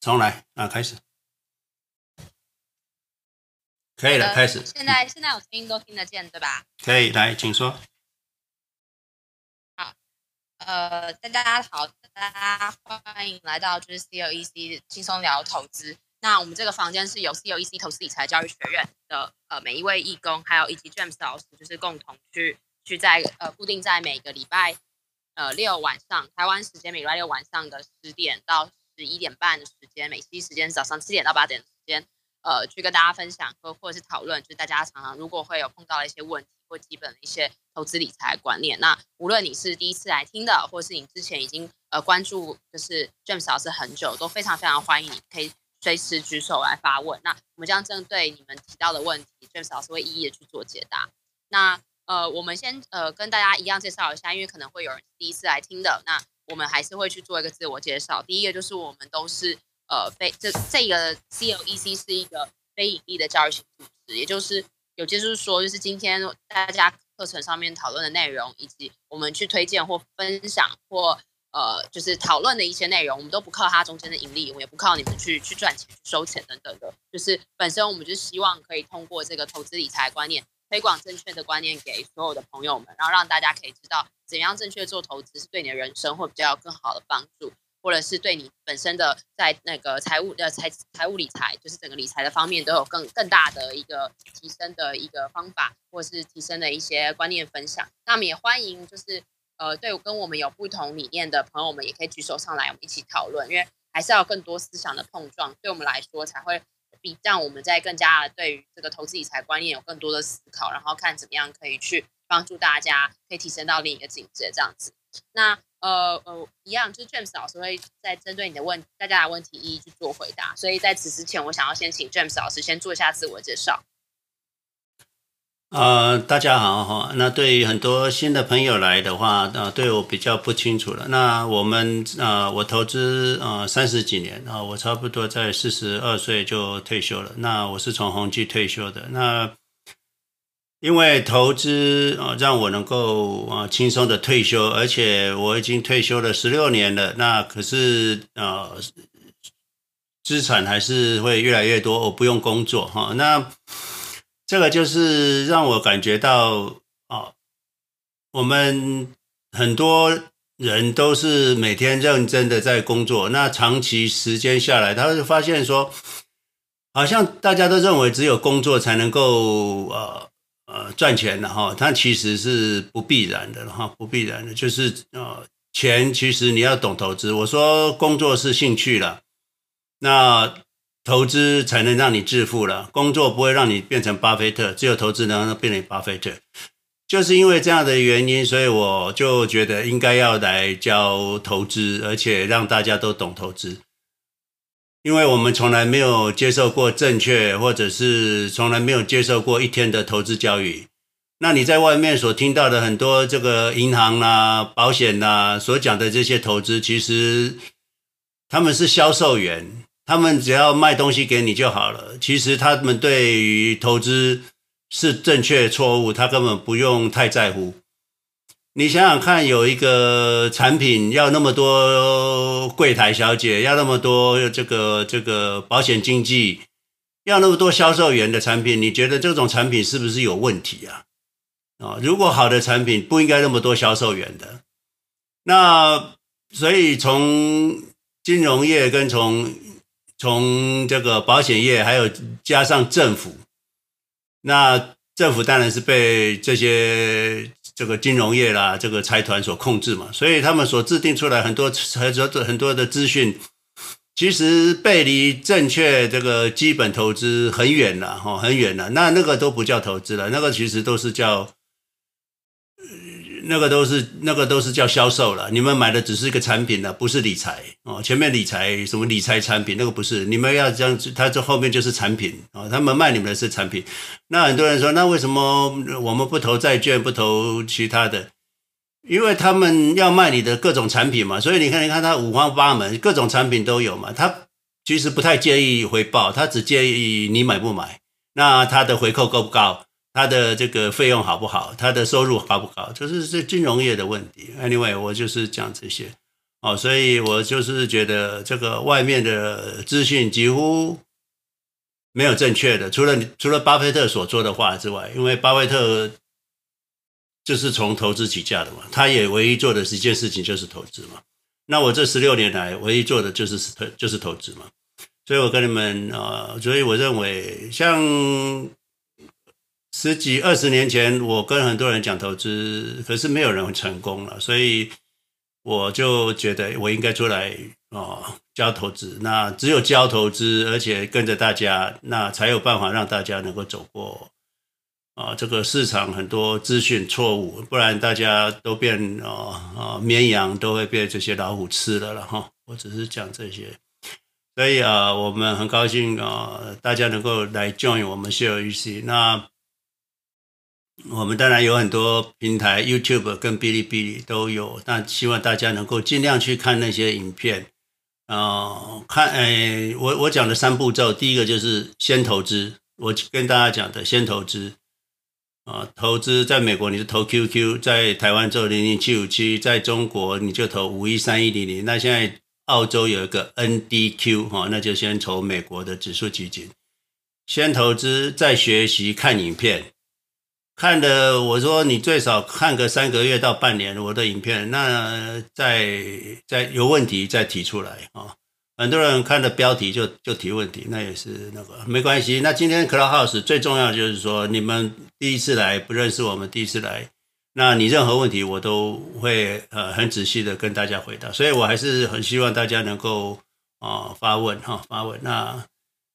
重来啊，开始，可以了，呃、开始。现在现在我声音都听得见，对吧？可以，来，请说。好，呃，大家好，大家欢迎来到就是 COEC 轻松聊投资。那我们这个房间是由 COEC 投资理财教育学院的呃每一位义工，还有以及 James 老师，就是共同去去在呃固定在每个礼拜呃六晚上台湾时间每个礼拜六晚上的十点到。十一点半的时间，每期时间早上七点到八点的时间，呃，去跟大家分享或或者是讨论，就是大家常常如果会有碰到的一些问题或基本的一些投资理财观念。那无论你是第一次来听的，或是你之前已经呃关注就是 James 老师很久，都非常非常欢迎你可以随时举手来发问。那我们将针对你们提到的问题，James 老师会一一的去做解答。那呃，我们先呃跟大家一样介绍一下，因为可能会有人第一次来听的那。我们还是会去做一个自我介绍。第一个就是我们都是呃非这这个 CLEC 是一个非盈利的教育型组织，也就是有就是说，就是今天大家课程上面讨论的内容，以及我们去推荐或分享或呃就是讨论的一些内容，我们都不靠它中间的盈利，我们也不靠你们去去赚钱、去收钱等等的。就是本身我们就希望可以通过这个投资理财观念，推广正确的观念给所有的朋友们，然后让大家可以知道。怎样正确做投资是对你的人生会比较有更好的帮助，或者是对你本身的在那个财务的财财务理财，就是整个理财的方面都有更更大的一个提升的一个方法，或是提升的一些观念分享。那么也欢迎就是呃对跟我们有不同理念的朋友们也可以举手上来，我们一起讨论，因为还是要更多思想的碰撞，对我们来说才会比让我们在更加对于这个投资理财观念有更多的思考，然后看怎么样可以去。帮助大家可以提升到另一个境界，这样子。那呃呃，一样就是 James 老师会在针对你的问大家的问题一一去做回答。所以在此之前，我想要先请 James 老师先做一下自我介绍。呃，大家好哈。那对于很多新的朋友来的话，呃，对我比较不清楚了。那我们呃，我投资呃三十几年啊，呃，我差不多在四十二岁就退休了。那我是从宏基退休的。那因为投资啊，让我能够啊轻松的退休，而且我已经退休了十六年了。那可是啊，资产还是会越来越多，我不用工作哈。那这个就是让我感觉到啊，我们很多人都是每天认真的在工作，那长期时间下来，他会发现说，好像大家都认为只有工作才能够呃。呃，赚钱的哈，它其实是不必然的哈，不必然的，就是呃，钱其实你要懂投资。我说工作是兴趣了，那投资才能让你致富了。工作不会让你变成巴菲特，只有投资能让变成巴菲特。就是因为这样的原因，所以我就觉得应该要来教投资，而且让大家都懂投资。因为我们从来没有接受过正确，或者是从来没有接受过一天的投资教育。那你在外面所听到的很多这个银行啊、保险啊所讲的这些投资，其实他们是销售员，他们只要卖东西给你就好了。其实他们对于投资是正确错误，他根本不用太在乎。你想想看，有一个产品要那么多柜台小姐，要那么多这个这个保险经纪，要那么多销售员的产品，你觉得这种产品是不是有问题啊？啊，如果好的产品不应该那么多销售员的。那所以从金融业跟从从这个保险业，还有加上政府，那政府当然是被这些。这个金融业啦，这个财团所控制嘛，所以他们所制定出来很多很多很多的资讯，其实背离正确这个基本投资很远了哈，很远了。那那个都不叫投资了，那个其实都是叫。那个都是那个都是叫销售了，你们买的只是一个产品了，不是理财哦。前面理财什么理财产品那个不是，你们要这样，他这后面就是产品哦。他们卖你们的是产品。那很多人说，那为什么我们不投债券，不投其他的？因为他们要卖你的各种产品嘛。所以你看，你看他五花八门，各种产品都有嘛。他其实不太介意回报，他只介意你买不买。那他的回扣够不高？他的这个费用好不好？他的收入高不高？就是这金融业的问题。Anyway，我就是讲这些。哦，所以我就是觉得这个外面的资讯几乎没有正确的，除了除了巴菲特所说的话之外，因为巴菲特就是从投资起家的嘛，他也唯一做的一件事情就是投资嘛。那我这十六年来唯一做的就是投就是投资嘛，所以我跟你们啊、呃，所以我认为像。十几二十年前，我跟很多人讲投资，可是没有人成功了，所以我就觉得我应该出来哦教投资。那只有教投资，而且跟着大家，那才有办法让大家能够走过啊这个市场很多资讯错误，不然大家都变啊啊绵羊都会被这些老虎吃了了哈。我只是讲这些，所以啊，我们很高兴啊，大家能够来 join 我们 COEC 那。我们当然有很多平台，YouTube 跟哔哩哔哩都有，但希望大家能够尽量去看那些影片，呃，看，哎，我我讲的三步骤，第一个就是先投资，我跟大家讲的先投资，啊、投资在美国你是投 QQ，在台湾做零零七五七，在中国你就投五一三一零零，那现在澳洲有一个 NDQ 哈、哦，那就先投美国的指数基金，先投资再学习看影片。看的，我说你最少看个三个月到半年我的影片，那再再有问题再提出来啊、哦。很多人看的标题就就提问题，那也是那个没关系。那今天 Clubhouse 最重要就是说，你们第一次来不认识我们，第一次来，那你任何问题我都会呃很仔细的跟大家回答，所以我还是很希望大家能够啊、呃、发问哈、哦、发问那。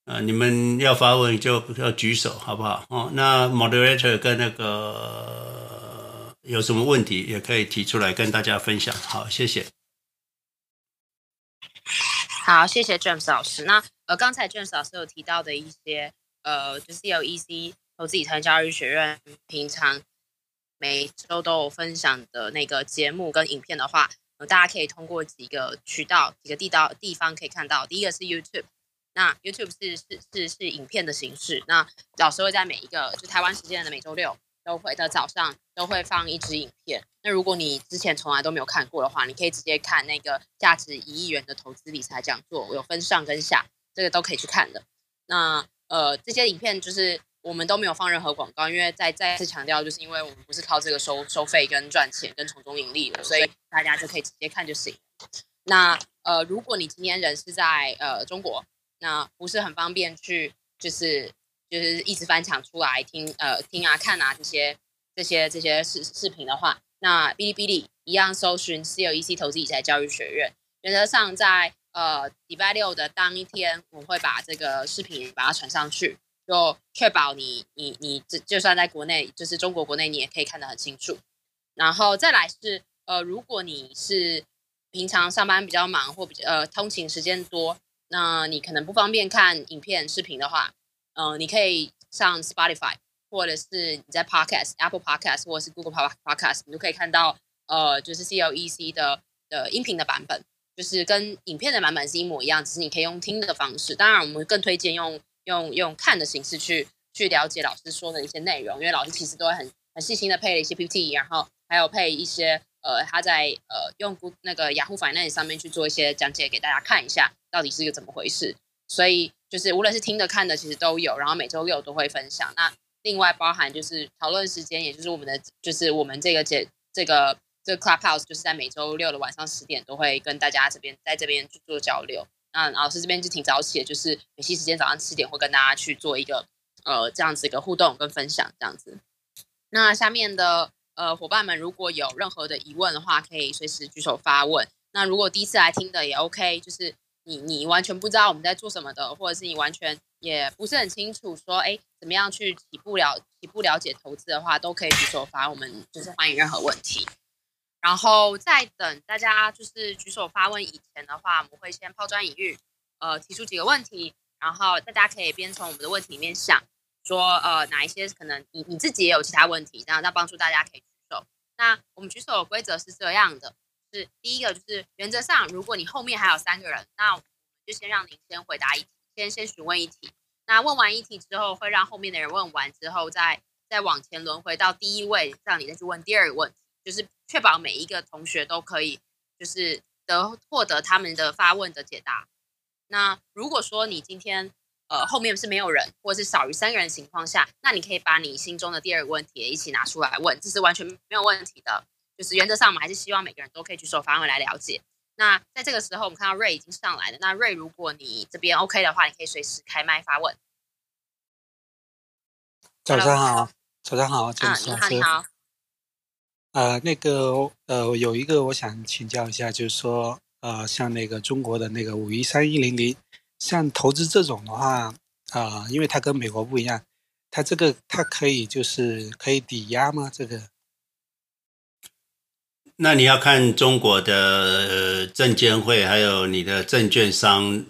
呃，你们要发问就要举手，好不好？哦，那 moderator 跟那个有什么问题也可以提出来跟大家分享。好，谢谢。好，谢谢 James 老师。那呃，刚才 James 老师有提到的一些呃，就是 COEC 投资理财教育学院平常每周都有分享的那个节目跟影片的话，呃，大家可以通过几个渠道、几个地道地方可以看到。第一个是 YouTube。那 YouTube 是是是是影片的形式，那老师会在每一个就台湾时间的每周六都会的早上都会放一支影片。那如果你之前从来都没有看过的话，你可以直接看那个价值一亿元的投资理财讲座，我有分上跟下，这个都可以去看的。那呃这些影片就是我们都没有放任何广告，因为再再次强调，就是因为我们不是靠这个收收费跟赚钱跟从中盈利的，所以大家就可以直接看就行。那呃如果你今天人是在呃中国。那不是很方便去，就是就是一直翻墙出来听呃听啊看啊这些这些这些视视频的话，那哔哩哔哩一样搜寻 COEC 投资理财教育学院，原则上在呃礼拜六的当一天，我会把这个视频把它传上去，就确保你你你就就算在国内，就是中国国内，你也可以看得很清楚。然后再来是呃，如果你是平常上班比较忙或比较呃通勤时间多。那你可能不方便看影片视频的话，嗯、呃，你可以上 Spotify，或者是你在 Podcast、Apple Podcast 或者是 Google Podcast，你都可以看到，呃，就是 COEC 的的音频的版本，就是跟影片的版本是一模一样，只是你可以用听的方式。当然，我们更推荐用用用看的形式去去了解老师说的一些内容，因为老师其实都会很很细心的配了一些 PPT，然后还有配一些。呃，他在呃用那个雅虎 Finance 上面去做一些讲解给大家看一下，到底是一个怎么回事。所以就是无论是听的看的，其实都有。然后每周六都会分享。那另外包含就是讨论时间，也就是我们的就是我们这个节这个这个 Clubhouse 就是在每周六的晚上十点都会跟大家这边在这边去做交流。那老师这边就挺早起的，就是美西时间早上七点会跟大家去做一个呃这样子一个互动跟分享这样子。那下面的。呃，伙伴们，如果有任何的疑问的话，可以随时举手发问。那如果第一次来听的也 OK，就是你你完全不知道我们在做什么的，或者是你完全也不是很清楚说，哎，怎么样去起步了起步了解投资的话，都可以举手发，我们就是欢迎任何问题。然后在等大家就是举手发问以前的话，我们会先抛砖引玉，呃，提出几个问题，然后大家可以边从我们的问题里面想。说呃哪一些可能你你自己也有其他问题，那那帮助大家可以举手。那我们举手的规则是这样的，是第一个就是原则上，如果你后面还有三个人，那我们就先让您先回答一题，先先询问一题。那问完一题之后，会让后面的人问完之后，再再往前轮回到第一位，让你再去问第二问，就是确保每一个同学都可以就是得获得他们的发问的解答。那如果说你今天呃后面是没有人，或者是少于三个人的情况下，那你可以把你心中的第二个问题也一起拿出来问，这是完全没有问题的。就是原则上，我们还是希望每个人都可以举手发问来了解。那在这个时候，我们看到瑞已经上来了。那瑞，如果你这边 OK 的话，你可以随时开麦发问。早上好，早上好，啊，你好，你好。呃，那个呃，有一个我想请教一下，就是说，呃，像那个中国的那个五一三一零零，像投资这种的话，啊、呃，因为它跟美国不一样，它这个它可以就是可以抵押吗？这个？那你要看中国的证监会还有你的证券商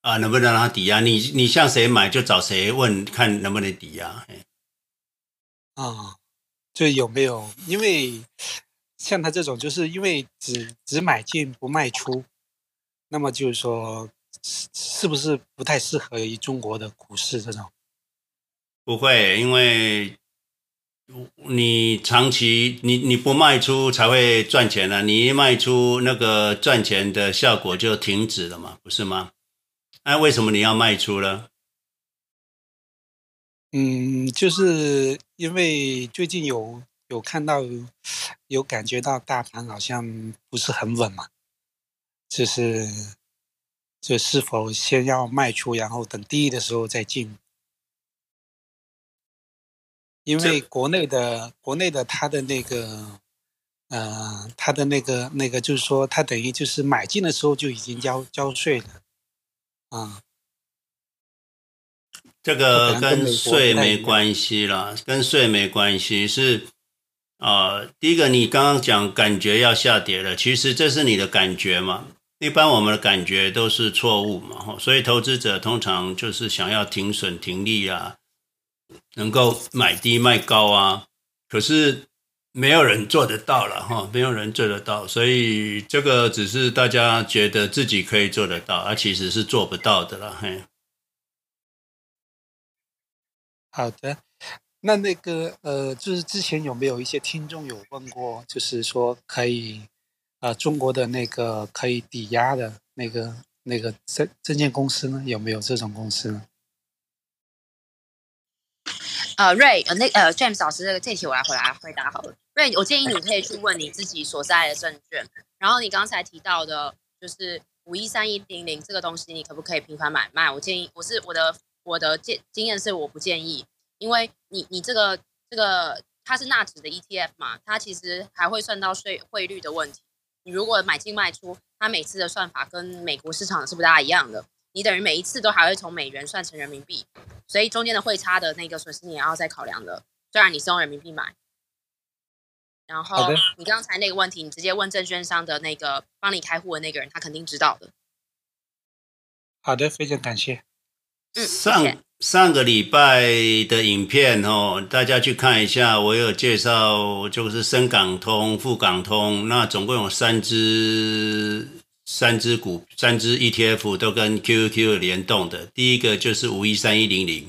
啊，能不能让他抵押？你你向谁买就找谁问，看能不能抵押。啊，就有没有？因为像他这种，就是因为只只买进不卖出，那么就是说，是是不是不太适合于中国的股市这种？不会，因为。你长期你你不卖出才会赚钱呢、啊，你一卖出那个赚钱的效果就停止了嘛，不是吗？那为什么你要卖出呢？嗯，就是因为最近有有看到有感觉到大盘好像不是很稳嘛，就是就是否先要卖出，然后等低的时候再进。因为国内的国内的它的那个，呃，它的那个那个就是说，它等于就是买进的时候就已经交交税了，啊，这个跟税没关系了，跟税没关系，是啊，呃，第一个你刚刚讲感觉要下跌了，其实这是你的感觉嘛，一般我们的感觉都是错误嘛，所以投资者通常就是想要停损停利啊。能够买低卖高啊，可是没有人做得到了哈，没有人做得到，所以这个只是大家觉得自己可以做得到，而其实是做不到的了。嘿，好的，那那个呃，就是之前有没有一些听众有问过，就是说可以呃，中国的那个可以抵押的那个那个证证券公司呢？有没有这种公司呢？呃，瑞，呃，那呃，James 老师，这个这题我来回答回答好了。瑞，我建议你可以去问你自己所在的证券，然后你刚才提到的，就是五一三一零零这个东西，你可不可以频繁买卖？我建议，我是我的我的建经验是我不建议，因为你你这个这个它是纳指的 ETF 嘛，它其实还会算到税汇率的问题。你如果买进卖出，它每次的算法跟美国市场是不大一样的。你等于每一次都还会从美元算成人民币，所以中间的汇差的那个损失你也要再考量的。虽然你是用人民币买，然后你刚才那个问题，你直接问证券商的那个帮你开户的那个人，他肯定知道的。好的，非常感谢。嗯，上上个礼拜的影片哦，大家去看一下，我有介绍，就是深港通、沪港通，那总共有三支。三只股，三只 ETF 都跟 QQQ 联动的。第一个就是五一三一零零，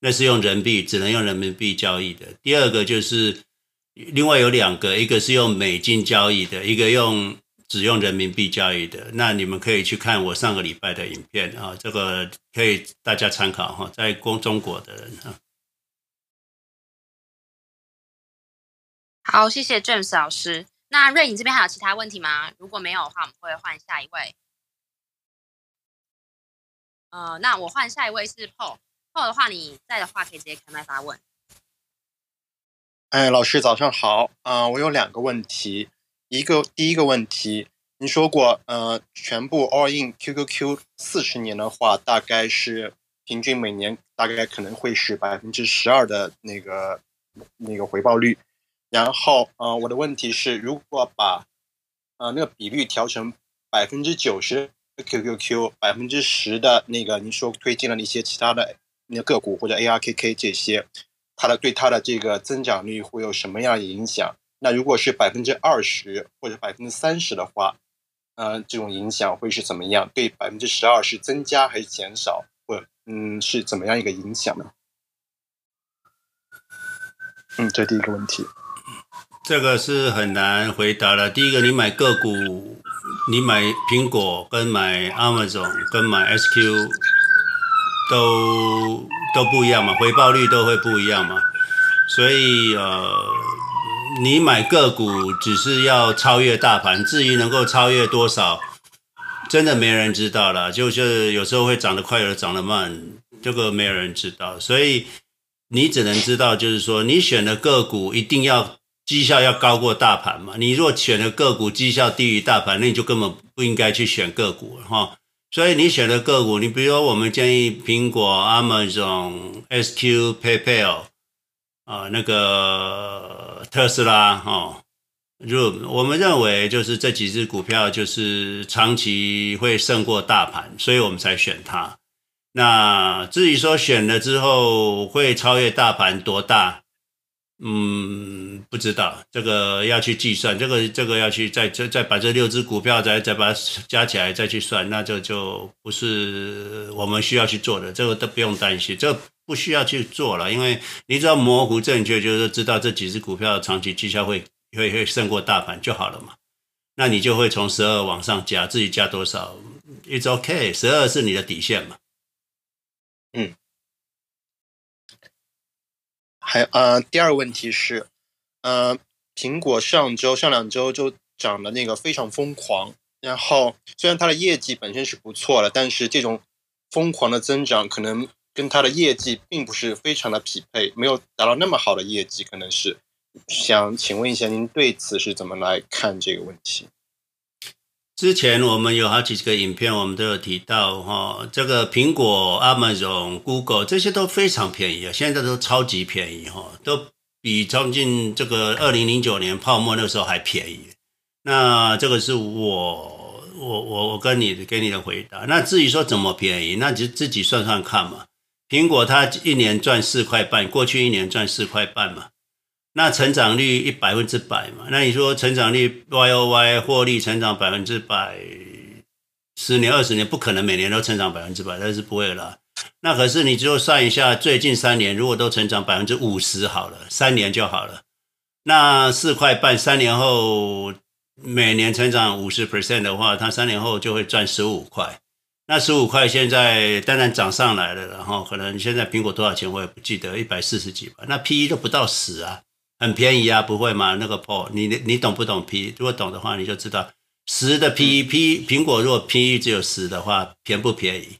那是用人民币，只能用人民币交易的。第二个就是另外有两个，一个是用美金交易的，一个用只用人民币交易的。那你们可以去看我上个礼拜的影片啊，这个可以大家参考哈，在中中国的人哈。好，谢谢 James 老师。那瑞，你这边还有其他问题吗？如果没有的话，我们会换下一位。呃，那我换下一位是 Paul。Paul 的话，你在的话可以直接开麦发问。哎，老师早上好啊，呃，我有两个问题。一个第一个问题，您说过，呃，全部 all in QQQ 四十年的话，大概是平均每年大概可能会是百分之十二的那个那个回报率。然后，呃，我的问题是，如果把，呃，那个比率调成百分之九十 QQQ，百分之十的那个您说推荐了一些其他的那个个股或者 ARKK 这些，它的对它的这个增长率会有什么样的影响？那如果是百分之二十或者百分之三十的话，呃，这种影响会是怎么样？对百分之十二是增加还是减少？或嗯，是怎么样一个影响呢？嗯，这第一个问题。这个是很难回答的。第一个，你买个股你买苹果跟买 Amazon 跟买 SQ 都都不一样嘛，回报率都会不一样嘛。所以呃，你买个股只是要超越大盘，至于能够超越多少，真的没人知道了。就是有时候会涨得快，有的涨得慢，这个没有人知道。所以你只能知道，就是说你选的个股一定要。绩效要高过大盘嘛？你如果选的个股绩效低于大盘，那你就根本不应该去选个股哈。所以你选的个股，你比如说我们建议苹果、Amazon、SQ、PayPal 啊，那个特斯拉哈，就我们认为就是这几只股票就是长期会胜过大盘，所以我们才选它。那至于说选了之后会超越大盘多大？嗯，不知道这个要去计算，这个这个要去再再再把这六只股票再再把它加起来再去算，那这就不是我们需要去做的，这个都不用担心，这不需要去做了，因为你只要模糊正确，就是知道这几只股票长期绩效会会会胜过大盘就好了嘛。那你就会从十二往上加，自己加多少，It's OK，十二是你的底线嘛。嗯。还呃，第二个问题是，呃，苹果上周上两周就涨的那个非常疯狂，然后虽然它的业绩本身是不错的，但是这种疯狂的增长可能跟它的业绩并不是非常的匹配，没有达到那么好的业绩，可能是想请问一下您对此是怎么来看这个问题？之前我们有好几个影片，我们都有提到哈，这个苹果、Amazon、Google 这些都非常便宜啊，现在都超级便宜哈，都比将近这个二零零九年泡沫那个时候还便宜。那这个是我我我我跟你给你的回答。那至于说怎么便宜，那就自己算算看嘛。苹果它一年赚四块半，过去一年赚四块半嘛。那成长率一百分之百嘛？那你说成长率 Y O Y 获利成长百分之百，十年二十年不可能每年都成长百分之百，那是不会了。那可是你就算一下，最近三年如果都成长百分之五十好了，三年就好了。那四块半，三年后每年成长五十 percent 的话，它三年后就会赚十五块。那十五块现在当然涨上来了，然后可能现在苹果多少钱我也不记得，一百四十几吧。那 P E 都不到十啊。很便宜啊，不会吗？那个 Paul，你你懂不懂 P？如果懂的话，你就知道十的 P P 苹果如果 P E 只有十的话，便不便宜？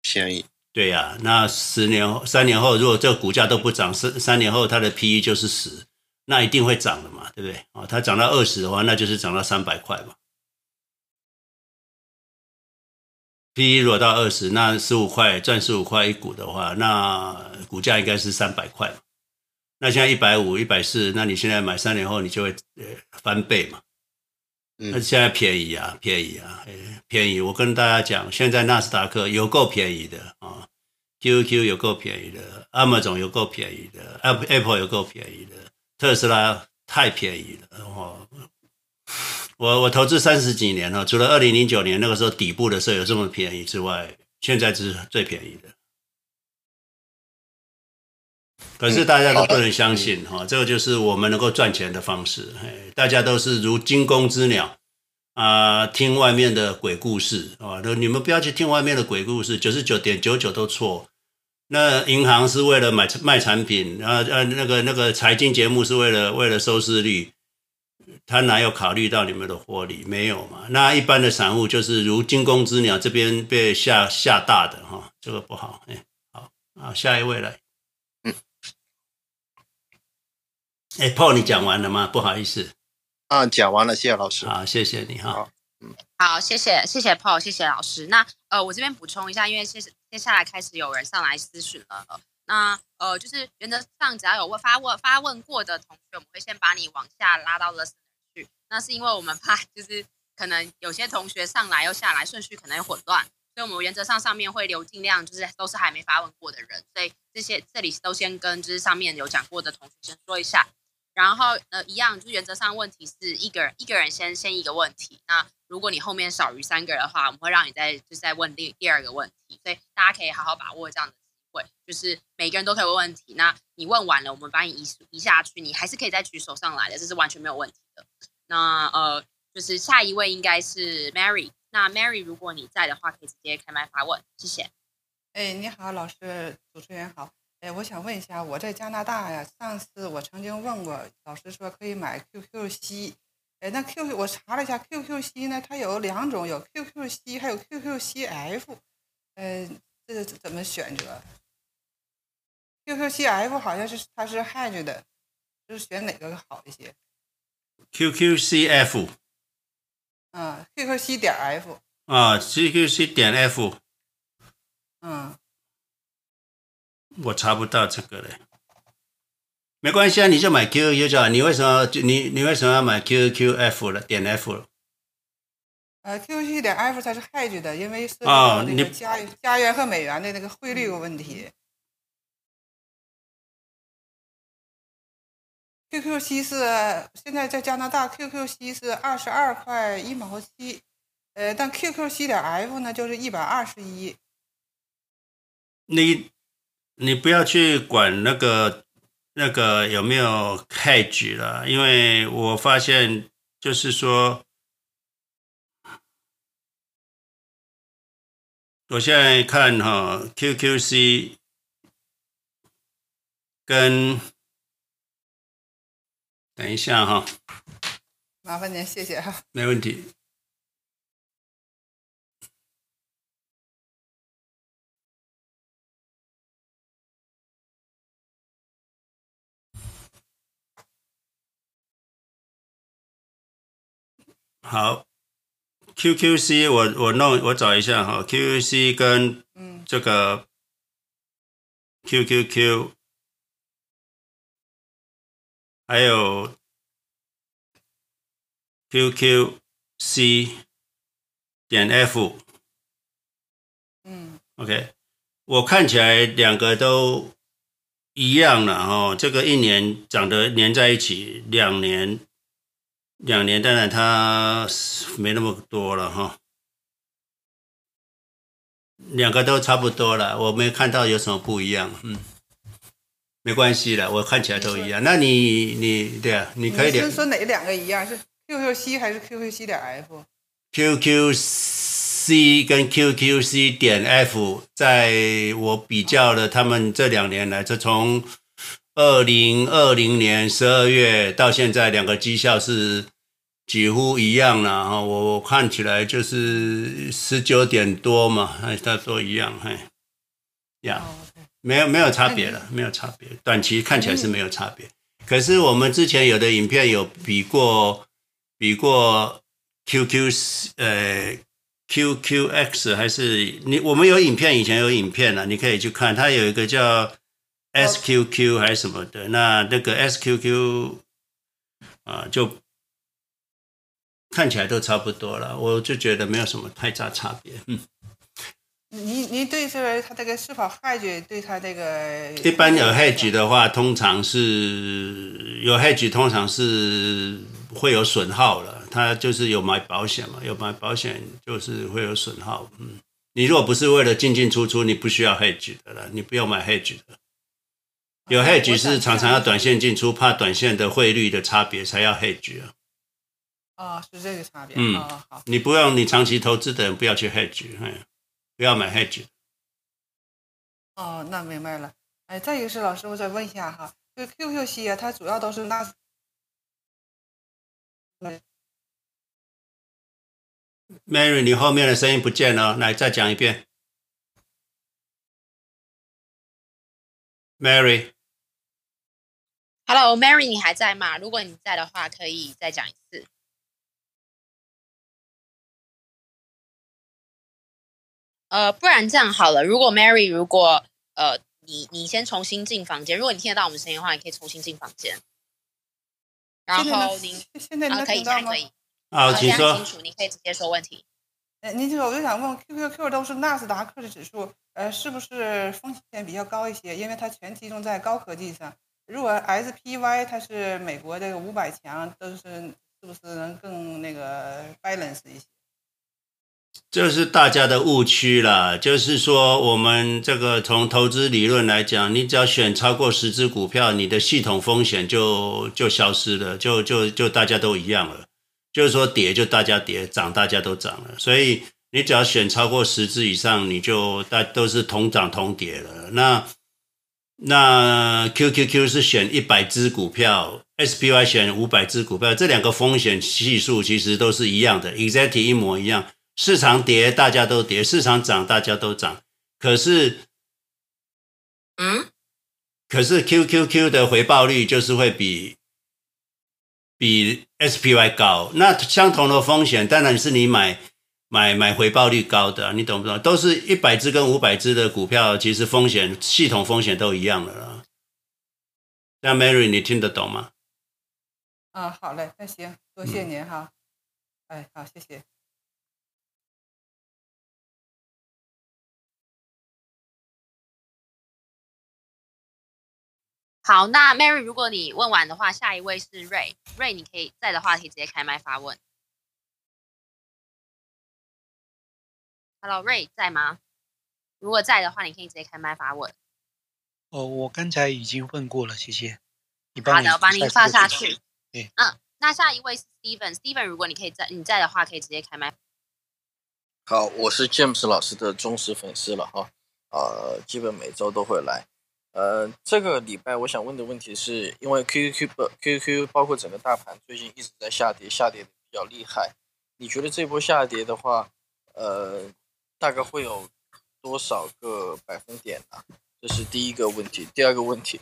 便宜。对呀、啊，那十年后、三年后，如果这个股价都不涨，三三年后它的 P E 就是十，那一定会涨的嘛，对不对？啊，它涨到二十的话，那就是涨到三百块嘛。P/E 如果到二十，那十五块赚十五块一股的话，那股价应该是三百块嘛。那现在一百五、一百四，那你现在买三年后，你就会呃翻倍嘛。那现在便宜啊，便宜啊，便宜！我跟大家讲，现在纳斯达克有够便宜的啊，QQQ 有够便宜的，Amazon 有够便宜的，Apple 有够便宜的，特斯拉太便宜了哦。我我投资三十几年了，除了二零零九年那个时候底部的时候有这么便宜之外，现在是最便宜的。可是大家都不能相信哈，这个就是我们能够赚钱的方式。大家都是如惊弓之鸟啊，听外面的鬼故事啊，都你们不要去听外面的鬼故事，九十九点九九都错。那银行是为了买卖产品，啊啊，那个那个财经节目是为了为了收视率。他哪有考虑到你们的获利？没有嘛？那一般的散户就是如惊弓之鸟，这边被吓吓大的哈，这个不好。哎，好啊，下一位来。嗯，哎，Paul，你讲完了吗？不好意思。啊，讲完了，谢谢老师。好，谢谢你哈。嗯，好，谢谢，谢谢 Paul，谢谢老师。那呃，我这边补充一下，因为接接下来开始有人上来咨询了。那呃，就是原则上只要有问发问发问过的同学，我们会先把你往下拉到了。那是因为我们怕，就是可能有些同学上来又下来，顺序可能有混乱，所以我们原则上上面会留尽量就是都是还没发问过的人，所以这些这里都先跟就是上面有讲过的同学先说一下，然后呃一样，就原则上问题是一个人一个人先先一个问题，那如果你后面少于三个人的话，我们会让你再就是再问第第二个问题，所以大家可以好好把握这样的机会，就是每个人都可以问问题，那你问完了，我们把你移移下去，你还是可以再举手上来的，这是完全没有问题的。那呃，就是下一位应该是 Mary。那 Mary，如果你在的话，可以直接开麦发问，谢谢。哎，你好，老师，主持人好。哎，我想问一下，我在加拿大呀，上次我曾经问过老师，说可以买 QQC。哎，那 QQ 我查了一下，QQC 呢，它有两种，有 QQC，还有 QQCF。嗯，这个怎么选择？QQCF 好像是它是 hedge 的，就是选哪个好一些？QQCF。嗯，QQC 点 F 啊，QQC 点 F，嗯，我查不到这个嘞，没关系啊，你就买 QQQ 就好。你为什么你你为什么要买 QQF 了？点 F？呃，QQC 点 F 它是 hedge 的，因为涉及到那个加加元和美元的那个汇率有问题。QQC 是现在在加拿大，QQC 是二十二块一毛七，呃，但 QQC 点 F 呢就是一百二十一。你你不要去管那个那个有没有 hedge 了，因为我发现就是说，我现在看哈 QQC 跟。等一下哈，麻烦您，谢谢哈。没问题。好，QQC 我我弄我找一下哈，QQC 跟这个 QQQ。还有 QQC 点 F，嗯，OK，我看起来两个都一样了哦。这个一年长得粘在一起，两年两年当然它没那么多了哈。两个都差不多了，我没看到有什么不一样，嗯。没关系的，我看起来都一样。那你你对啊，你可以点。你是说哪两个一样？是 QQC 还是 QQC 点 F？QQC 跟 QQC 点 F，在我比较了他们这两年来，就从二零二零年十二月到现在，两个绩效是几乎一样了哈。我看起来就是十九点多嘛，哎，他说一样，哎，呀。没有没有差别了，没有差别。短期看起来是没有差别，可是我们之前有的影片有比过，比过 QQ 呃 QQX 还是你我们有影片，以前有影片了，你可以去看，它有一个叫 SQQ 还是什么的，那那个 SQQ 啊就看起来都差不多了，我就觉得没有什么太大差别，嗯。你你对这他这个是否 hedge 对他这个一般有 hedge 的话，通常是有 hedge，通常是会有损耗了。他就是有买保险嘛，有买保险就是会有损耗。嗯，你如果不是为了进进出出，你不需要 hedge 的了，你不用买 hedge 的。有 hedge 是常常要短线进出，怕短线的汇率的差别才要 hedge 啊。哦，是这个差别。嗯，哦、好，你不用，你长期投资的人不要去 hedge，哎。不要买 hedge。哦，那明白了。哎，再一个是老师，我再问一下哈，就 QQC 啊，它主要都是纳斯。Mary，你后面的声音不见了，来再讲一遍。Mary。Hello，Mary，你还在吗？如果你在的话，可以再讲一次。呃，不然这样好了。如果 Mary，如果呃，你你先重新进房间。如果你听得到我们声音的话，你可以重新进房间。然后您现在能听到吗？可以。啊，请说。清楚，你可以直接说问题。哎，您这个我就想问，QQQ 都是纳斯达克的指数，呃，是不是风险比较高一些？因为它全集中在高科技上。如果 SPY 它是美国这个五百强，都是是不是能更那个 balance 一些？这是大家的误区啦，就是说，我们这个从投资理论来讲，你只要选超过十只股票，你的系统风险就就消失了，就就就大家都一样了。就是说跌就大家跌，涨大家都涨了。所以你只要选超过十只以上，你就大都是同涨同跌了。那那 QQQ 是选一百只股票，SPY 选五百只股票，这两个风险系数其实都是一样的，exactly 一模一样。市场跌大家都跌，市场涨大家都涨。可是，嗯，可是 QQQ 的回报率就是会比比 SPY 高。那相同的风险，当然是你买。买买回报率高的，你懂不懂？都是一百只跟五百只的股票，其实风险系统风险都一样的了。那 Mary，你听得懂吗？啊，好嘞，那行，多谢您哈。嗯、哎，好，谢谢。好，那 Mary，如果你问完的话，下一位是 Ray，Ray，你可以在的话，可以直接开麦发问。Hello，Ray 在吗？如果在的话，你可以直接开麦发问。哦，我刚才已经问过了，谢谢。好的，我帮你发下去。对，嗯，那下一位是 Steven，Steven，如果你可以在你在的话，可以直接开麦。好，我是 James 老师的忠实粉丝了哈，呃，基本每周都会来。呃，这个礼拜我想问的问题是，因为 QQQ QQQ 包括整个大盘最近一直在下跌，下跌的比较厉害。你觉得这波下跌的话，呃？大概会有多少个百分点呢？这是第一个问题。第二个问题，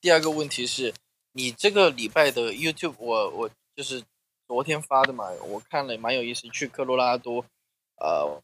第二个问题是你这个礼拜的 YouTube，我我就是昨天发的嘛，我看了蛮有意思，去科罗拉多，呃，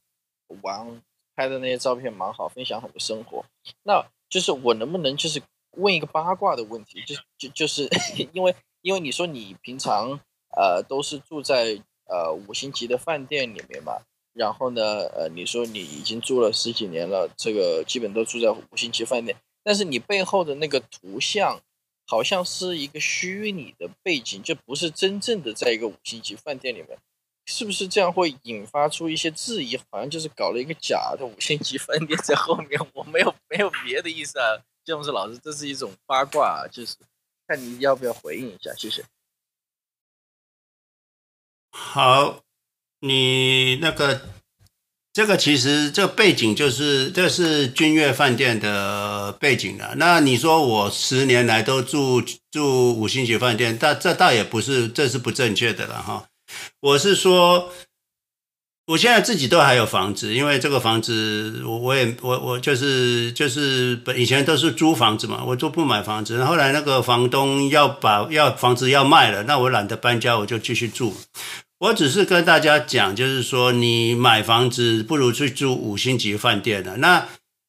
玩拍的那些照片蛮好，分享很多生活。那就是我能不能就是问一个八卦的问题？就就就是 因为因为你说你平常呃都是住在呃五星级的饭店里面嘛。然后呢，呃，你说你已经住了十几年了，这个基本都住在五星级饭店，但是你背后的那个图像好像是一个虚拟的背景，就不是真正的在一个五星级饭店里面，是不是这样会引发出一些质疑？好像就是搞了一个假的五星级饭店在后面。我没有没有别的意思啊，詹姆斯老师，这是一种八卦，就是看你要不要回应一下，谢谢。好。你那个，这个其实这个背景就是这是君悦饭店的背景了。那你说我十年来都住住五星级饭店，但这倒也不是，这是不正确的了哈。我是说，我现在自己都还有房子，因为这个房子我我也我我就是就是以前都是租房子嘛，我都不买房子。后来那个房东要把要房子要卖了，那我懒得搬家，我就继续住。我只是跟大家讲，就是说，你买房子不如去住五星级饭店的。那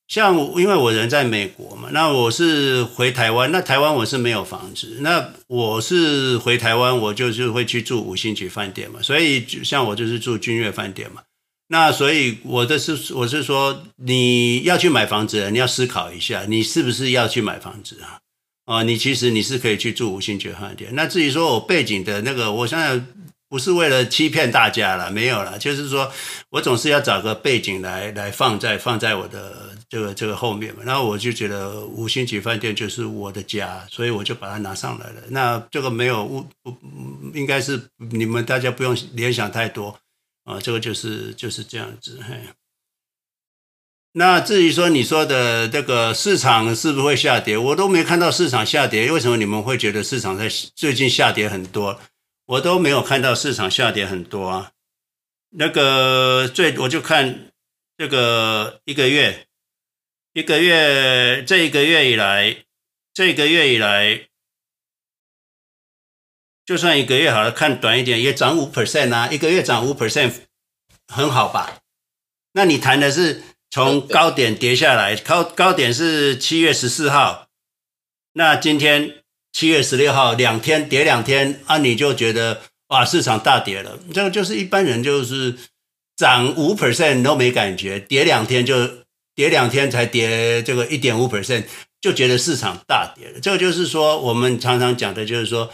像因为我人在美国嘛，那我是回台湾，那台湾我是没有房子，那我是回台湾，我就是会去住五星级饭店嘛。所以像我就是住君悦饭店嘛。那所以我的是我是说，你要去买房子，你要思考一下，你是不是要去买房子啊？哦，你其实你是可以去住五星级饭店。那至于说我背景的那个，我现在。不是为了欺骗大家了，没有了，就是说我总是要找个背景来来放在放在我的这个这个后面嘛。然后我就觉得五星级饭店就是我的家，所以我就把它拿上来了。那这个没有误不应该是你们大家不用联想太多啊，这个就是就是这样子。嘿，那至于说你说的这个市场是不是会下跌，我都没看到市场下跌，为什么你们会觉得市场在最近下跌很多？我都没有看到市场下跌很多啊，那个最我就看这个一个月，一个月这一个月以来，这一个月以来，就算一个月好了，看短一点也涨五 percent 啊，一个月涨五 percent 很好吧？那你谈的是从高点跌下来，高高点是七月十四号，那今天。七月十六号两天跌两天啊，你就觉得哇，市场大跌了。这个就是一般人就是涨五 percent 都没感觉，跌两天就跌两天才跌这个一点五 percent，就觉得市场大跌了。这个就是说我们常常讲的就是说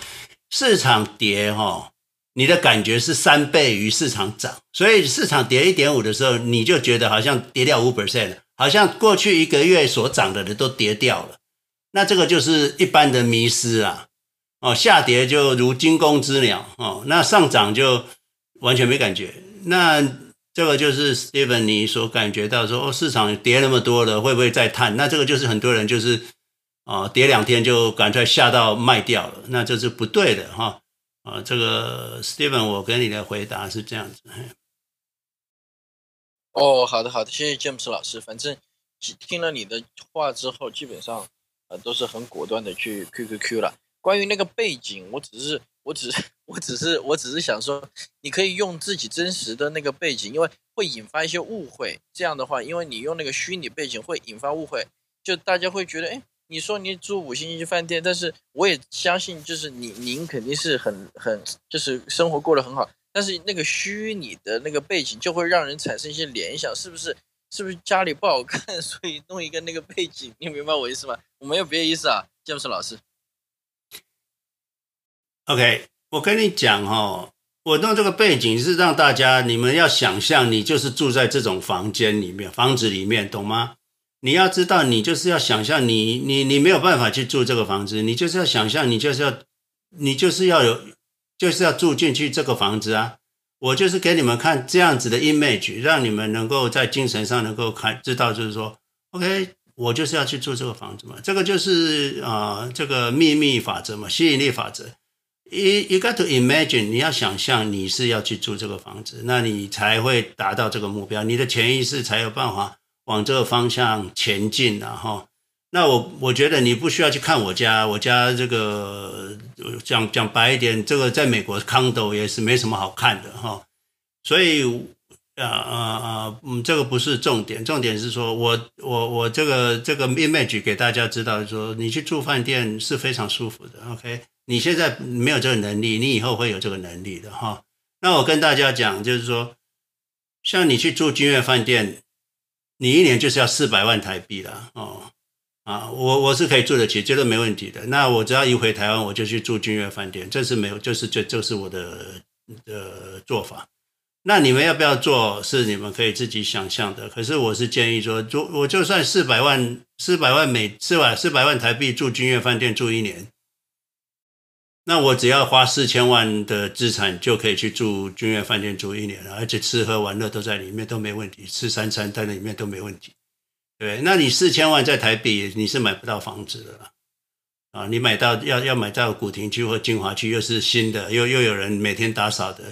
市场跌哈，你的感觉是三倍于市场涨，所以市场跌一点五的时候，你就觉得好像跌掉五 percent，好像过去一个月所涨的人都跌掉了。那这个就是一般的迷失啊，哦，下跌就如惊弓之鸟哦，那上涨就完全没感觉。那这个就是 Steven 你所感觉到说，哦，市场跌那么多了，会不会再探？那这个就是很多人就是啊、跌两天就赶快下到卖掉了，那这是不对的哈。啊、这个 Steven，我给你的回答是这样子。哦，好的好的，谢谢 James 老师。反正听了你的话之后，基本上呃都是很果断的去 QQQ 了。关于那个背景，我只是，我只是，我只是，我只是想说，你可以用自己真实的那个背景，因为会引发一些误会。这样的话，因为你用那个虚拟背景会引发误会，就大家会觉得，哎，你说你住五星级饭店，但是我也相信，就是你您肯定是很很，就是生活过得很好，但是那个虚拟的那个背景就会让人产生一些联想，是不是？是不是家里不好看，所以弄一个那个背景？你明白我意思吗？我没有别的意思啊，詹姆斯老师。OK，我跟你讲哦，我弄这个背景是让大家你们要想象，你就是住在这种房间里面、房子里面，懂吗？你要知道，你就是要想象，你你你没有办法去住这个房子，你就是要想象，你就是要你就是要有，就是要住进去这个房子啊。我就是给你们看这样子的 image，让你们能够在精神上能够看知道，就是说，OK，我就是要去住这个房子嘛。这个就是啊、这个秘密法则嘛，吸引力法则。You got to imagine，你要想象你是要去住这个房子，那你才会达到这个目标，你的潜意识才有办法往这个方向前进然后，那我我觉得你不需要去看我家，我家这个讲讲白一点，这个在美国 condo 也是没什么好看的哈。所以啊啊啊，嗯，这个不是重点，重点是说我我我这个这个 image 给大家知道，说你去住饭店是非常舒服的，OK。你现在没有这个能力，你以后会有这个能力的哈。那我跟大家讲，就是说，像你去住君悦饭店，你一年就是要四百万台币了哦。啊，我我是可以住得起，绝对没问题的。那我只要一回台湾，我就去住君悦饭店，这是没有，就是这就是我的的做法。那你们要不要做，是你们可以自己想象的。可是我是建议说，住我就算四百万四百万美四百四百万台币住君悦饭店住一年。那我只要花四千万的资产就可以去住君悦饭店住一年了，而且吃喝玩乐都在里面都没问题，吃三餐在里面都没问题，对，那你四千万在台币你是买不到房子的了啊！你买到要要买到古亭区或精华区又是新的，又又有人每天打扫的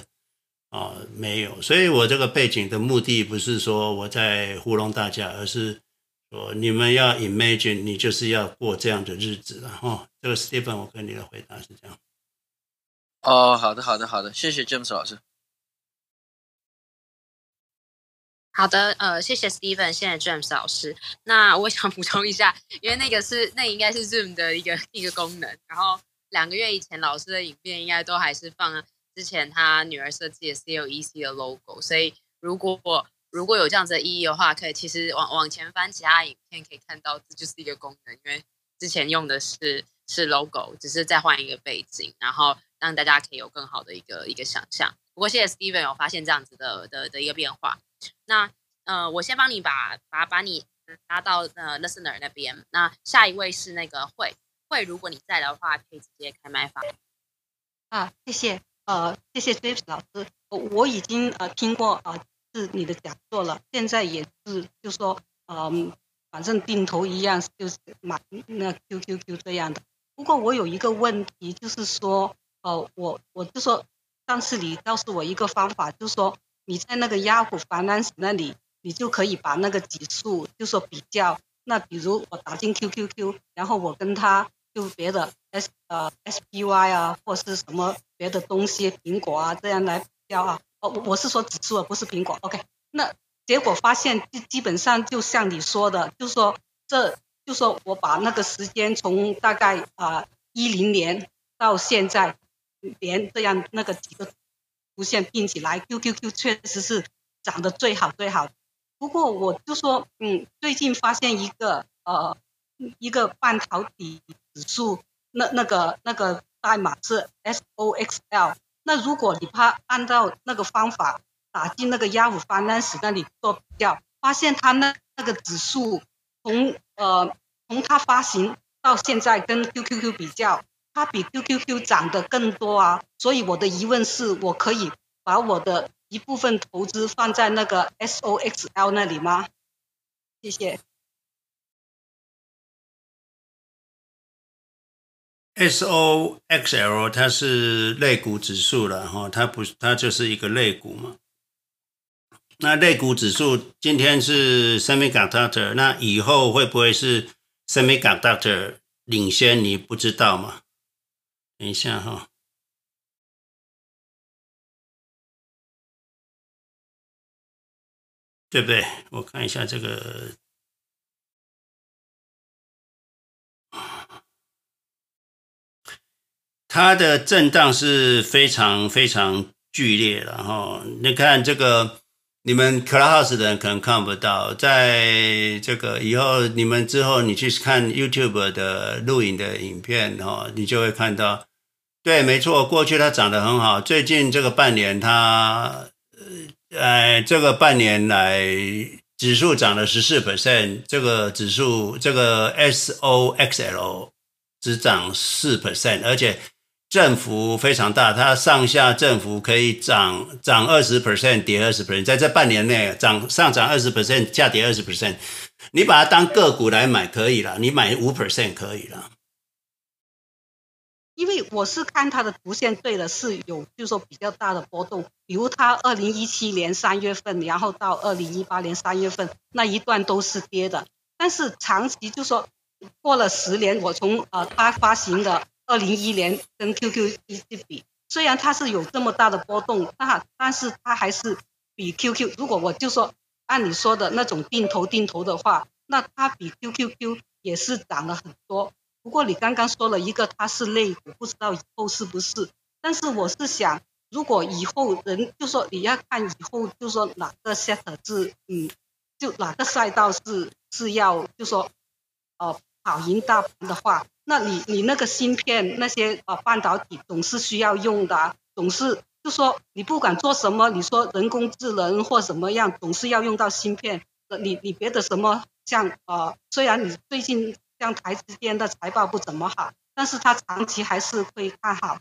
啊，没有。所以我这个背景的目的不是说我在糊弄大家，而是说你们要 imagine 你就是要过这样的日子了哈。这个 Stephen，我跟你的回答是这样。哦，好的，好的，好的，谢谢 James 老师。好的，呃，谢谢 Steven，谢谢 James 老师。那我想补充一下，因为那个是那应该是 Zoom 的一个一个功能。然后两个月以前老师的影片应该都还是放之前他女儿设计的 COEC 的 logo。所以如果如果有这样子的意义的话，可以其实往往前翻其他影片可以看到，这就是一个功能。因为之前用的是是 logo，只是再换一个背景，然后。让大家可以有更好的一个一个想象。不过谢谢 Steven 有发现这样子的的的一个变化。那呃，我先帮你把把把你拉到呃 Listener 那边。那下一位是那个慧慧，如果你在的话，可以直接开麦发。啊，谢谢，呃，谢谢 James 老师，我我已经呃听过啊、呃、是你的讲座了，现在也是就说嗯、反正定投一样就是买那 QQQ 这样的。不过我有一个问题，就是说。呃，我我就说，上次你告诉我一个方法，就是说你在那个 Yahoo Finance 那里，你就可以把那个指数就说比较。那比如我打进 QQQ，然后我跟他就别的 S 呃 SPY 啊，或是什么别的东西，苹果啊这样来标啊。哦，我是说指数，不是苹果。OK，那结果发现基基本上就像你说的，就说这就说我把那个时间从大概啊一零年到现在。连这样那个几个图线拼起来，QQQ 确实是涨得最好最好。不过我就说，嗯，最近发现一个呃一个半导体指数，那那个那个代码是 SOXL。那如果你怕按照那个方法打进那个 Yahoo Finance 那里做比较，发现它那那个指数从呃从它发行到现在跟 QQQ 比较。它比 QQQ 涨得更多啊，所以我的疑问是我可以把我的一部分投资放在那个 SOXL 那里吗？谢谢。SOXL 它是类股指数了哈，它不，它就是一个类股嘛。那类股指数今天是 Semiconductor，那以后会不会是 Semiconductor 领先？你不知道吗？等一下哈，对不对？我看一下这个。它的震荡是非常非常剧烈的哈，你看这个，你们 Clubhouse 的人可能看不到，在这个以后你们之后你去看 YouTube 的录影的影片哈，你就会看到，对，没错，过去它涨得很好，最近这个半年它，呃，这个半年来指数涨了十四 percent，这个指数这个 SOXL 只涨四 percent，而且。振幅非常大，它上下振幅可以涨涨二十 percent，跌二十 percent，在这半年内涨上涨二十 percent，下跌二十 percent，你把它当个股来买可以了，你买五 percent 可以了。因为我是看它的图线对的，是有就是说比较大的波动，比如它二零一七年三月份，然后到二零一八年三月份那一段都是跌的，但是长期就说过了十年，我从呃它发行的。二零一一年跟 QQ 一起比，虽然它是有这么大的波动，但但是它还是比 QQ。如果我就说按你说的那种定投定投的话，那它比 QQQ 也是涨了很多。不过你刚刚说了一个它是类股，不知道以后是不是？但是我是想，如果以后人就说你要看以后就说哪个 set 是嗯，就哪个赛道是是要就说呃跑赢大盘的话。那你你那个芯片那些呃半导体总是需要用的，总是就说你不管做什么，你说人工智能或什么样，总是要用到芯片。你你别的什么像呃，虽然你最近像台积电的财报不怎么好，但是它长期还是会看好。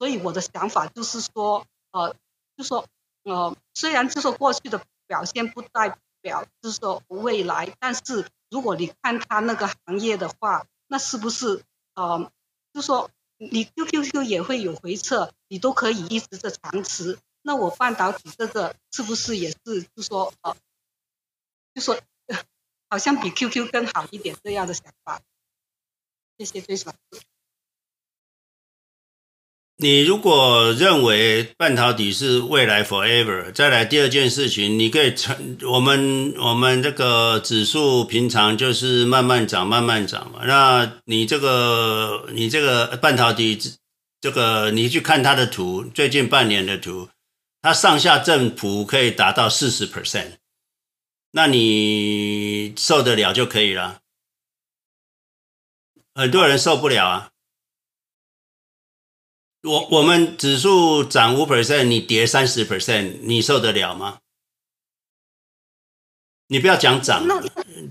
所以我的想法就是说，呃，就说呃，虽然就说过去的表现不代表就是说未来，但是如果你看它那个行业的话，那是不是？呃，就说你 QQQ 也会有回撤，你都可以一直的长持。那我半导体这个是不是也是就说呃，就说好像比 QQ 更好一点这样的想法？谢谢对手。你如果认为半导体是未来 forever，再来第二件事情，你可以成我们我们这个指数平常就是慢慢涨，慢慢涨嘛。那你这个你这个半导体这个你去看它的图，最近半年的图，它上下振幅可以达到四十 percent，那你受得了就可以了。很多人受不了啊。我我们指数涨五 percent，你跌三十 percent，你受得了吗？你不要讲涨，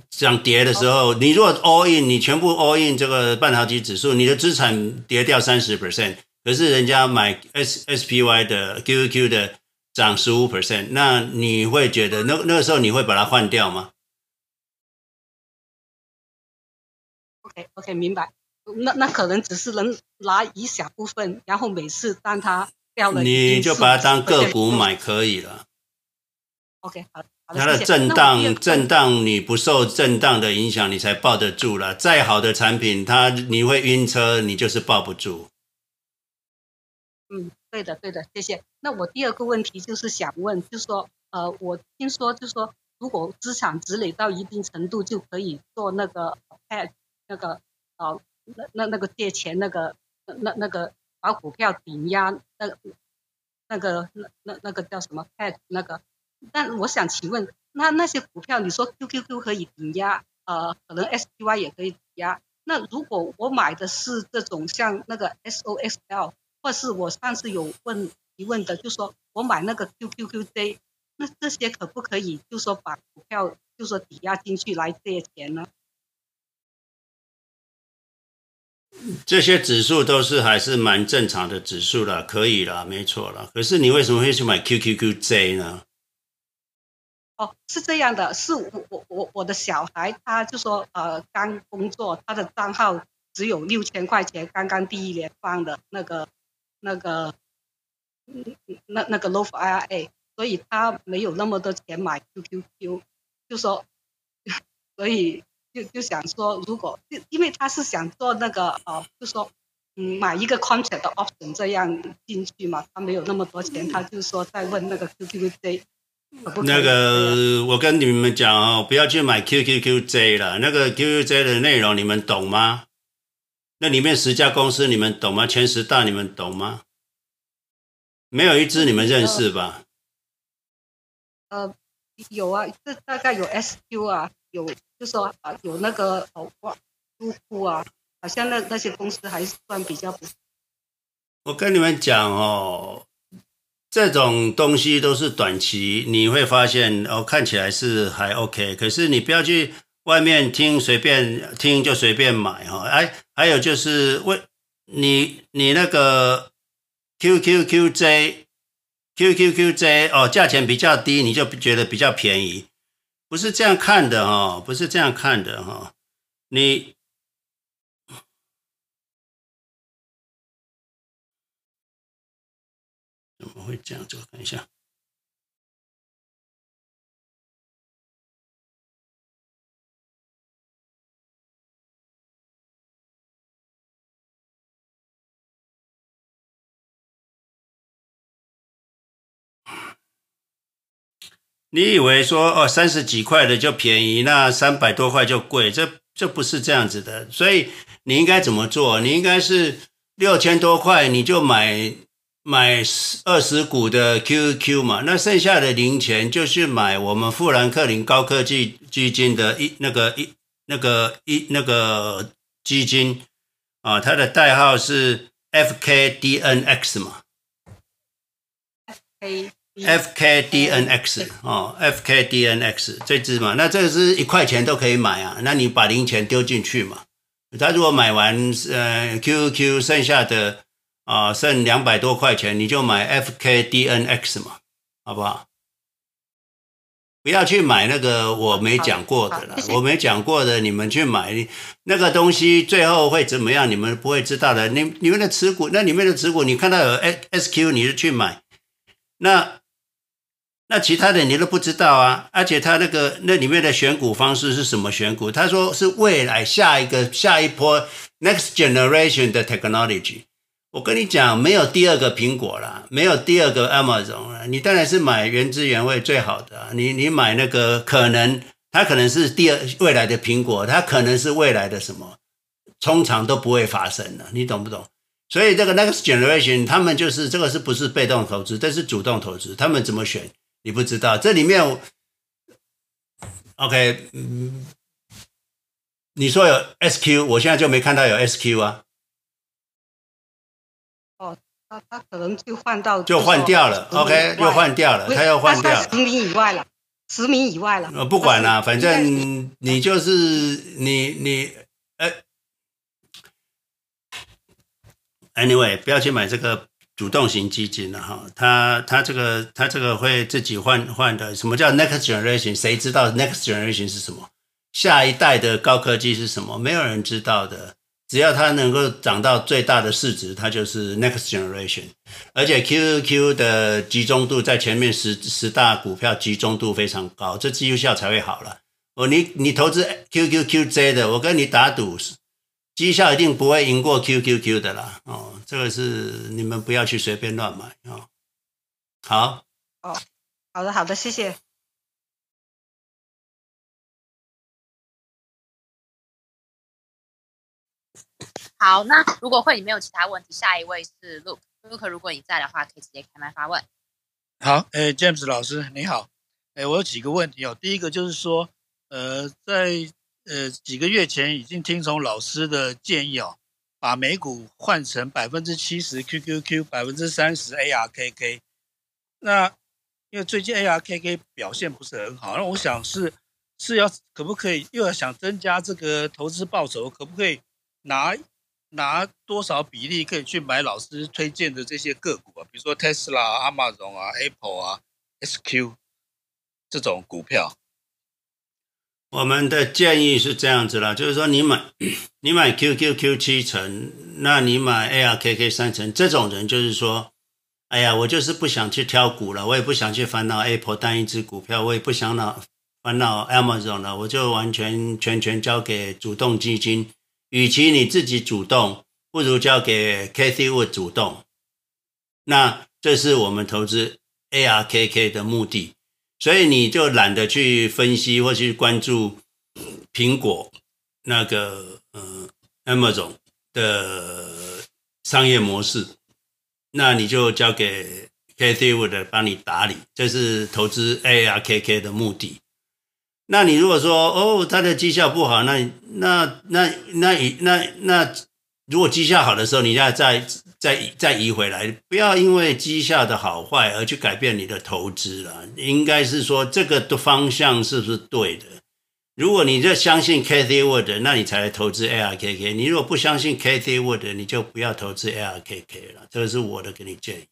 讲跌的时候，你如果 all in，你全部 all in 这个半导体指数，你的资产跌掉三十 percent，可是人家买 S SPY 的 QQQ 的涨十五 percent，那你会觉得那那个时候你会把它换掉吗？OK OK，明白。那那可能只是能拿一小部分，然后每次当它掉了，你就把它当个股买可以了。OK，好，它的震荡震荡你不受震荡的影响，你才抱得住了。再好的产品，它你会晕车，你就是抱不住。嗯，对的对的，谢谢。那我第二个问题就是想问，就是说，呃，我听说就是说，如果资产积累到一定程度，就可以做那个 hedge 那个呃。那那那个借钱那个那那个把股票抵押那那个那那那个叫什么 hedge 那个？但我想请问，那那些股票你说 QQQ 可以抵押，呃，可能 SPY 也可以抵押。那如果我买的是这种像那个 SOSL，或是我上次有问提问的，就说我买那个 QQQJ，那这些可不可以就说把股票就说抵押进去来借钱呢？这些指数都是还是蛮正常的指数了，可以了，没错了。可是你为什么会去买 QQQJ 呢？哦，是这样的，是我我我我的小孩，他就说呃刚工作，他的账号只有六千块钱，刚刚第一年放的那个那个那那个 Roth IRA，所以他没有那么多钱买 QQQ，就说 所以。就就想说，如果就因为他是想做那个呃，就说嗯买一个 contract 的 option 这样进去嘛，他没有那么多钱，他就说在问那个以。那个我跟你们讲哦，不要去买 QQQJ 了，那个 QQJ 的内容你们懂吗？那里面十家公司你们懂吗？前十大你们懂吗？没有一支你们认识吧？呃，有啊，这大概有 SQ 啊。有，就说啊，有那个哦，哇，入库啊，好像那那些公司还算比较不。我跟你们讲哦，这种东西都是短期，你会发现哦，看起来是还 OK，可是你不要去外面听，随便听就随便买哈、哦。哎，还有就是为你你那个 QQQJ，QQQJ 哦，价钱比较低，你就觉得比较便宜。不是这样看的哈，不是这样看的哈，你怎么会这样做？等一下。你以为说哦三十几块的就便宜，那三百多块就贵，这这不是这样子的。所以你应该怎么做？你应该是六千多块你就买买二十股的 QQ 嘛，那剩下的零钱就去买我们富兰克林高科技基金的一那个一那个一那个基金啊，它的代号是 FKDNX 嘛。FK FKDNX 哦，FKDNX 这支嘛，那这是一块钱都可以买啊，那你把零钱丢进去嘛，他如果买完呃 QQQ 剩下的啊、呃、剩两百多块钱，你就买 FKDNX 嘛，好不好？不要去买那个我没讲过的了，我没讲过的你们去买那个东西，最后会怎么样？你们不会知道的。你你们的持股，那里面的持股，你看到有 SQ，你就去买，那。那其他的你都不知道啊，而且他那个那里面的选股方式是什么选股？他说是未来下一个下一波 next generation 的 technology。我跟你讲，没有第二个苹果了，没有第二个 Amazon 了，你当然是买原汁原味最好的。你你买那个可能它可能是第二未来的苹果，它可能是未来的什么，通常都不会发生的，你懂不懂？所以这个 next generation 他们就是这个是不是被动投资？这是主动投资，他们怎么选？你不知道这里面，OK，嗯，你说有 SQ，我现在就没看到有 SQ 啊。哦，他他可能就换到就换掉了，OK，又换掉了，他又换掉了。十名以外了，十名以外了。呃，不管了，反正你就是你你呃，Anyway，不要去买这个。主动型基金了哈，它它这个它这个会自己换换的。什么叫 next generation？谁知道 next generation 是什么？下一代的高科技是什么？没有人知道的。只要它能够涨到最大的市值，它就是 next generation。而且 QQQ 的集中度在前面十十大股票集中度非常高，这绩效才会好了。哦，你你投资 QQQJ 的，我跟你打赌。绩效一定不会赢过 QQQ 的啦，哦，这个是你们不要去随便乱买哦。好，哦，好的，好的，谢谢。好，那如果会你没有其他问题，下一位是 Luke，Luke，如果你在的话，可以直接开麦发问。好，哎，James 老师你好，哎，我有几个问题哦。第一个就是说，呃，在呃，几个月前已经听从老师的建议哦，把美股换成百分之七十 QQQ，百分之三十 ARKK。那因为最近 ARKK 表现不是很好，那我想是是要可不可以又要想增加这个投资报酬，可不可以拿拿多少比例可以去买老师推荐的这些个股啊？比如说 Tesla、Amazon 啊、Apple 啊、SQ 这种股票。我们的建议是这样子啦，就是说你买 你买 QQQ 七成，那你买 ARKK 三成，这种人就是说，哎呀，我就是不想去挑股了，我也不想去烦恼 Apple 单一只股票，我也不想恼烦恼 Amazon 了，我就完全全权交给主动基金。与其你自己主动，不如交给 Kathy Wood 主动。那这是我们投资 ARKK 的目的。所以你就懒得去分析或去关注苹果那个呃 Amazon 的商业模式，那你就交给 Cathie Wood 帮你打理，这是投资 ARKK 的目的。那你如果说哦，它的绩效不好，那那那那那那，如果绩效好的时候，你要再。再再移回来，不要因为绩效的好坏而去改变你的投资了。应该是说这个的方向是不是对的？如果你就相信 K D Wood，那你才来投资 ARKK。你如果不相信 K D Wood，你就不要投资 ARKK 了。这个是我的给你建议。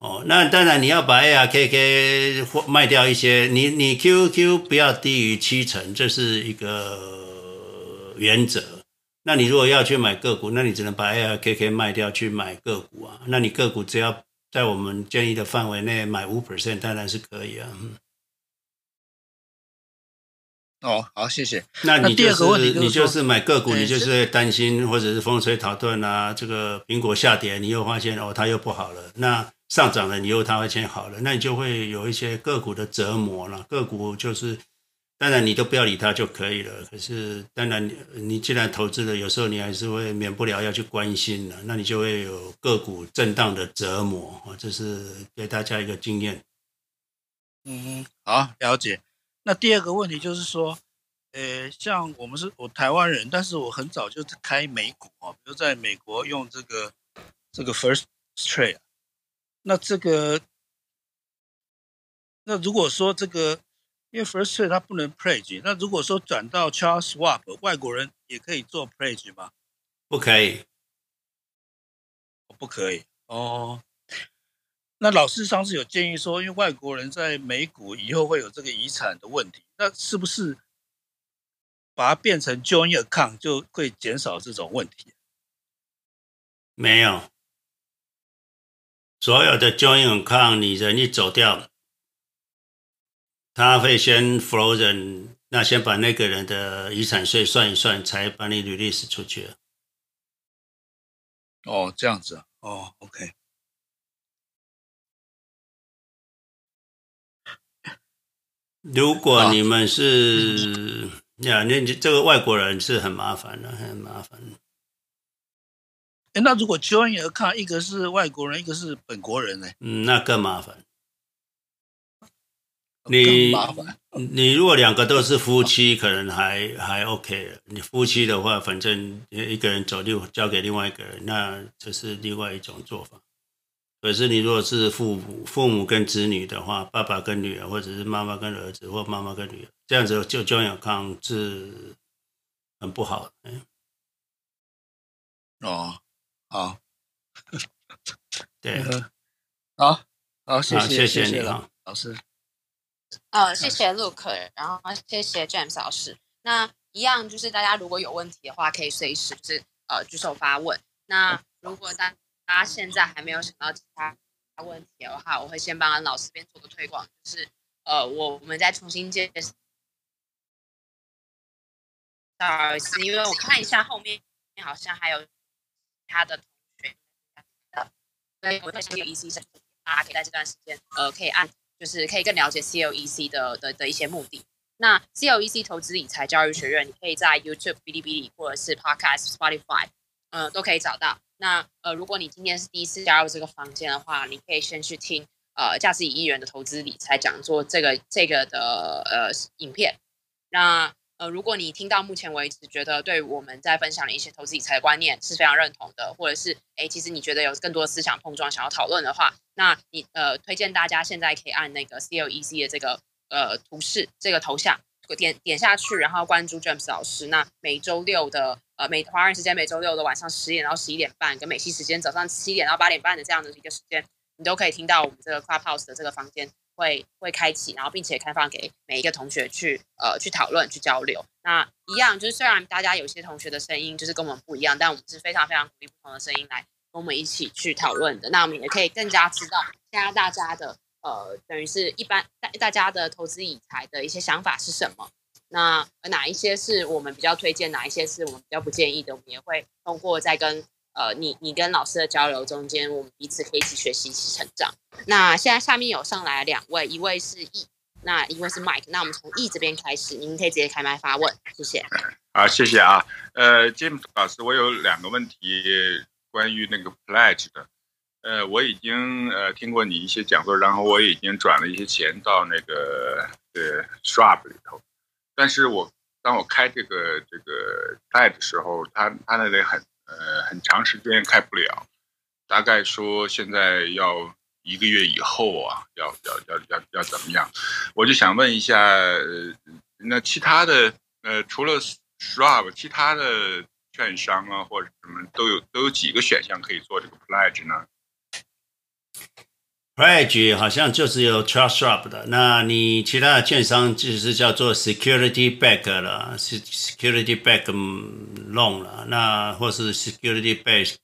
哦，那当然你要把 ARKK 卖掉一些，你你 QQ 不要低于七成，这是一个原则。那你如果要去买个股，那你只能把 ARKK 卖掉去买个股啊。那你个股只要在我们建议的范围内买五 percent，当然是可以啊。哦，好，谢谢。那你、就是、那第二个问题就是你就是买个股，欸、你就是担心或者是风吹草动啊，这个苹果下跌，你又发现哦它又不好了。那上涨了，你又它会先好了，那你就会有一些个股的折磨了。个股就是。当然，你都不要理他就可以了。可是，当然，你既然投资了，有时候你还是会免不了要去关心的。那你就会有个股震荡的折磨。这是给大家一个经验。嗯，好，了解。那第二个问题就是说，呃，像我们是我台湾人，但是我很早就开美股啊，比如在美国用这个这个 First Trade。那这个，那如果说这个。因为 First Trade 它不能 pledge，那如果说转到 Charles Schwab，外国人也可以做 pledge 吗？不可以，不可以哦。那老师上次有建议说，因为外国人在美股以后会有这个遗产的问题，那是不是把它变成 joint account 就会减少这种问题？没有，所有的 joint account 你人一走掉。他会先 frozen，那先把那个人的遗产税算一算，才把你 release 出去。哦，这样子，哦，OK。如果你们是呀，那这个外国人是很麻烦的，很麻烦。哎，那如果 joint account，一个是外国人，一个是本国人呢？嗯，那更麻烦。你你如果两个都是夫妻，可能还还 OK。你夫妻的话，反正一个人走就交给另外一个人，那这是另外一种做法。可是你如果是父母父母跟子女的话，爸爸跟女儿，或者是妈妈跟儿子，或妈妈跟女儿，这样子就 joint account 是很不好。嗯，哦，好，对，好，好，谢谢，好谢谢你了，老师。呃，谢谢 Luke，然后谢谢 James 老师。那一样就是大家如果有问题的话，可以随时就是呃举手发问。那如果大大家现在还没有想到其他问题的话，我会先帮老师边做个推广，就是呃我我们再重新介绍一次，因为我看一下后面好像还有他的同学，所以我会先有 EC 生，大家可以在这段时间呃可以按。就是可以更了解 CLEC 的的的一些目的。那 CLEC 投资理财教育学院，你可以在 YouTube、哔哩哔哩或者是 Podcast、Spotify，呃，都可以找到。那呃，如果你今天是第一次加入这个房间的话，你可以先去听呃价值一亿元的投资理财讲座这个这个的呃影片。那呃，如果你听到目前为止觉得对我们在分享的一些投资理财的观念是非常认同的，或者是哎，其实你觉得有更多的思想碰撞想要讨论的话，那你呃推荐大家现在可以按那个 CLEC 的这个呃图示这个头像点点下去，然后关注 James 老师。那每周六的呃美华人时间每周六的晚上十点到十一点半，跟美西时间早上七点到八点半的这样的一个时间，你都可以听到我们这个 Clubhouse 的这个房间会会开启，然后并且开放给每一个同学去呃去讨论去交流。那一样就是虽然大家有些同学的声音就是跟我们不一样，但我们是非常非常鼓励不同的声音来跟我们一起去讨论的。那我们也可以更加知道现在大家的。呃，等于是一般大大家的投资理财的一些想法是什么？那哪一些是我们比较推荐，哪一些是我们比较不建议的？我们也会通过在跟呃你你跟老师的交流中间，我们彼此可以一起学习，一起成长。那现在下面有上来两位，一位是 E，那一位是 Mike。那我们从 E 这边开始，您可以直接开麦发问，谢谢。好，谢谢啊。呃，James 老师，我有两个问题关于那个 Pledge 的。呃，我已经呃听过你一些讲座，然后我已经转了一些钱到那个呃 Schwab 里头，但是我当我开这个这个 Pad 的时候，他他那里很呃很长时间开不了，大概说现在要一个月以后啊，要要要要要怎么样？我就想问一下，呃，那其他的呃除了 Shrub，其他的券商啊或者什么都有都有几个选项可以做这个 Pledge 呢？Pledge 好像就是有 Charles Schwab 的，那你其他的券商就是叫做 Security Back 了，Security Back Loan 了，那或是 Security Based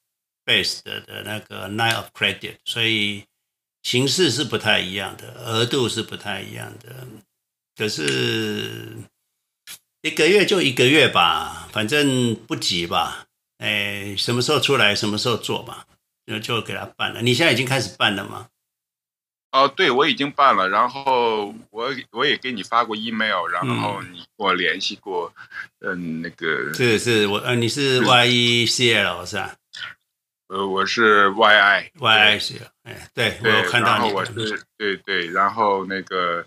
Based 的那个 Line of Credit，所以形式是不太一样的，额度是不太一样的，可是一个月就一个月吧，反正不急吧，哎，什么时候出来什么时候做吧，就就给他办了。你现在已经开始办了吗？哦，对，我已经办了，然后我我也给你发过 email，然后你跟我联系过，嗯，那个是是，我呃，你是 YECL 是吧？呃，我是 YI YICL，哎，对，我有看到你。我是对对，然后那个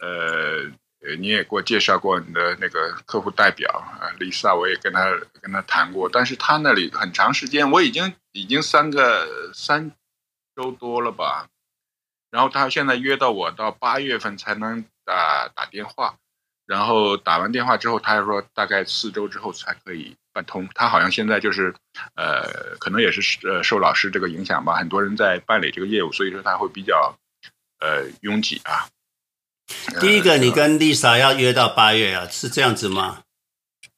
呃，你也给我介绍过你的那个客户代表啊，Lisa，我也跟他跟他谈过，但是他那里很长时间，我已经已经三个三周多了吧。然后他现在约到我到八月份才能打打电话，然后打完电话之后，他又说大概四周之后才可以办通。他好像现在就是，呃，可能也是呃受老师这个影响吧，很多人在办理这个业务，所以说他会比较呃拥挤啊。第一个，你跟 Lisa 要约到八月啊，是这样子吗？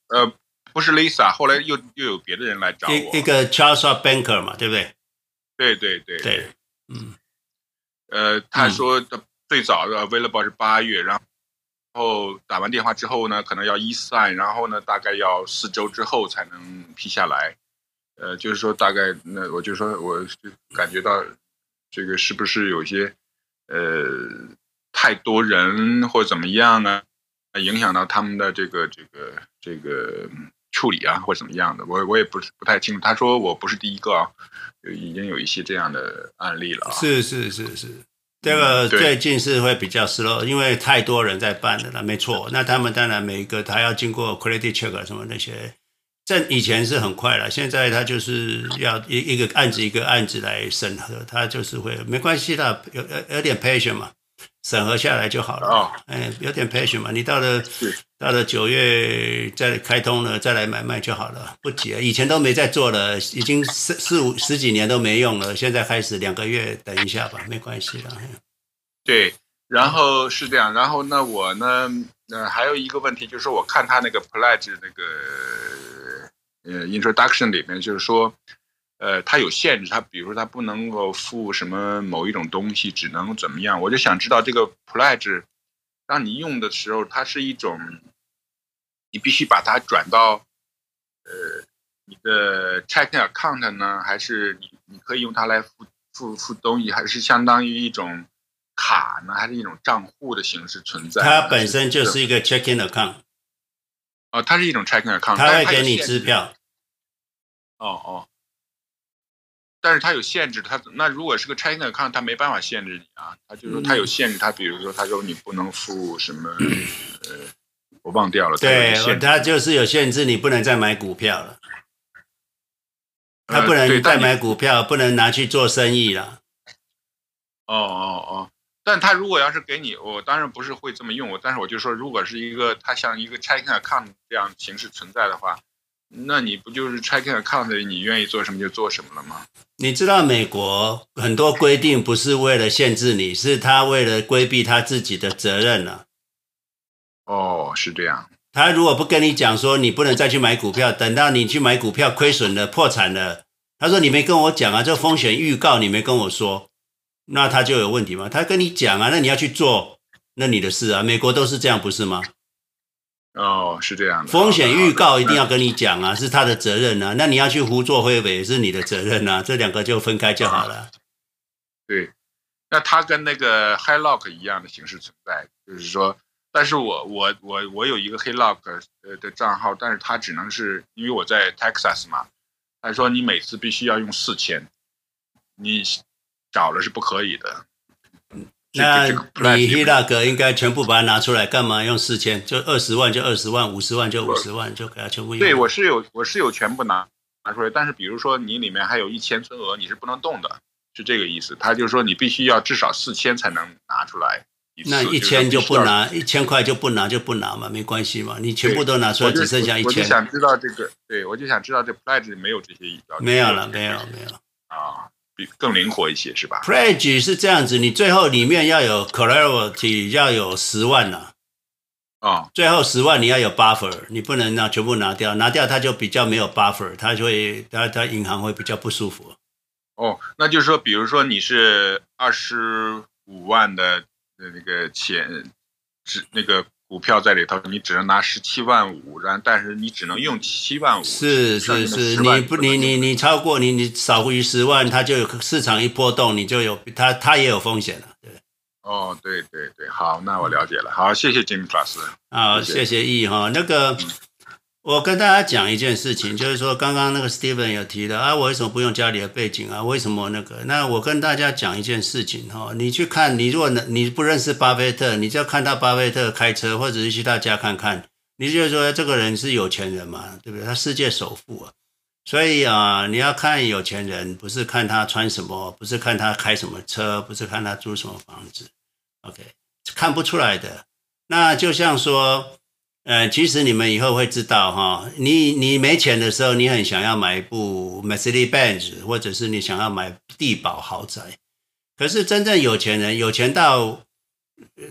呃，不是 Lisa，后来又又有别的人来找我。一个 Charles Banker 嘛，对不对？对对对对，嗯。呃，他说的最早的 available 是八月，然后打完电话之后呢，可能要 e-sign，然后呢，大概要四周之后才能批下来。呃，就是说大概那我就说我就感觉到这个是不是有些呃太多人或怎么样呢，影响到他们的这个这个这个处理啊，或怎么样的，我我也不是不太清楚。他说我不是第一个啊。已经有一些这样的案例了。是是是是，这个最近是会比较 slow，因为太多人在办的了。没错，那他们当然每一个他要经过 credit check 什么那些，这以前是很快了，现在他就是要一一个案子一个案子来审核，他就是会没关系的，有有有点 patient 嘛。审核下来就好了。哦，哎，有点 patient 嘛，你到了到了九月再开通了，再来买卖就好了，不急啊。以前都没在做了，已经四四五十几年都没用了，现在开始两个月等一下吧，没关系的。对，然后是这样，然后那我呢，呃，还有一个问题就是说，我看他那个 pledge 那个呃 introduction 里面就是说。呃，它有限制，它比如说它不能够付什么某一种东西，只能怎么样？我就想知道这个 pledge，当你用的时候，它是一种，你必须把它转到呃你的 checking account 呢，还是你你可以用它来付付付东西，还是相当于一种卡呢，还是一种账户的形式存在？它本身就是一个 checking account。哦，它是一种 checking account，它会给你支票。哦哦。但是它有限制，它那如果是个 checking account，它没办法限制你啊。它就说它有限制，它比如说它说你不能付什么，呃，我忘掉了。对，它就是有限制，你不能再买股票了。他不能再买股票，不能拿去做生意了。哦哦哦！但他如果要是给你，我当然不是会这么用。我但是我就说，如果是一个它像一个 checking account 这样形式存在的话。那你不就是 checking account？你愿意做什么就做什么了吗？你知道美国很多规定不是为了限制你，是他为了规避他自己的责任了、啊。哦，是这样。他如果不跟你讲说你不能再去买股票，等到你去买股票亏损了、破产了，他说你没跟我讲啊，这风险预告你没跟我说，那他就有问题吗？他跟你讲啊，那你要去做，那你的事啊。美国都是这样，不是吗？哦，是这样的。风险预告一定要跟你讲啊，是他的责任啊。那你要去胡作非为，是你的责任啊。这两个就分开就好了。对，那他跟那个 High Lock 一样的形式存在，就是说。但是我我我我有一个 high lock 呃的账号，但是它只能是因为我在 Texas 嘛，他说你每次必须要用四千，你少了是不可以的。那你 Hillock 应该全部把它拿出来，干嘛用四千？就二十万就二十万，五十万就五十万，就给它全部用。对，我是有我是有全部拿拿出来，但是比如说你里面还有一千存额，你是不能动的，是这个意思。他就是说你必须要至少四千才能拿出来。那一千就不拿，一千块就不拿就不拿嘛，没关系嘛。你全部都拿出来，只剩下一千。我就想知道这个，对我就想知道这 pledge 没有这些要求。没有了，没有，没有。啊，比更灵活一些是吧？pledge 是这样子，你最后里面要有 collateral 要有十万呐。啊，最后十万你要有 buffer，你不能拿全部拿掉，拿掉它就比较没有 buffer，它就会它它银行会比较不舒服。哦，那就是说，比如说你是二十五万的。那个钱，只那个股票在里头，你只能拿十七万五，然但是你只能用七万五。是是是，你不你你你超过你你少于十万，它就有市场一波动，你就有它它也有风险了，对。哦，对对对，好，那我了解了，好，谢谢 James 老师。好，谢谢易哈，那个。嗯我跟大家讲一件事情，就是说刚刚那个 Steven 有提的啊，我为什么不用家里的背景啊？为什么那个？那我跟大家讲一件事情哈，你去看，你如果能你不认识巴菲特，你就看到巴菲特开车，或者是去他家看看，你就说这个人是有钱人嘛，对不对？他世界首富啊，所以啊，你要看有钱人，不是看他穿什么，不是看他开什么车，不是看他租什么房子，OK，看不出来的。那就像说。呃，其实你们以后会知道哈，你你没钱的时候，你很想要买一部 Mercedes-Benz，或者是你想要买地堡豪宅。可是真正有钱人，有钱到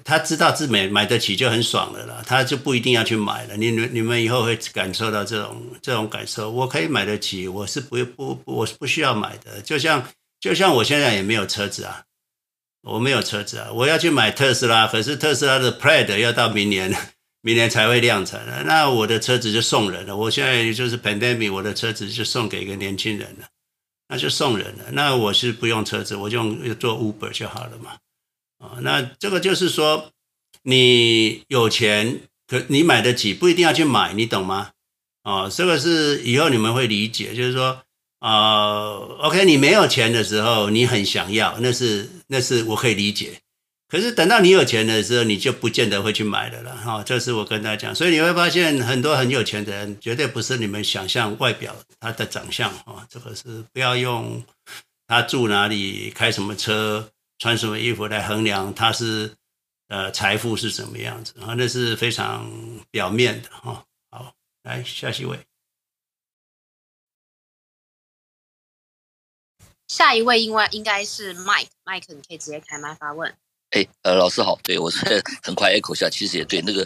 他知道自美买得起就很爽了啦，他就不一定要去买了。你你们以后会感受到这种这种感受，我可以买得起，我是不不我是不需要买的。就像就像我现在也没有车子啊，我没有车子啊，我要去买特斯拉，可是特斯拉的 Pride 要到明年。明年才会量产了，那我的车子就送人了。我现在就是 pandemic，我的车子就送给一个年轻人了，那就送人了。那我是不用车子，我就用做 Uber 就好了嘛。啊，那这个就是说，你有钱，可你买得起，不一定要去买，你懂吗？啊，这个是以后你们会理解，就是说，啊，OK，你没有钱的时候，你很想要，那是那是我可以理解。可是等到你有钱的时候，你就不见得会去买了了哈。这是我跟大家讲，所以你会发现很多很有钱的人，绝对不是你们想象外表他的长相哈。这个是不要用他住哪里、开什么车、穿什么衣服来衡量他是呃财富是什么样子啊，那是非常表面的哈。好，来下一位，下一位因为应该是 Mike，Mike 你可以直接开麦发问。哎，呃，老师好，对我是 很快 echo 下，其实也对。那个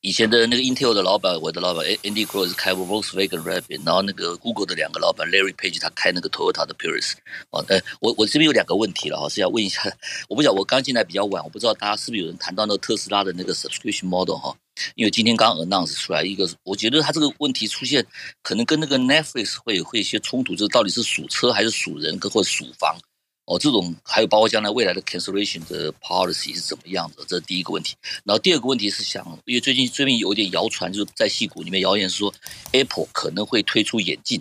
以前的那个 Intel 的老板，我的老板 Andy Grove 是开过 Volkswagen Rabbit，然后那个 Google 的两个老板 Larry Page 他开那个 Toyota 的 Prius。哦，呃，我我这边有两个问题了哈，是要问一下，我不晓得我刚进来比较晚，我不知道大家是不是有人谈到那个特斯拉的那个 subscription model 哈？因为今天刚 announce 出来一个，我觉得他这个问题出现可能跟那个 Netflix 会会有一些冲突，就是到底是数车还是数人，或者属房？哦，这种还有包括将来未来的 cancellation 的 policy 是怎么样的？这是第一个问题。然后第二个问题是想，因为最近最近有一点谣传，就是在戏骨里面谣言是说 Apple 可能会推出眼镜。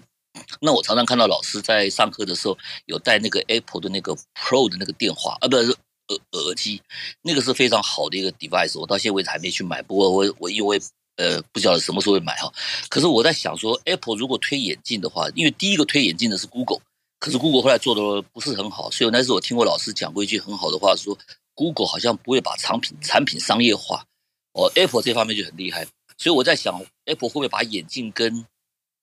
那我常常看到老师在上课的时候有带那个 Apple 的那个 Pro 的那个电话啊，不是耳耳机，那个是非常好的一个 device。我到现在为止还没去买，不过我我因为呃不晓得什么时候会买哈。可是我在想说，Apple 如果推眼镜的话，因为第一个推眼镜的是 Google。可是 Google 后来做的不是很好，所以那时候我听过老师讲过一句很好的话，说 Google 好像不会把产品产品商业化，哦，Apple 这方面就很厉害，所以我在想，Apple 会不会把眼镜跟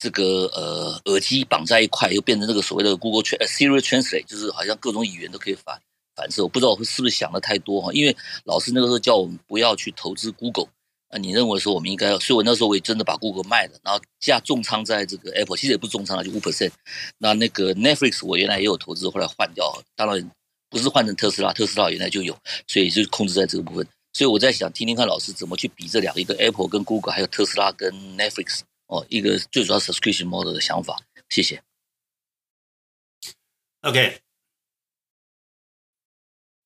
这个呃耳机绑在一块，又变成那个所谓的 Google Trans Siri Translate，就是好像各种语言都可以反反射。我不知道我是不是想的太多哈，因为老师那个时候叫我们不要去投资 Google。那你认为说我们应该？所以我那时候我也真的把 Google 卖了，然后加重仓在这个 Apple，其实也不重仓了，就五 percent。那那个 Netflix 我原来也有投资，后来换掉，当然不是换成特斯拉，特斯拉原来就有，所以就控制在这个部分。所以我在想，听听看老师怎么去比这两个，一个 Apple 跟 Google，还有特斯拉跟 Netflix 哦，一个最主要 subscription model 的想法。谢谢。OK，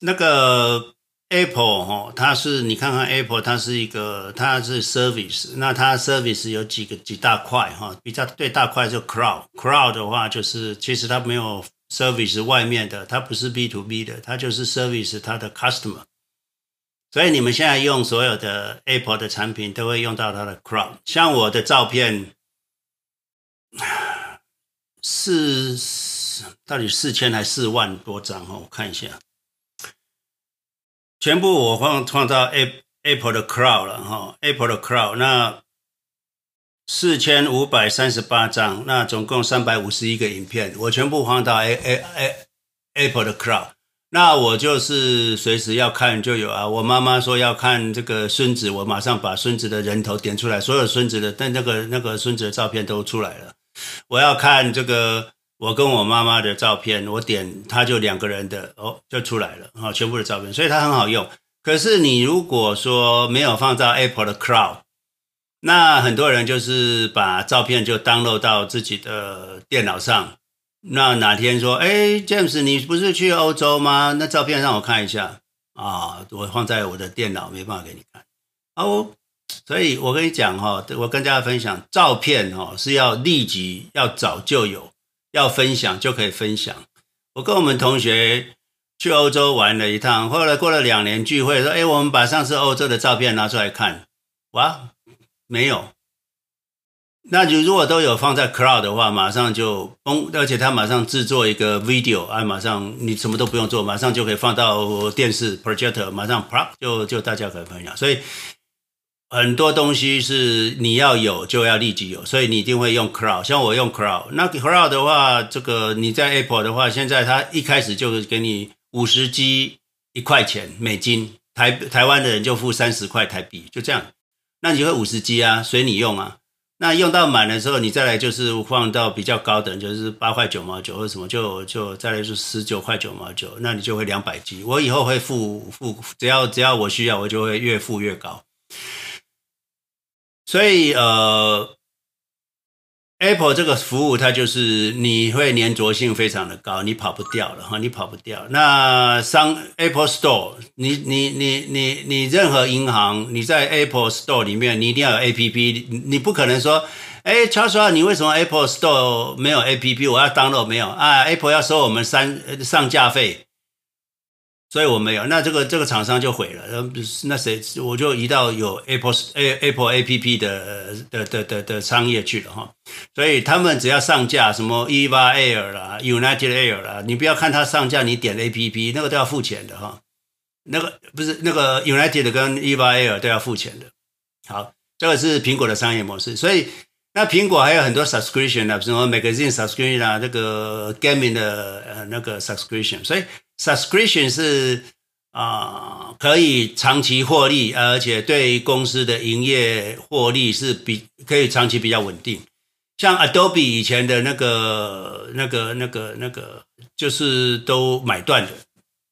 那个。Apple 哈，它是你看看 Apple，它是一个，它是 service，那它 service 有几个几大块哈，比较最大块就 cloud，cloud 的话就是其实它没有 service 外面的，它不是 B to B 的，它就是 service 它的 customer，所以你们现在用所有的 Apple 的产品都会用到它的 cloud，像我的照片四到底四千还是四万多张哈，我看一下。全部我放放到 Apple 的 Cloud 了哈，Apple 的 Cloud 那四千五百三十八张，那总共三百五十一个影片，我全部放到 A A A Apple 的 Cloud。那我就是随时要看就有啊。我妈妈说要看这个孙子，我马上把孙子的人头点出来，所有孙子的但那个那个孙子的照片都出来了。我要看这个。我跟我妈妈的照片，我点它就两个人的哦，就出来了啊，全部的照片，所以它很好用。可是你如果说没有放到 Apple 的 Cloud，那很多人就是把照片就 download 到自己的电脑上。那哪天说，哎，James，你不是去欧洲吗？那照片让我看一下啊，我放在我的电脑，没办法给你看哦。所以我跟你讲哈，我跟大家分享，照片哈是要立即要早就有。要分享就可以分享。我跟我们同学去欧洲玩了一趟，后来过了两年聚会，说：“哎，我们把上次欧洲的照片拿出来看。”哇，没有。那就如果都有放在 Cloud 的话，马上就崩，而且他马上制作一个 video，啊，马上你什么都不用做，马上就可以放到电视 projector，马上啪就就大家可以分享。所以。很多东西是你要有就要立即有，所以你一定会用 Cloud。像我用 Cloud，那 Cloud 的话，这个你在 Apple 的话，现在它一开始就是给你五十 G 一块钱美金，台台湾的人就付三十块台币，就这样。那你就会五十 G 啊，随你用啊。那用到满的时候，你再来就是放到比较高等，就是八块九毛九或什么，就就再来是十九块九毛九，那你就会两百 G。我以后会付付，只要只要我需要，我就会越付越高。所以，呃，Apple 这个服务它就是你会粘着性非常的高，你跑不掉了哈，你跑不掉。那商 Apple Store，你你你你你任何银行，你在 Apple Store 里面，你一定要有 APP，你不可能说，哎，乔叔啊，你为什么 Apple Store 没有 APP？我要 download 没有啊？Apple 要收我们三上架费。所以我没有，那这个这个厂商就毁了。那谁我就移到有 Apple Apple A P P 的的的的的商业去了哈。所以他们只要上架什么 EVA Air 啦、United Air 啦，你不要看它上架，你点 A P P 那个都要付钱的哈。那个不是那个 United 跟 EVA Air 都要付钱的。好，这个是苹果的商业模式。所以那苹果还有很多 subscription 啊，什么 Magazine subscription 啊，这个 Gaming 的呃那个 subscription，所以。Subscription 是啊、可以长期获利，而且对公司的营业获利是比可以长期比较稳定。像 Adobe 以前的那个、那个、那个、那个，就是都买断的。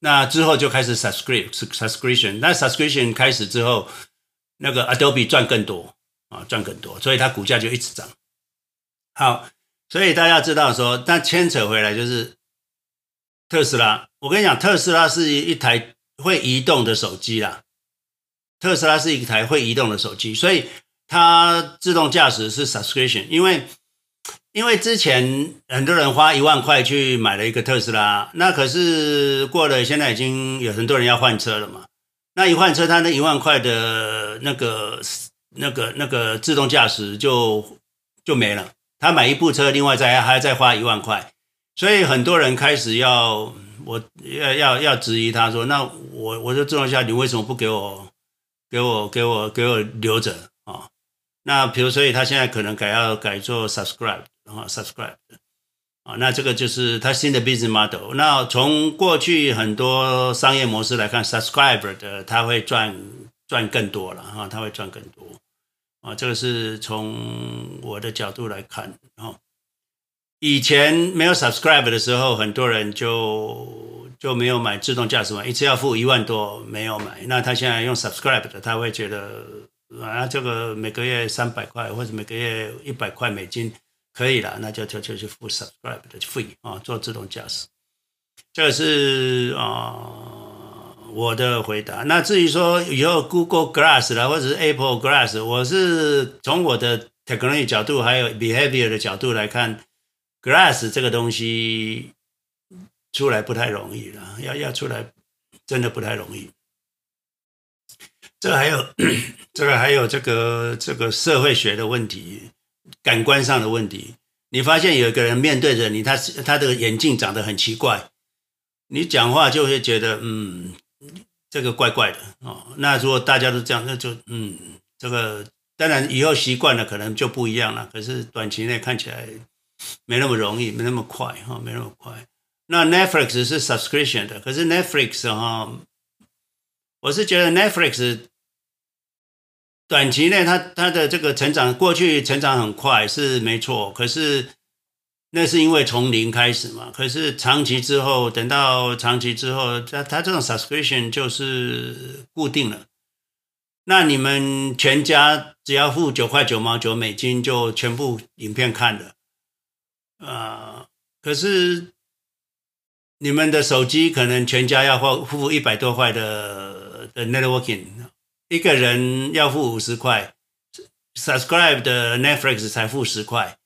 那之后就开始 subscription，那 subscription 开始之后，那个 Adobe 赚更多啊，赚更多，所以它股价就一直涨。好，所以大家知道说，但牵扯回来就是。特斯拉，我跟你讲，特斯拉是一台会移动的手机啦。特斯拉是一台会移动的手机，所以它自动驾驶是 subscription。因为因为之前很多人花一万块去买了一个特斯拉，那可是过了，现在已经有很多人要换车了嘛。那一换车，他那一万块的那个那个那个自动驾驶就就没了。他买一部车，另外再还要再花一万块。所以很多人开始要我要要要质疑他说，那我我就自动驾驶，你为什么不给我给我给我给我留着啊？那比如所以他现在可能改要改做 subscribe 然后，subscribe 啊，那这个就是他新的 business model。那从过去很多商业模式来看，subscriber 的他会赚赚更多了哈，他会赚更多啊。这个是从我的角度来看啊。以前没有 subscribe 的时候，很多人就就没有买自动驾驶嘛，一次要付一万多，没有买。那他现在用 subscribe 的，他会觉得啊，这个每个月三百块或者每个月一百块美金可以了，那就就就去付 subscribe 的费啊，做自动驾驶。这个是啊、我的回答。那至于说以后 Google Glass 啦，或者是 Apple Glass，我是从我的 technology 角度还有 behavior 的角度来看。Glass 这个东西出来不太容易了，要要出来真的不太容易。这还有这个还有这个这个社会学的问题，感官上的问题。你发现有一个人面对着你，他他的眼镜长得很奇怪，你讲话就会觉得嗯，这个怪怪的哦。那如果大家都这样，那就嗯，这个当然以后习惯了可能就不一样了。可是短期内看起来。没那么容易，没那么快哈，没那么快。那 Netflix 是 subscription 的，可是 Netflix 哈，我是觉得 Netflix 短期内它它的这个成长，过去成长很快是没错，可是那是因为从零开始嘛。可是长期之后，等到长期之后，它它这种 subscription 就是固定了。那你们全家只要付九块九毛九美金，就全部影片看了。啊，可是你们的手机可能全家要付付一百多块的的 networking，一个人要付五十块，subscribe 的 Netflix 才付十块。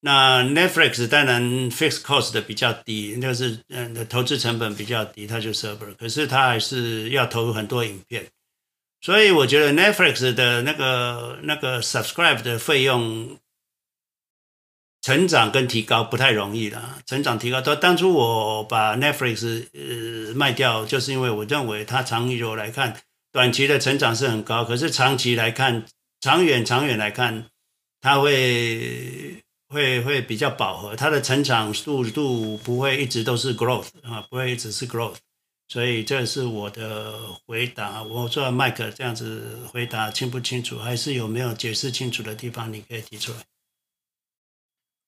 那 Netflix 当然 fixed cost 的比较低，就是嗯，投资成本比较低，它就 server，可是它还是要投入很多影片，所以我觉得 Netflix 的那个那个 subscribe 的费用。成长跟提高不太容易了。成长提高，到当初我把 Netflix 呃卖掉，就是因为我认为它长久来看，短期的成长是很高，可是长期来看，长远长远来看，它会会会比较饱和，它的成长速度不会一直都是 growth 啊，不会一直是 growth。所以这是我的回答。我做麦克这样子回答清不清楚？还是有没有解释清楚的地方？你可以提出来。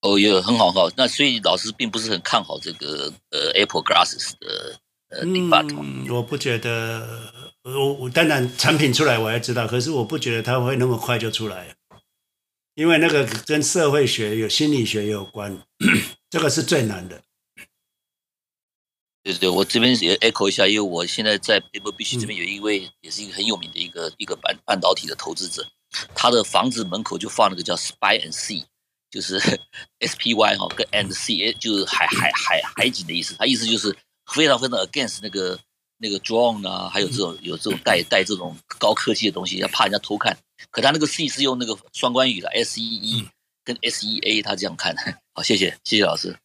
哦，有很好很好，那所以老师并不是很看好这个呃 Apple Glasses 的呃 debut。嗯，我不觉得，我我当然产品出来我也知道，可是我不觉得它会那么快就出来，因为那个跟社会学有心理学有关，这个是最难的。对对对，我这边也 echo 一下，因为我现在在 Pebble Beach 这边有一位也是一个很有名的一个一个半半导体的投资者，他的房子门口就放了个叫 Spy and See。就是 S P Y 哈跟 and C，就是海海海海景的意思。它意思就是非常非常 against 那个那个 drone 啊，还有这种有这种带带这种高科技的东西，要怕人家偷看。可他那个 C 是用那个双关语的 S E E 跟 S E A，他这样看。好，谢谢谢谢老师。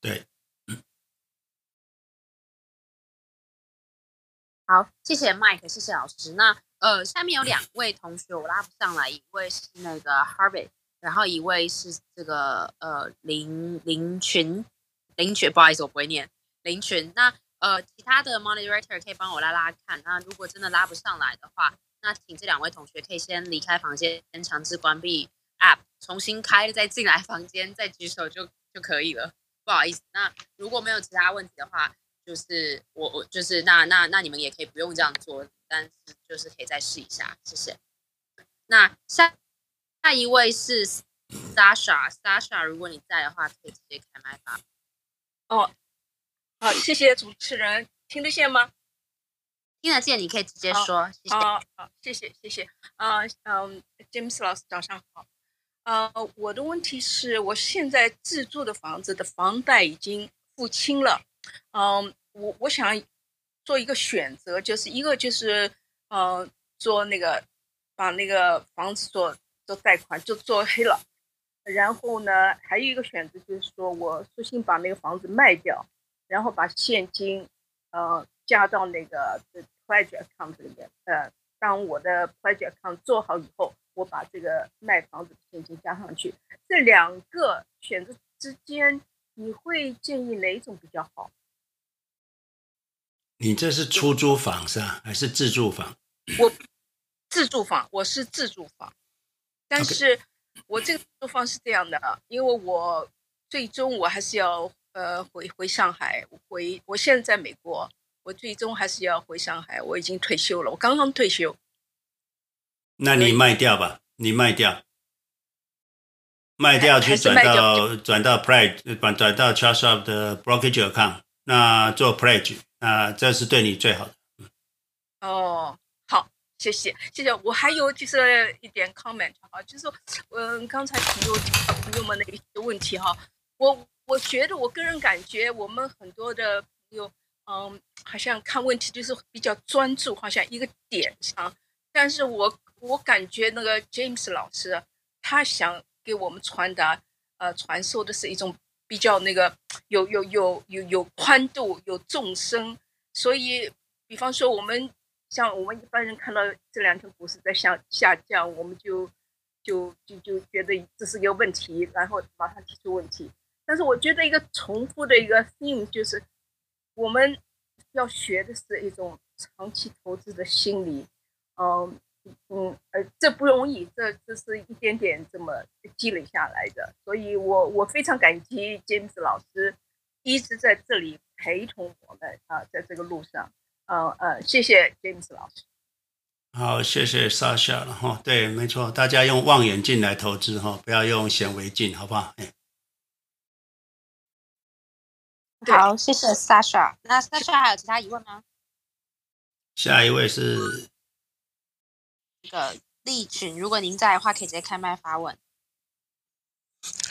对，好，谢谢 Mike，谢谢老师。那呃，下面有两位同学我拉不上来，一位是那个 Harvey。然后一位是这个呃林林群林群，不好意思，我不会念林群。那呃其他的 moderator 可以帮我拉拉看。那如果真的拉不上来的话，那请这两位同学可以先离开房间，先强制关闭 app，重新开再进来房间，再举手就就可以了。不好意思，那如果没有其他问题的话，就是我我就是那那那你们也可以不用这样做，但是就是可以再试一下，谢谢。那下。下一位是 Sasha，Sasha，如果你在的话，可以直接开麦吧。哦，好，谢谢主持人，听得见吗？听得见，你可以直接说。谢谢。好，好，谢谢，谢谢。啊，嗯，James 老师早上好。呃，我的问题是我现在自住的房子的房贷已经付清了。嗯，我我想做一个选择，就是一个就是呃，做那个把那个房子做。做贷款就做黑了，然后呢，还有一个选择就是说，我索性把那个房子卖掉，然后把现金，呃，加到那个 pledge account 里面。呃，当我的 pledge account 做好以后，我把这个卖房子的现金加上去。这两个选择之间，你会建议哪一种比较好？你这是出租房是吧？还是自住房？我自住房，我是自住房，但是我这个做法是这样的啊，因为我最终我还是要呃回回上海，回我现在在美国，我最终还是要回上海，我已经退休了，我刚刚退休。那你卖掉吧，你卖掉，卖掉去转到转到 pledge 转转到 Charles Schwab 的 brokerage account，那做 pledge。那，这是对你最好的。哦，好，谢谢，谢谢。我还有就是一点 comment 哈，就是说，嗯，刚才朋友朋友们的一些问题哈，我我觉得我个人感觉我们很多的朋友，嗯，好像看问题就是比较专注，好像一个点上。但是我我感觉那个 James 老师他想给我们传达，呃，传授的是一种。比较那个有有有有有宽度有纵深，所以比方说我们像我们一般人看到这两天股市在下下降，我们就就就就觉得这是个问题，然后马上提出问题。但是我觉得一个重复的一个 theme 就是我们要学的是一种长期投资的心理，嗯。嗯，呃，这不容易，这这是一点点这么积累下来的，所以我我非常感激兼职老师一直在这里陪同我们啊，在这个路上，呃呃，谢谢 James 老师。好，谢谢 Sasha 了哈，对，没错，大家用望远镜来投资哈，不要用显微镜，好不好？哎，好，谢谢 Sasha。那 Sasha 还有其他疑问吗？下一位是。那个利群，如果您在的话，可以直接开麦发问。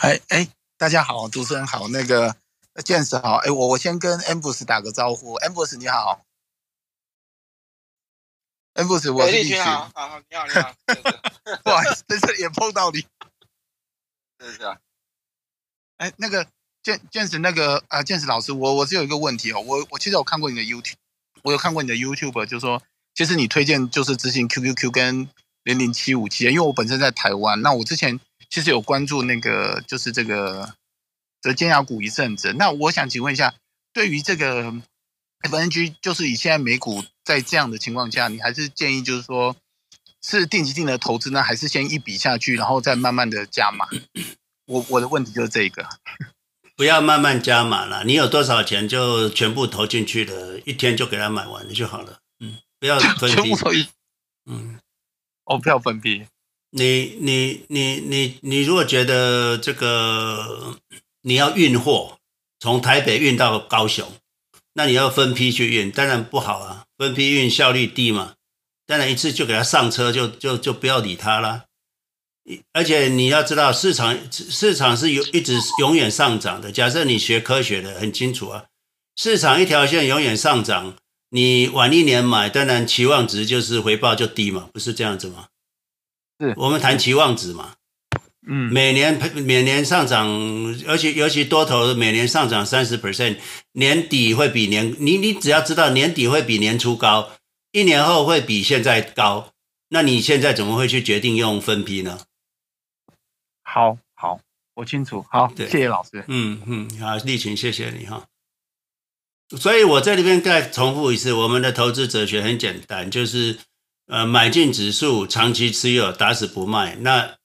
哎哎，大家好，主持人好，那个 James 好，哎，我我先跟 Ambrose 打个招呼，Ambrose 你好，Ambrose 我是利群，好，好，你好，你好，不好意思，在这里也碰到你，是是啊，哎，那个 James 那个啊，James 老师，我我是有一个问题哦，我我其实有看过你的 YouTube，我有看过你的 YouTube，就是说。其实你推荐就是执行 QQQ 跟零零七五七，因为我本身在台湾，那我之前其实有关注那个就是这个这尖牙股一阵子。那我想请问一下，对于这个 FNG，就是以现在美股在这样的情况下，你还是建议就是说是定期定的投资呢，还是先一笔下去，然后再慢慢的加码？我我的问题就是这个，不要慢慢加码了，你有多少钱就全部投进去了，一天就给它买完了就好了。嗯不要 分批，嗯，哦，不要分批。你你你你你如果觉得这个你要运货从台北运到高雄，那你要分批去运，当然不好啊，分批运效率低嘛。当然一次就给他上车就，就就就不要理他了。而且你要知道，市场市场是有一直永远上涨的。假设你学科学的很清楚啊，市场一条线永远上涨。你晚一年买，当然期望值就是回报就低嘛，不是这样子吗？是我们谈期望值嘛。嗯，每年每年上涨，而且尤其多头每年上涨三十 percent，年底会比年你你只要知道年底会比年初高，一年后会比现在高，那你现在怎么会去决定用分批呢？好好，我清楚。好，谢谢老师。嗯嗯，好，立群，谢谢你哈。所以，我在这边再重复一次，我们的投资哲学很简单，就是呃，买进指数，长期持有，打死不卖。那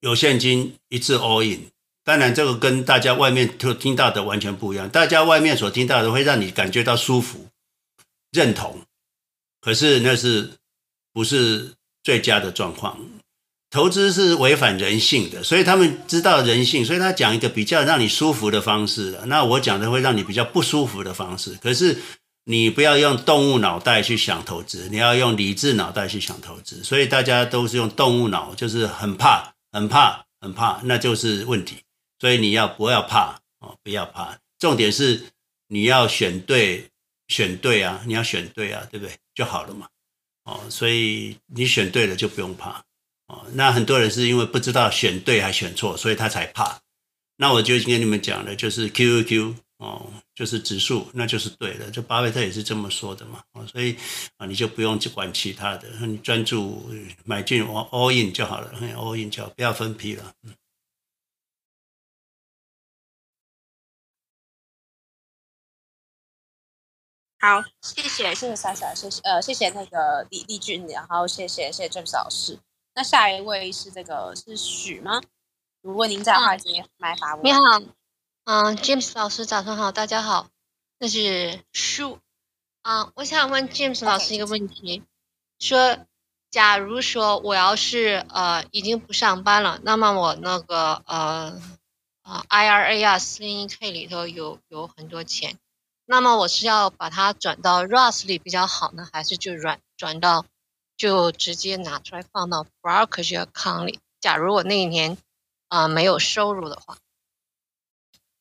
有现金一次 all in。当然，这个跟大家外面所听到的完全不一样。大家外面所听到的会让你感觉到舒服、认同，可是那是不是最佳的状况？投资是违反人性的，所以他们知道人性，所以他讲一个比较让你舒服的方式。那我讲的会让你比较不舒服的方式。可是你不要用动物脑袋去想投资，你要用理智脑袋去想投资。所以大家都是用动物脑，就是很怕、很怕、很怕，那就是问题。所以你要不要怕哦？不要怕。重点是你要选对，选对啊！你要选对啊，对不对？就好了嘛。哦，所以你选对了就不用怕。哦，那很多人是因为不知道选对还选错，所以他才怕。那我就跟你们讲了，就是 QQQ 哦，就是指数，那就是对的。就巴菲特也是这么说的嘛，哦，所以啊，你就不用去管其他的，你专注买进 all in 就好了，all in 就好，不要分批了。嗯。好，谢谢，谢谢 Sasha，谢谢呃，谢谢那个李丽君，然后谢谢谢谢 James 老师。那下一位是这个是许吗？如果您在的话，请来发问。你好，嗯，James 老师早上好，大家好，那是许啊，我想问 James 老师一个问题说，假如说我要是呃已经不上班了，那么我那个呃啊 IRA 啊 401k 里头有有很多钱。那么我是要把它转到 Roth 里比较好呢，还是就转转到就直接拿出来放到 brokerage account 里？假如我那一年啊、没有收入的话，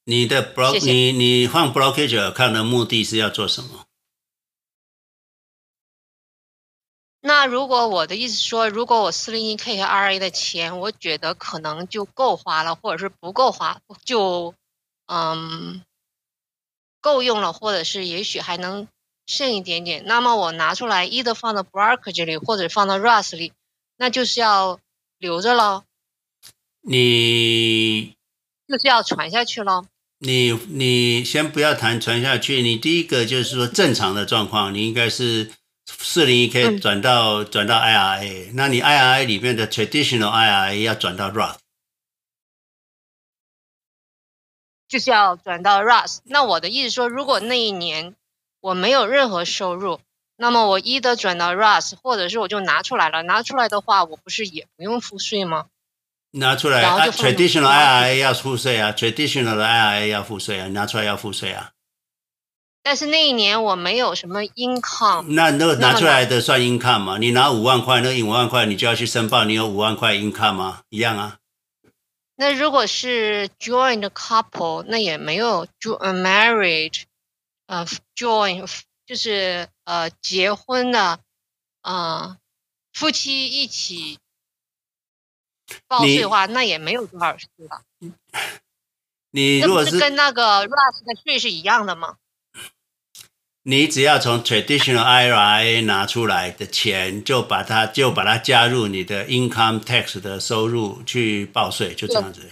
你的 block，你你放 brokerage account 的目的是要做什么？那如果我的意思说，如果我四零一 k 和 IRA 的钱，我觉得可能就够花了，或者是不够花，就嗯。够用了，或者是也许还能剩一点点，那么我拿出来，either 放到 brokerage 里，或者放到 Roth 里，那就是要留着喽。你就是要传下去喽。你你先不要谈传下去，你第一个就是说正常的状况，你应该是四零一 k 转到、嗯、转到 IRA，那你 IRA 里面的 traditional IRA 要转到 Roth。就是要转到 Roth，那我的意思说，如果那一年我没有任何收入，那么我一的转到 Roth，或者是我就拿出来了，拿出来的话，我不是也不用付税吗？拿出来，traditional IRA 要付税啊，traditional 的 IRA 要付税啊，拿出来要付税啊。但是那一年我没有什么 income，那那拿出来的算 income 吗？你拿五万块，那五万块你就要去申报，你有五万块 income 吗？一样啊。那如果是 joined couple，那也没有 join marriage，呃，join 就是呃结婚的，呃夫妻一起报税的话，那也没有多少税吧？你如果是，是跟那个 Roth 的税是一样的吗？你只要从 traditional IRA 拿出来的钱，就把它就把它加入你的 income tax 的收入去报税，就这样子。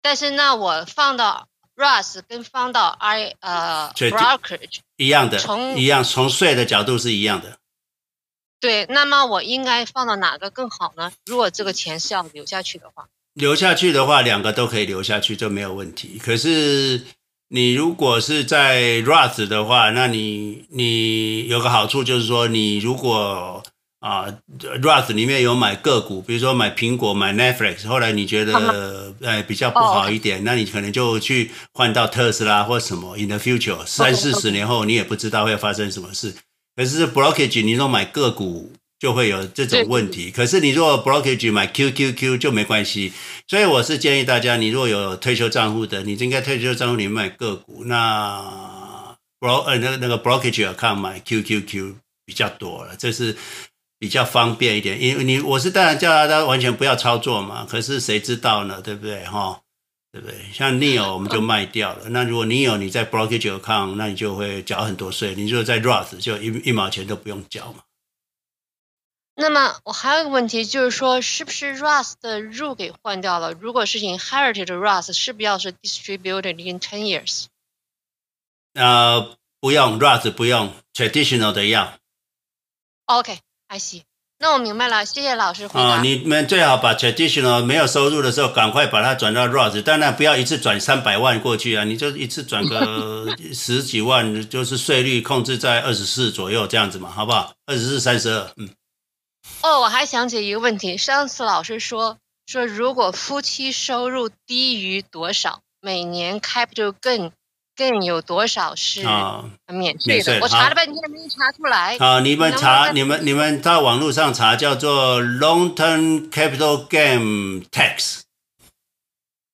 但是那我放到 Roth 跟放到 I 呃 brokerage 一样的，从一样从税的角度是一样的。对，那么我应该放到哪个更好呢？如果这个钱是要留下去的话，留下去的话，两个都可以留下去就没有问题。可是。你如果是在 Roth 的话，那你你有个好处就是说，你如果啊 Roth 里面有买个股，比如说买苹果、买 Netflix，后来你觉得呃 比较不好一点，那你可能就去换到特斯拉或什么。In the future，三四十年后你也不知道会发生什么事。可是 Brokerage，你说买个股。就会有这种问题。可是你如果 brokerage 买 QQQ 就没关系。所以我是建议大家，你若有退休账户的，你应该退休账户里面买个股。那 bro 呃那个那个 brokerage account 买 QQQ 比较多了，这是比较方便一点。因为你我是当然叫大家完全不要操作嘛。可是谁知道呢？对不对？哈，对不对？像 NEO 我们就卖掉了。那如果你有你在 brokerage account，那你就会缴很多税。你如果在 Roth 就一一毛钱都不用缴嘛。那么我还有一个问题，就是说，是不是 Roth 的入给换掉了？如果是 inherited Roth，是不是要是 distributed in ten years？呃，不用 Roth 不用，traditional 的要。OK，I see。那我明白了，谢谢老师回答。啊、呃，你们最好把 traditional 没有收入的时候，赶快把它转到 Roth，当然不要一次转三百万过去啊，你就一次转个 十几万，就是税率控制在二十四左右这样子嘛，好不好？二十四、三十二，嗯。哦，我还想起一个问题。上次老师说说，如果夫妻收入低于多少，每年 capital gain 更有多少是免税的？哦、我查了半天没查出来。好，你们查，你们你们到网络上查，叫做 long-term capital gain tax。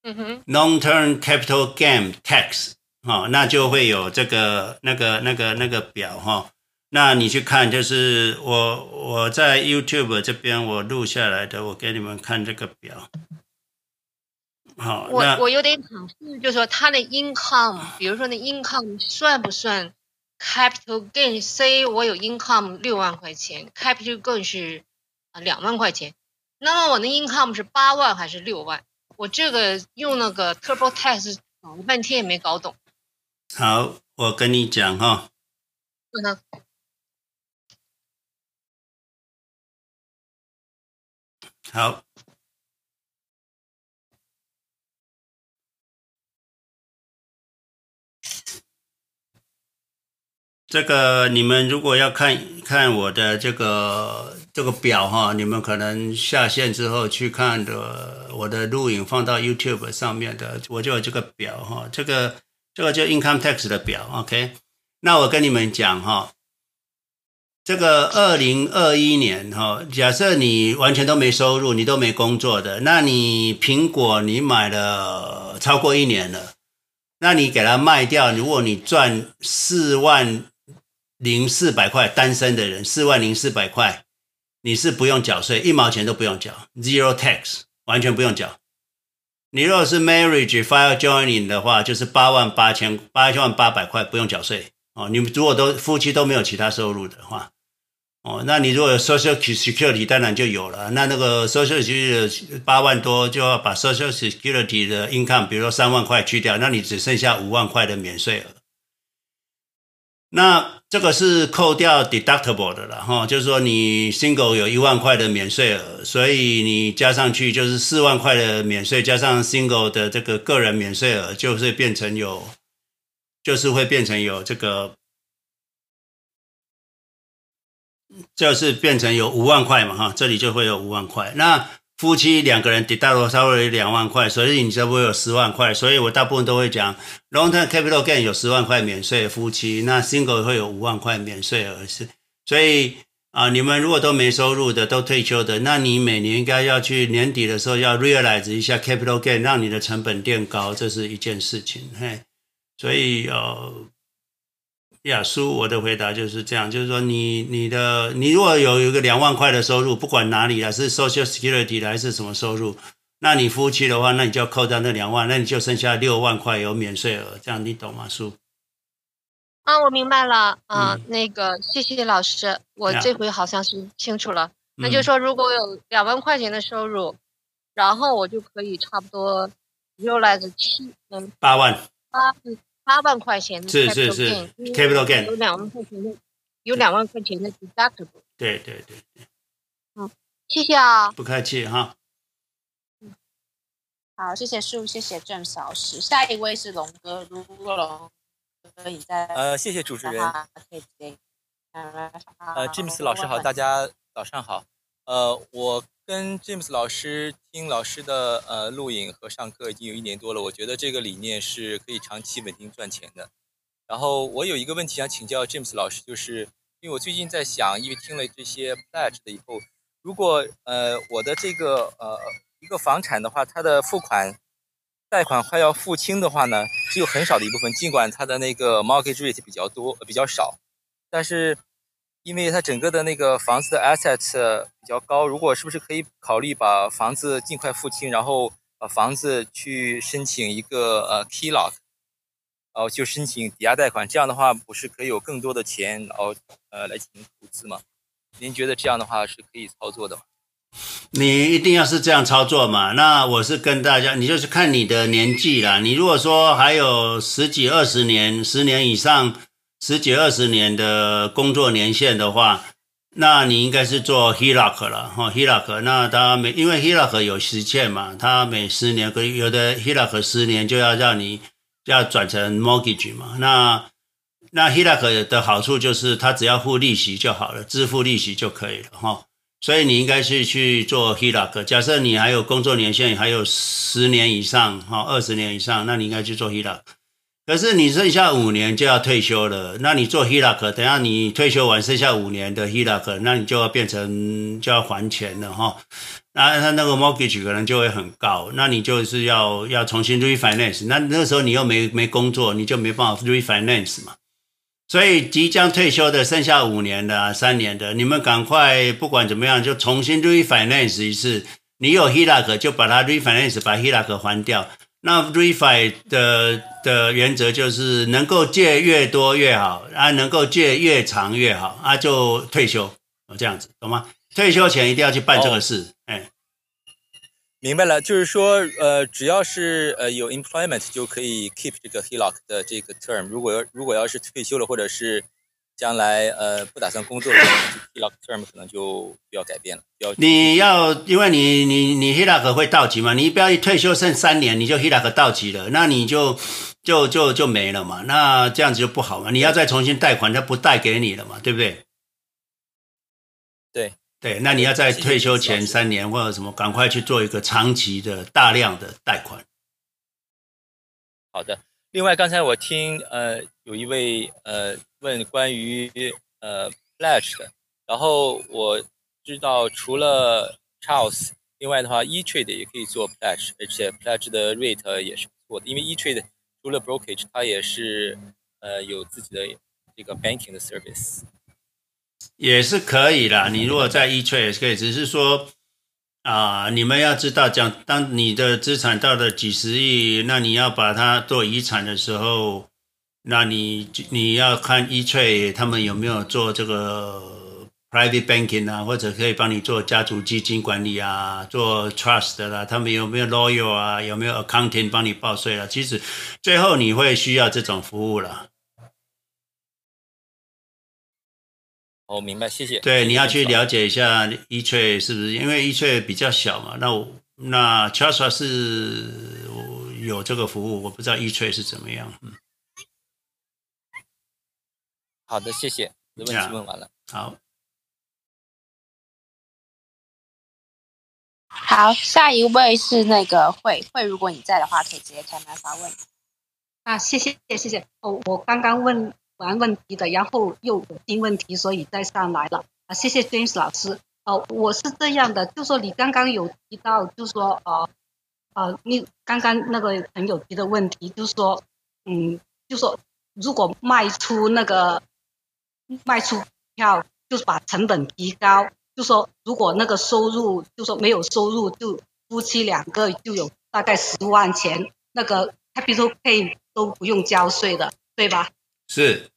嗯哼，long-term capital gain tax，哦，那就会有这个那个那个那个表哈。哦那你去看，就是我我在 YouTube 这边我录下来的，我给你们看这个表。好，我我有点想问，就是说他的 income，比如说那 income 算不算 capital gain？say 我有 income 六万块钱，capital gain 是啊两万块钱，那么我的 income 是八万还是六万？我这个用那个 TurboTax 搞了半天也没搞懂。好，我跟你讲哈。嗯。好。这个你们如果要看看我的这个这个表哈，你们可能下线之后去看的我的录影放到 YouTube 上面的，我就有这个表哈，这个这个就 Income Tax 的表，OK。那我跟你们讲哈，这个二零二一年哈，假设你完全都没收入，你都没工作的，那你苹果你买了超过一年了，那你给它卖掉，如果你赚四万。零四百块，单身的人四万零四百块，你是不用缴税，一毛钱都不用缴，zero tax，完全不用缴。你如果是 marriage file joining 的话，就是八万八千八万八百块不用缴税哦。你们如果都夫妻都没有其他收入的话，哦，那你如果有 social security 当然就有了。那那个 social security 八万多就要把 social security 的 income，比如说三万块去掉，那你只剩下五万块的免税额。那这个是扣掉 deductible 的了哈，就是说你 single 有一万块的免税额，所以你加上去就是四万块的免税，加上 single 的这个个人免税额，就是变成有，就是会变成有这个，就是变成有五万块嘛哈，这里就会有五万块。那夫妻两个人 deduct 稍微两万块，所以你这不会有十万块，所以我大部分都会讲 long term capital gain 有十万块免税，夫妻那 single 会有五万块免税额是，所以啊，你们如果都没收入的，都退休的，那你每年应该要去年底的时候要 realize 一下 capital gain，让你的成本垫高，这是一件事情，嘿，所以呃。亚叔，我的回答就是这样，就是说你你的你如果有一个两万块的收入，不管哪里啊，是 Social Security 的还是什么收入，那你夫妻的话，那你就要扣掉那两万，那你就剩下六万块有免税额，这样你懂吗？叔？啊，我明白了啊，嗯、那个谢谢老师，我这回好像是清楚了。嗯、那就是说，如果有两万块钱的收入，然后我就可以差不多 realize 七嗯八万八。八万块钱是是是，capital gain 有两万块钱的，有两万块钱的 deductible。对对对对。好，谢谢啊。不客气哈。好，谢谢树，谢谢 James 老师。下一位是龙哥，如果龙哥你在。呃，谢谢主持人。呃，James 老师好，大家早上好。呃，我。跟 James 老师听老师的呃录影和上课已经有一年多了，我觉得这个理念是可以长期稳定赚钱的。然后我有一个问题想请教 James 老师，就是因为我最近在想，因为听了这些 pledge 的以后，如果呃我的这个呃一个房产的话，它的付款贷款快要付清的话呢，只有很少的一部分，尽管它的那个 mortgage rate 比较多比较少，但是。因为它整个的那个房子的 asset 比较高，如果是不是可以考虑把房子尽快付清，然后把房子去申请一个呃 key lock，然后就申请抵押贷款，这样的话不是可以有更多的钱，然后呃来进行投资吗？您觉得这样的话是可以操作的吗？你一定要是这样操作嘛？那我是跟大家，你就是看你的年纪啦。你如果说还有十几二十年、十年以上。十几二十年的工作年限的话，那你应该是做 HELOC 了哈，HELOC。那他每因为 HELOC 有时限嘛，他每十年可以有的 HELOC 十年就要让你要转成 mortgage 嘛。那那 HELOC 的好处就是他只要付利息就好了，支付利息就可以了哈。所以你应该是去做 HELOC。假设你还有工作年限还有十年以上哈，二十年以上，那你应该去做 HELOC。可是你剩下五年就要退休了，那你做 HELOC，等下你退休完剩下五年的 HELOC，那你就要变成就要还钱了哈。那他那个 mortgage 可能就会很高，那你就是要要重新 refinance，那那时候你又没没工作，你就没办法 refinance 嘛。所以即将退休的剩下五年的、三年的，你们赶快不管怎么样就重新 refinance 一次。你有 HELOC 就把它 refinance，把 HELOC 还掉。那 refi 的的原则就是能够借越多越好，啊，能够借越长越好，啊，就退休，这样子，懂吗？退休前一定要去办这个事，哎、哦。明白了，就是说，呃，只要是呃有 employment 就可以 keep 这个 HELOC 的这个 term。如果要如果要是退休了，或者是将来呃不打算工作的话，HELOC term 可能就要改变了。要你要因为你你你 HELOC 会到期嘛？你不要一退休剩三年你就 HELOC 到期了，那你就就就就没了嘛。那这样子就不好嘛。你要再重新贷款，他不贷给你了嘛？对不对？对。对，那你要在退休前三年或者什么，赶快去做一个长期的大量的贷款。好的。另外，刚才我听呃有一位呃问关于呃 pledge 的，然后我知道除了 Charles，另外的话 E-Trade 也可以做 pledge，而且 pledge 的 rate 也是不错的，因为 E-Trade 除了 brokerage，它也是呃有自己的这个 banking 的 service。也是可以啦，你如果在 E-Trade 也是可以，只是说啊、你们要知道，讲当你的资产到了几十亿，那你要把它做遗产的时候，那你你要看 E-Trade 他们有没有做这个 private banking 啊，或者可以帮你做家族基金管理啊，做 trust 啦，他们有没有 lawyer 啊，有没有 accounting 帮你报税啊？其实最后你会需要这种服务了。哦，明白，谢谢。对，你要去了解一下 E-Trade 是不是？因为 E-Trade 比较小嘛。那我那 Charles 是有这个服务，我不知道 E-Trade 是怎么样。嗯。好的，谢谢。问题问完了。好。好，下一位是那个慧慧，如果你在的话，可以直接开麦发问。啊，谢谢谢谢。哦，我刚刚问。完问题的，然后又有新问题，所以再上来了啊！谢谢 James 老师。哦、呃，我是这样的，就说你刚刚有提到，就说呃呃，你刚刚那个朋友提的问题，就是说，嗯，就说如果卖出那个卖出票，就是把成本提高，就说如果那个收入，就说没有收入，就夫妻两个就有大概十万钱，那个 capital gain 都不用交税的，对吧？是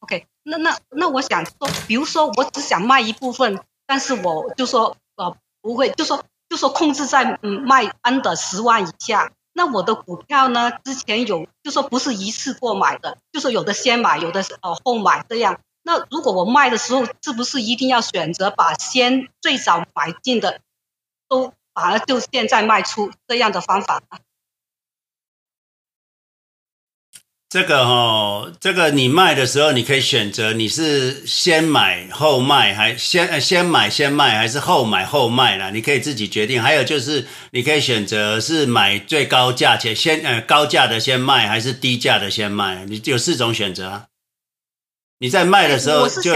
，OK，那那那我想说，比如说我只想卖一部分，但是我就说呃不会，就说就说控制在嗯卖 under 十万以下。那我的股票呢，之前有就说不是一次过买的，就是有的先买，有的呃后买这样。那如果我卖的时候，是不是一定要选择把先最早买进的都反而就现在卖出这样的方法呢？这个哦，这个你卖的时候，你可以选择你是先买后卖，还先先买先卖，还是后买后卖啦？你可以自己决定。还有就是，你可以选择是买最高价钱先呃高价的先卖，还是低价的先卖？你有四种选择啊。你在卖的时候就。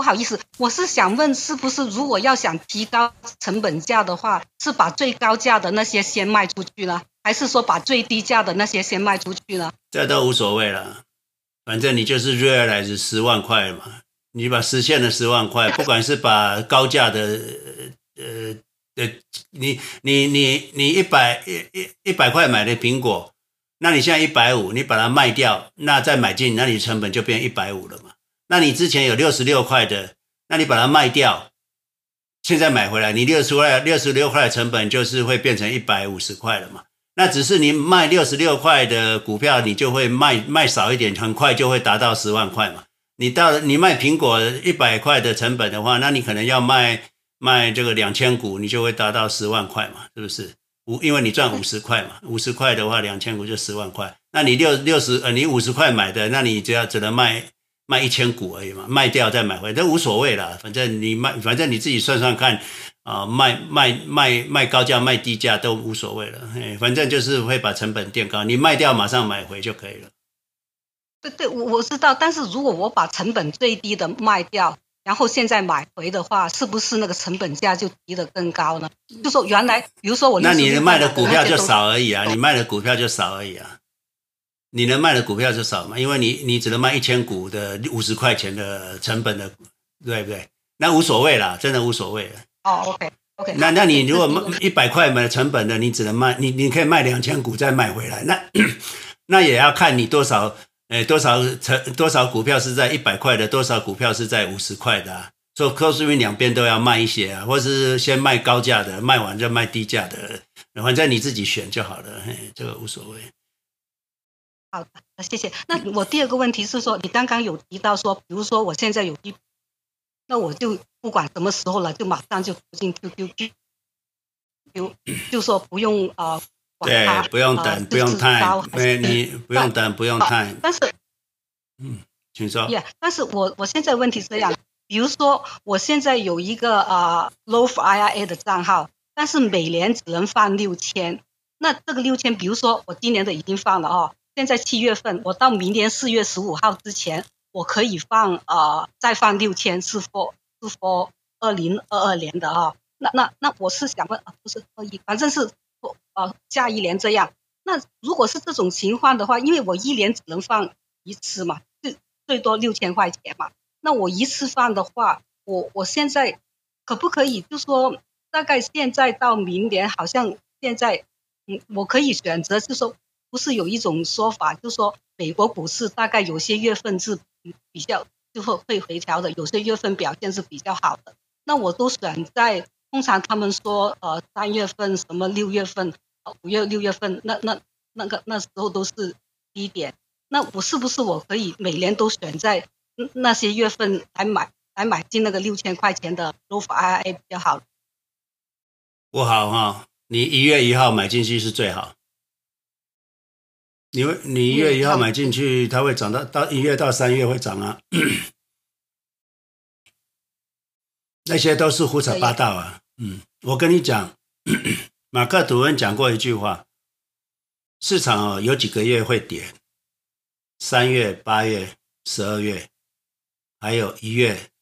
不好意思，我是想问，是不是如果要想提高成本价的话，是把最高价的那些先卖出去了，还是说把最低价的那些先卖出去了？这都无所谓了，反正你就是 realize 十万块嘛，你把实现了十万块，不管是把高价的呃呃，你你你你一百一一一百块买的苹果，那你现在一百五，你把它卖掉，那再买进，那你成本就变一百五了嘛。那你之前有六十六块的，那你把它卖掉，现在买回来，你六十块六十六块的成本就是会变成一百五十块了嘛？那只是你卖六十六块的股票，你就会卖卖少一点，很快就会达到十万块嘛。你到你卖苹果一百块的成本的话，那你可能要卖卖这个两千股，你就会达到十万块嘛？是不是？五，因为你赚五十块嘛，五十块的话，两千股就十万块。那你六六十呃，你五十块买的，那你只要只能卖。卖一千股而已嘛，卖掉再买回来都无所谓了。反正你卖，反正你自己算算看啊，卖卖卖卖高价卖低价都无所谓了。哎，反正就是会把成本垫高，你卖掉马上买回就可以了。对对，我我知道。但是如果我把成本最低的卖掉，然后现在买回的话，是不是那个成本价就提得更高呢？就说原来，比如说我那你卖的股票就少而已啊，你卖的股票就少而已啊。你能卖的股票就少嘛，因为你你只能卖一千股的五十块钱的成本的，对不对？那无所谓啦，真的无所谓。哦，OK OK。那那你如果卖一百块买成本的，你只能卖你你可以卖两千股再卖回来，那 那也要看你多少，呃，多少成多少股票是在一百块的，多少股票是在五十块的，啊，所以可是两边都要卖一些啊，或是先卖高价的，卖完就卖低价的，反正你自己选就好了，嘿，这个无所谓。好的，谢谢。那我第二个问题是说，你刚刚有提到说，比如说我现在有一。那我就不管什么时候了，就马上就投进 QQQ，就就说不用啊、呃，对，不用等，呃、不用太，对，你不用等，不用太。但是，嗯，请说。Yeah, 但是我我现在问题是这样，比如说我现在有一个啊、呃、Roth IRA 的账号，但是每年只能放六千，那这个六千，比如说我今年的已经放了哦，现在七月份，我到明年四月十五号之前。我可以放呃，再放六千是说是说二零二二年的哈，那那那我是想问啊，不是二一，反正是呃下一年这样。那如果是这种情况的话，因为我一年只能放一次嘛，最最多六千块钱嘛。那我一次放的话，我我现在可不可以就说大概现在到明年，好像现在嗯，我可以选择，就说不是有一种说法，就说美国股市大概有些月份是。比较就会会回调的，有些月份表现是比较好的。那我都选在通常他们说呃三月份什么六月份五月六月份那那那个那时候都是低点。那我是不是我可以每年都选在那些月份来买来买进那个六千块钱的 r o f IRA 比较好？不好哈，你一月一号买进去是最好。你你一月一号买进去，它会涨到到一月到三月会涨啊，那些都是胡扯八道啊。嗯，我跟你讲，马克吐温讲过一句话，市场哦有几个月会跌，三月、八月、十二月，还有一月、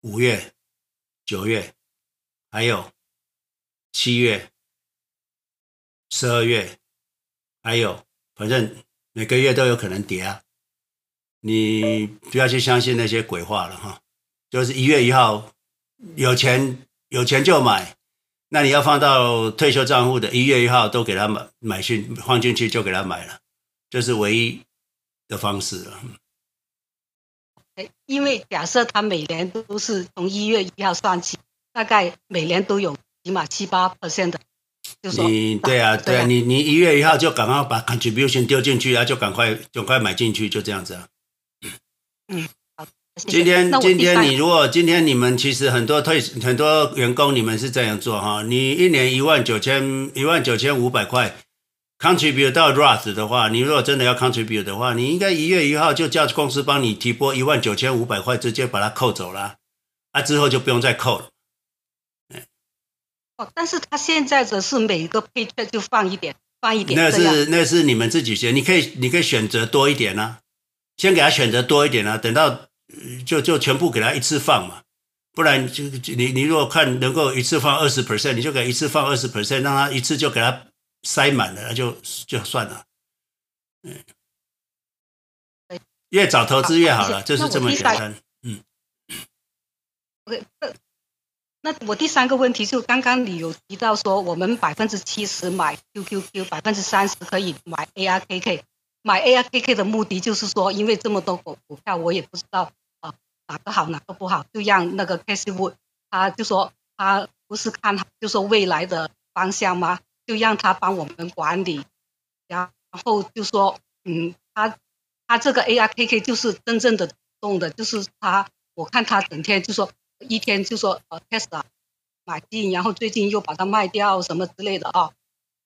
五月、九月，还有七月、十二月，还有。反正每个月都有可能跌啊，你不要去相信那些鬼话了哈。就是一月一号有钱有钱就买，那你要放到退休账户的，一月一号都给他买买进放进去就给他买了，这是唯一的方式了。因为假设他每年都是从一月一号算起，大概每年都有起码七八 percent 的。你对啊，对啊，你你一月一号就赶快把 contribution 丢进去啊，就赶快赶快买进去，就这样子啊。嗯，好。今天今天你如果今天你们其实很多退很多员工你们是这样做哈，你一年一万九千一万九千五百块 contribute 到 Roth 的话，你如果真的要 contribute 的话，你应该一月一号就叫公司帮你提拨一万九千五百块，直接把它扣走了，啊之后就不用再扣了。哦，但是他现在则是每一个配券就放一点，放一点。那是那是你们自己选，你可以你可以选择多一点呢、啊，先给他选择多一点啊，等到就就全部给他一次放嘛，不然就你你如果看能够一次放二十 percent，你就给一次放二十 percent，让他一次就给他塞满了，就就算了。嗯，越早投资越好了，就是这么简单。嗯。OK。那我第三个问题就刚刚你有提到说，我们百分之七十买 QQQ，百分之三十可以买 ARKK。买 ARKK 的目的就是说，因为这么多股股票，我也不知道啊哪个好哪个不好，就让那个 Cathie Wood 他就说他不是看好，就说未来的方向吗？就让他帮我们管理，然后就说嗯，他他这个 ARKK 就是真正的动的，就是他我看他整天就说。一天就说呃，Tesla 买进，然后最近又把它卖掉什么之类的啊。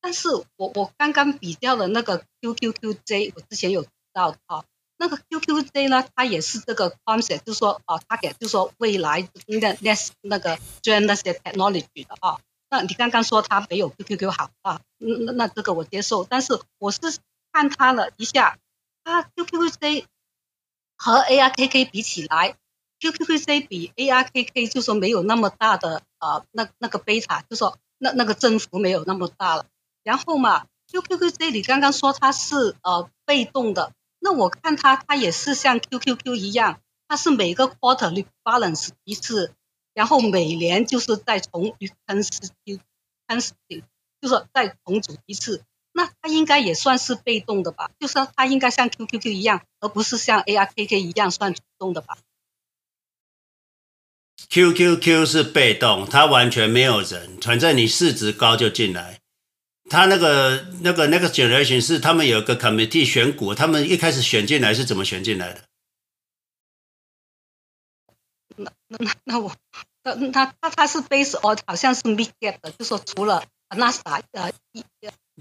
但是我我刚刚比较的那个 QQQJ，我之前有提到的啊，那个 QQJ 呢，它也是这个 concept，就是说啊，它给就是说未来那那那个 join 那些 technology 的啊。那你刚刚说它没有 QQQ 好啊，那那这个我接受。但是我是看它了一下，它 QQJ 和 ARKK 比起来。QQQC 比 ARKK 就说没有那么大的呃那那个贝塔，就说那那个增幅没有那么大了。然后嘛，QQQC 你刚刚说它是呃被动的，那我看它它也是像 QQQ 一样，它是每个 quarterly balance 一次，然后每年就是再重增持一增持就是再重组一次。那它应该也算是被动的吧？就是它应该像 QQQ 一样，而不是像 ARKK 一样算主动的吧？QQQ 是被动，它完全没有人，反正你市值高就进来。他那个那个那个 generation 是他们有个 committee 选股，他们一开始选进来是怎么选进来的？那那那我那他他他是 base on 好像是 mid cap 的，就说除了纳斯达呃一。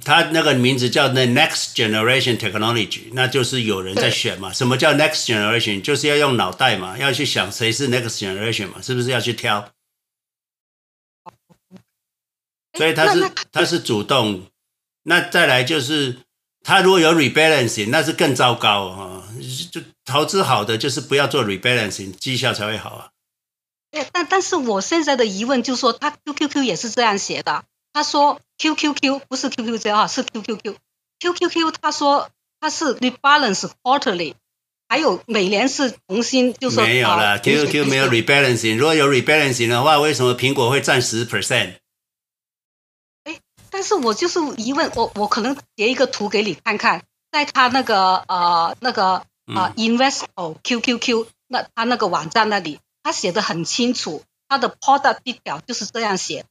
他那个名字叫 The Next Generation Technology，那就是有人在选嘛。什么叫 Next Generation？就是要用脑袋嘛，要去想谁是 Next Generation 嘛，是不是要去挑？所以他是他是主动。那再来就是，他如果有 rebalancing，那是更糟糕啊！就投资好的就是不要做 rebalancing，绩效才会好啊。但但是我现在的疑问就是说，他 QQQ 也是这样写的。他说 QQQ 不是 QQQ 啊，是 QQQ。QQQ 他说他是 rebalance quarterly，还有每年是重新就是说。没有了，QQQ 没有 rebalancing。如果有 rebalancing 的话，为什么苹果会占十 percent？哎，但是我就是疑问，我我可能截一个图给你看看，在他那个呃那个啊、呃、Invesco QQQ 那他那个网站那里，他写的很清楚，他的 product detail 就是这样写。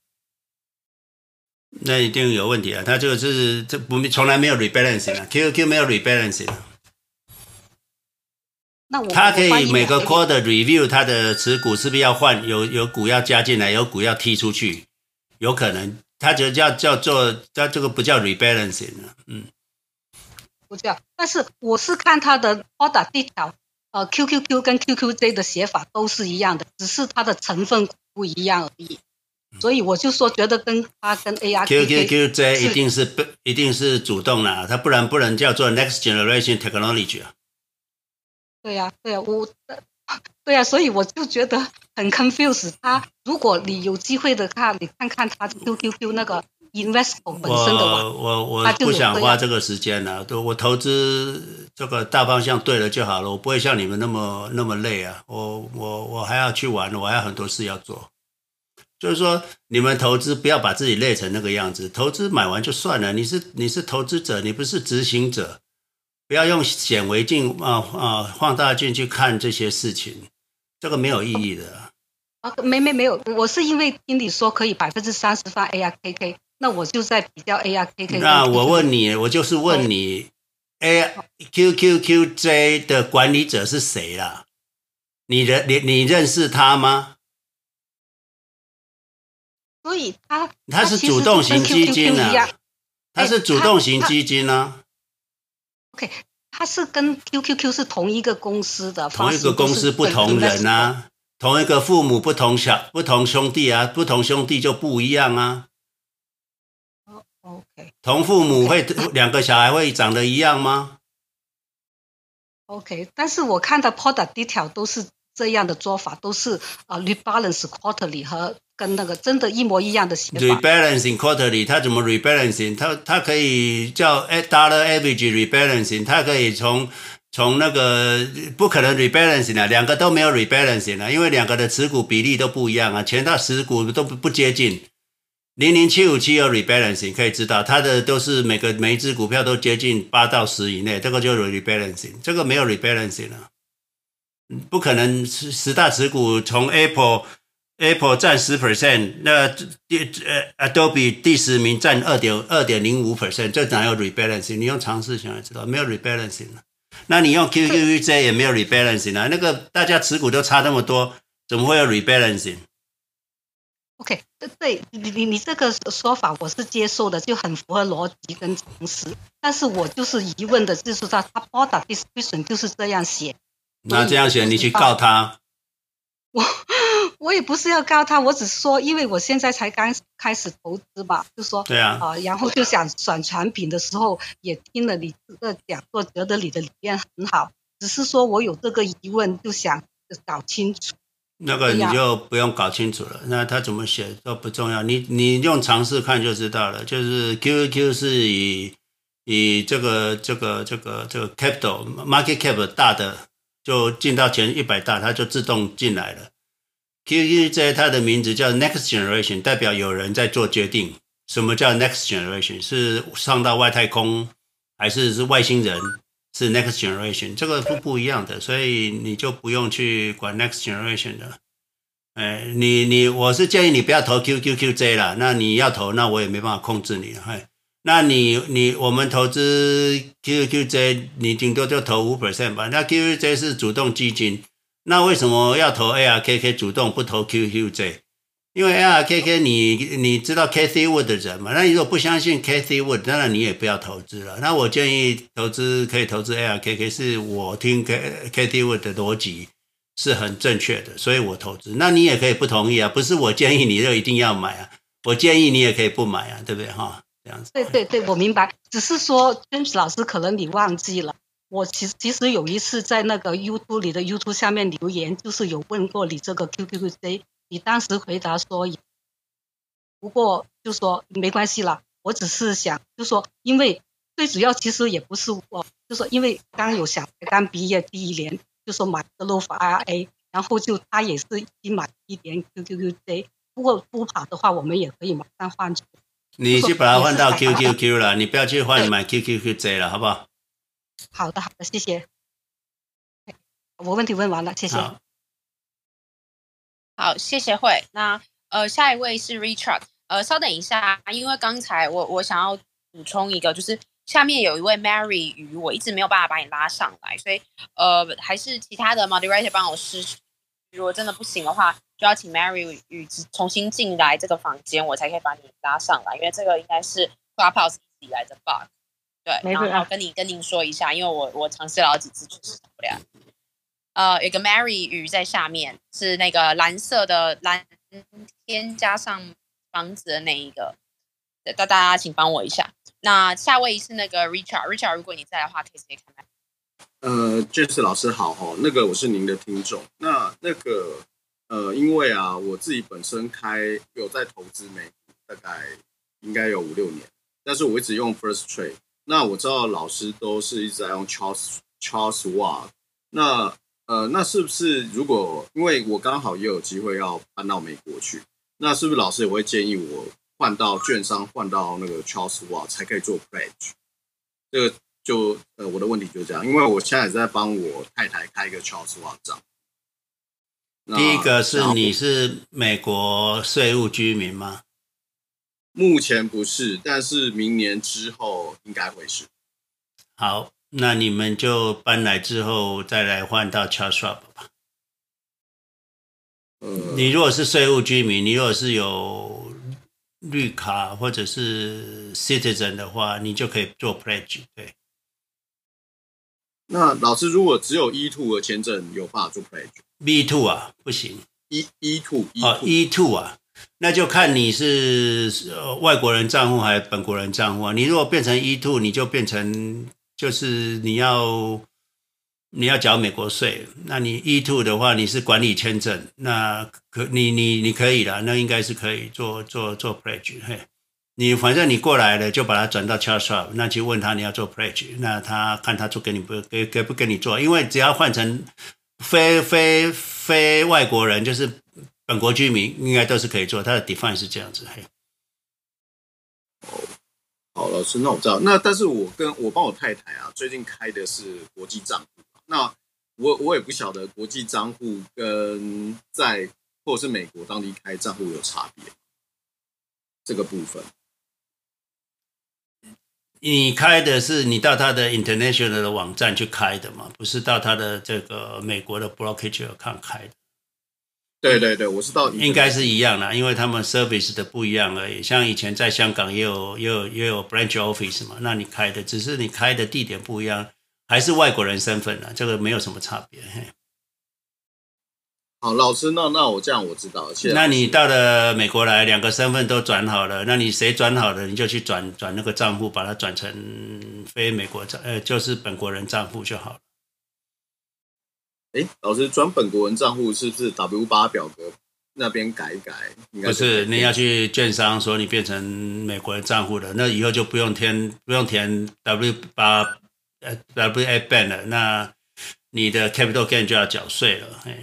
那一定有问题啊！他这个是这不从来没有 rebalancing 啊，QQQ 没有 rebalancing 啊。那我他可以每个 quarter review 他的持股是不是要换？有有股要加进来，有股要踢出去，有可能他就叫叫做他这个不叫 rebalancing 啊，嗯，不叫。但是我是看他的 product detail，呃，QQQ 跟 QQJ 的写法都是一样的，只是它的成分不一样而已。所以我就说，觉得跟他跟 A R Q Q J 一定是不一定是主动了，他不然不能叫做 Next Generation Technology 啊。对呀，对呀，我，对呀，所以我就觉得很 confused。他如果你有机会的看，你看看他 QQQ 那个 Invesco 本身的我我我不想花这个时间了，都我投资这个大方向对了就好了，我不会像你们那么那么累啊。我我我还要去玩，我还有很多事要做。就是说，你们投资不要把自己累成那个样子。投资买完就算了，你是你是投资者，你不是执行者。不要用显微镜啊啊放大镜去看这些事情，这个没有意义的。啊，没没没有，我是因为听你说可以百分之三十放 ARKK，那我就在比较 ARKK。那我问你，我就是问你，AQQQJ 的管理者是谁啦？你的你你认识他吗？所以它它是主动型基金啊，它是主动型基金呢。OK，他是跟 QQQ 是同一个公司的，同一个公司不同人啊，同一个父母不同小不同兄弟啊，不同兄弟就不一样啊。OK，同父母会两个小孩会长得一样吗？OK，但是我看到 product detail 都是这样的做法，都是啊 rebalance quarterly 和。跟那个真的一模一样的写法。Rebalancing quarterly，它怎么 rebalancing？它它可以叫 dollar average rebalancing，它可以从从那个不可能 rebalancing 啊，两个都没有 rebalancing 啊，因为两个的持股比例都不一样啊，前套持股都不不接近。零零七五七有 rebalancing，可以知道它的都是每个每一只股票都接近八到十以内，这个就有 rebalancing，这个没有 rebalancing 啊，不可能十十大持股从 Apple。Apple 占十 percent，那第呃 Adobe 第十名占二点二点零五 percent，这哪有 rebalancing？你用常识想也知道，没有 rebalancing。那你用 QQQ 也没有 rebalancing 啊？那个大家持股都差那么多，怎么会有 rebalancing？OK，对，你你你这个说法我是接受的，就很符合逻辑跟常识。但是我就是疑问的，就是他他 product description 就是这样写。那这样写，你去告他。我。我也不是要告他，我只是说，因为我现在才刚开始投资吧，就说对啊，啊，然后就想选产品的时候，也听了你这个讲座，觉得你的理念很好，只是说我有这个疑问，就想搞清楚。那个你就不用搞清楚了，那他怎么写都不重要，你你用尝试看就知道了。就是 QQQ 是以以这个这个这个这个 capital market cap 大的就进到前一百大，它就自动进来了。QQZ 它的名字叫 Next Generation，代表有人在做决定。什么叫 Next Generation？是上到外太空，还是是外星人？是 Next Generation，这个不不一样的，所以你就不用去管 Next Generation 的。哎，你你，我是建议你不要投 Q Q Q J 啦。那你要投，那我也没办法控制你。嘿，那你你我们投资 Q Q J，你顶多就投五 percent 吧。那 Q Q J 是主动基金，那为什么要投 ARKK 主动不投 Q Q J？因为 ARKK 你你知道 Cathywood 的人嘛？那你如果不相信 Cathie Wood，当然你也不要投资了。那我建议投资可以投资 ARKK，是我听 Cathie Wood 的逻辑是很正确的，所以我投资。那你也可以不同意啊，不是我建议你就一定要买啊，我建议你也可以不买啊，对不对哈？对对对，我明白。只是说 James 老师可能你忘记了，我其实其实有一次在那个 YouTube 里的 YouTube 下面留言，就是有问过你这个 qqqz。你当时回答说，不过就说没关系了。我只是想就说，因为最主要其实也不是我，就说因为刚有小孩刚毕业第一年，就说买个 Roth IRA，然后就他也是已经买一点 QQQ，不过不跑的话，我们也可以马上换。你去把它换到 QQQ 了，你不要去换买 QQQZ 了，好不好？好的，好的，谢谢。我问题问完了，谢谢。好，谢谢会。那呃，下一位是 Richard。呃，稍等一下，因为刚才我我想要补充一个，就是下面有一位 Mary 鱼，我一直没有办法把你拉上来，所以呃，还是其他的 Moderator 帮我试。如果真的不行的话，就要请 Mary 雨重新进来这个房间，我才可以把你拉上来，因为这个应该是 Clubhouse 以来的 bug。对，然后跟你跟您说一下，因为我我尝试了好几次，确实上不了。呃，有个 Mary 鱼在下面，是那个蓝色的蓝天加上房子的那一个。大大家请帮我一下。那下位是那个 Richard，Richard，如果你在的话，可以直接开麦。呃，James 老师好哈，那个我是您的听众。那那个呃，因为啊，我自己本身开有在投资美股，大概应该有五六年，但是我一直用 First Trade。那我知道老师都是一直在用 Charles Charles Wa。那呃，那是不是如果因为我刚好也有机会要搬到美国去，那是不是老师也会建议我换到券商，换到那个 Charles Wa 才可以做 pledge？这个就呃我的问题就是这样，因为我现在也在帮我太太开一个 Charles Wa 账。第一个是你是美国税务居民吗？目前不是，但是明年之后应该会是。好。那你们就搬来之后再来换到 Charles Schwab 吧。你如果是税务居民，你如果是有绿卡或者是 Citizen 的话，你就可以做 Pledge。对。那老师，如果只有 E two 的签证，有办法做 Pledge？B2 啊，不行。E E two 啊，E two 啊，那就看你是外国人账户还是本国人账户啊。你如果变成 E two，你就变成。就是你要你要缴美国税，那你 E two 的话，你是管理签证，那可你你你可以了，那应该是可以做做做 pledge。嘿，你反正你过来了，就把它转到 Charles Schwab，那去问他你要做 pledge，那他看他做给你不给给不给你做，因为只要换成非非非外国人，就是本国居民，应该都是可以做。他的 define 是这样子，嘿。好，老师，那我知道。那但是我跟我帮我太太啊，最近开的是国际账户。那我我也不晓得国际账户跟在或者是美国当地开账户有差别。这个部分，你开的是你到他的 international 的网站去开的嘛？不是到他的这个美国的 brokerage account 开的。对对对，我知道，应该是一样的，因为他们 service 的不一样而已。像以前在香港也有也有也有 branch office 嘛，那你开的只是你开的地点不一样，还是外国人身份呢，这个没有什么差别。好，老师，那那我这样我知道。那你到了美国来，两个身份都转好了，那你谁转好了，你就去转转那个账户，把它转成非美国账，呃，就是本国人账户就好了。哎，老师，转本国人账户是不是 W 八表格那边改一改？不是，你要去券商说你变成美国人账户了，那以后就不用填不用填 W 八呃 W A ban 了。那你的 capital gain 就要缴税了。哎，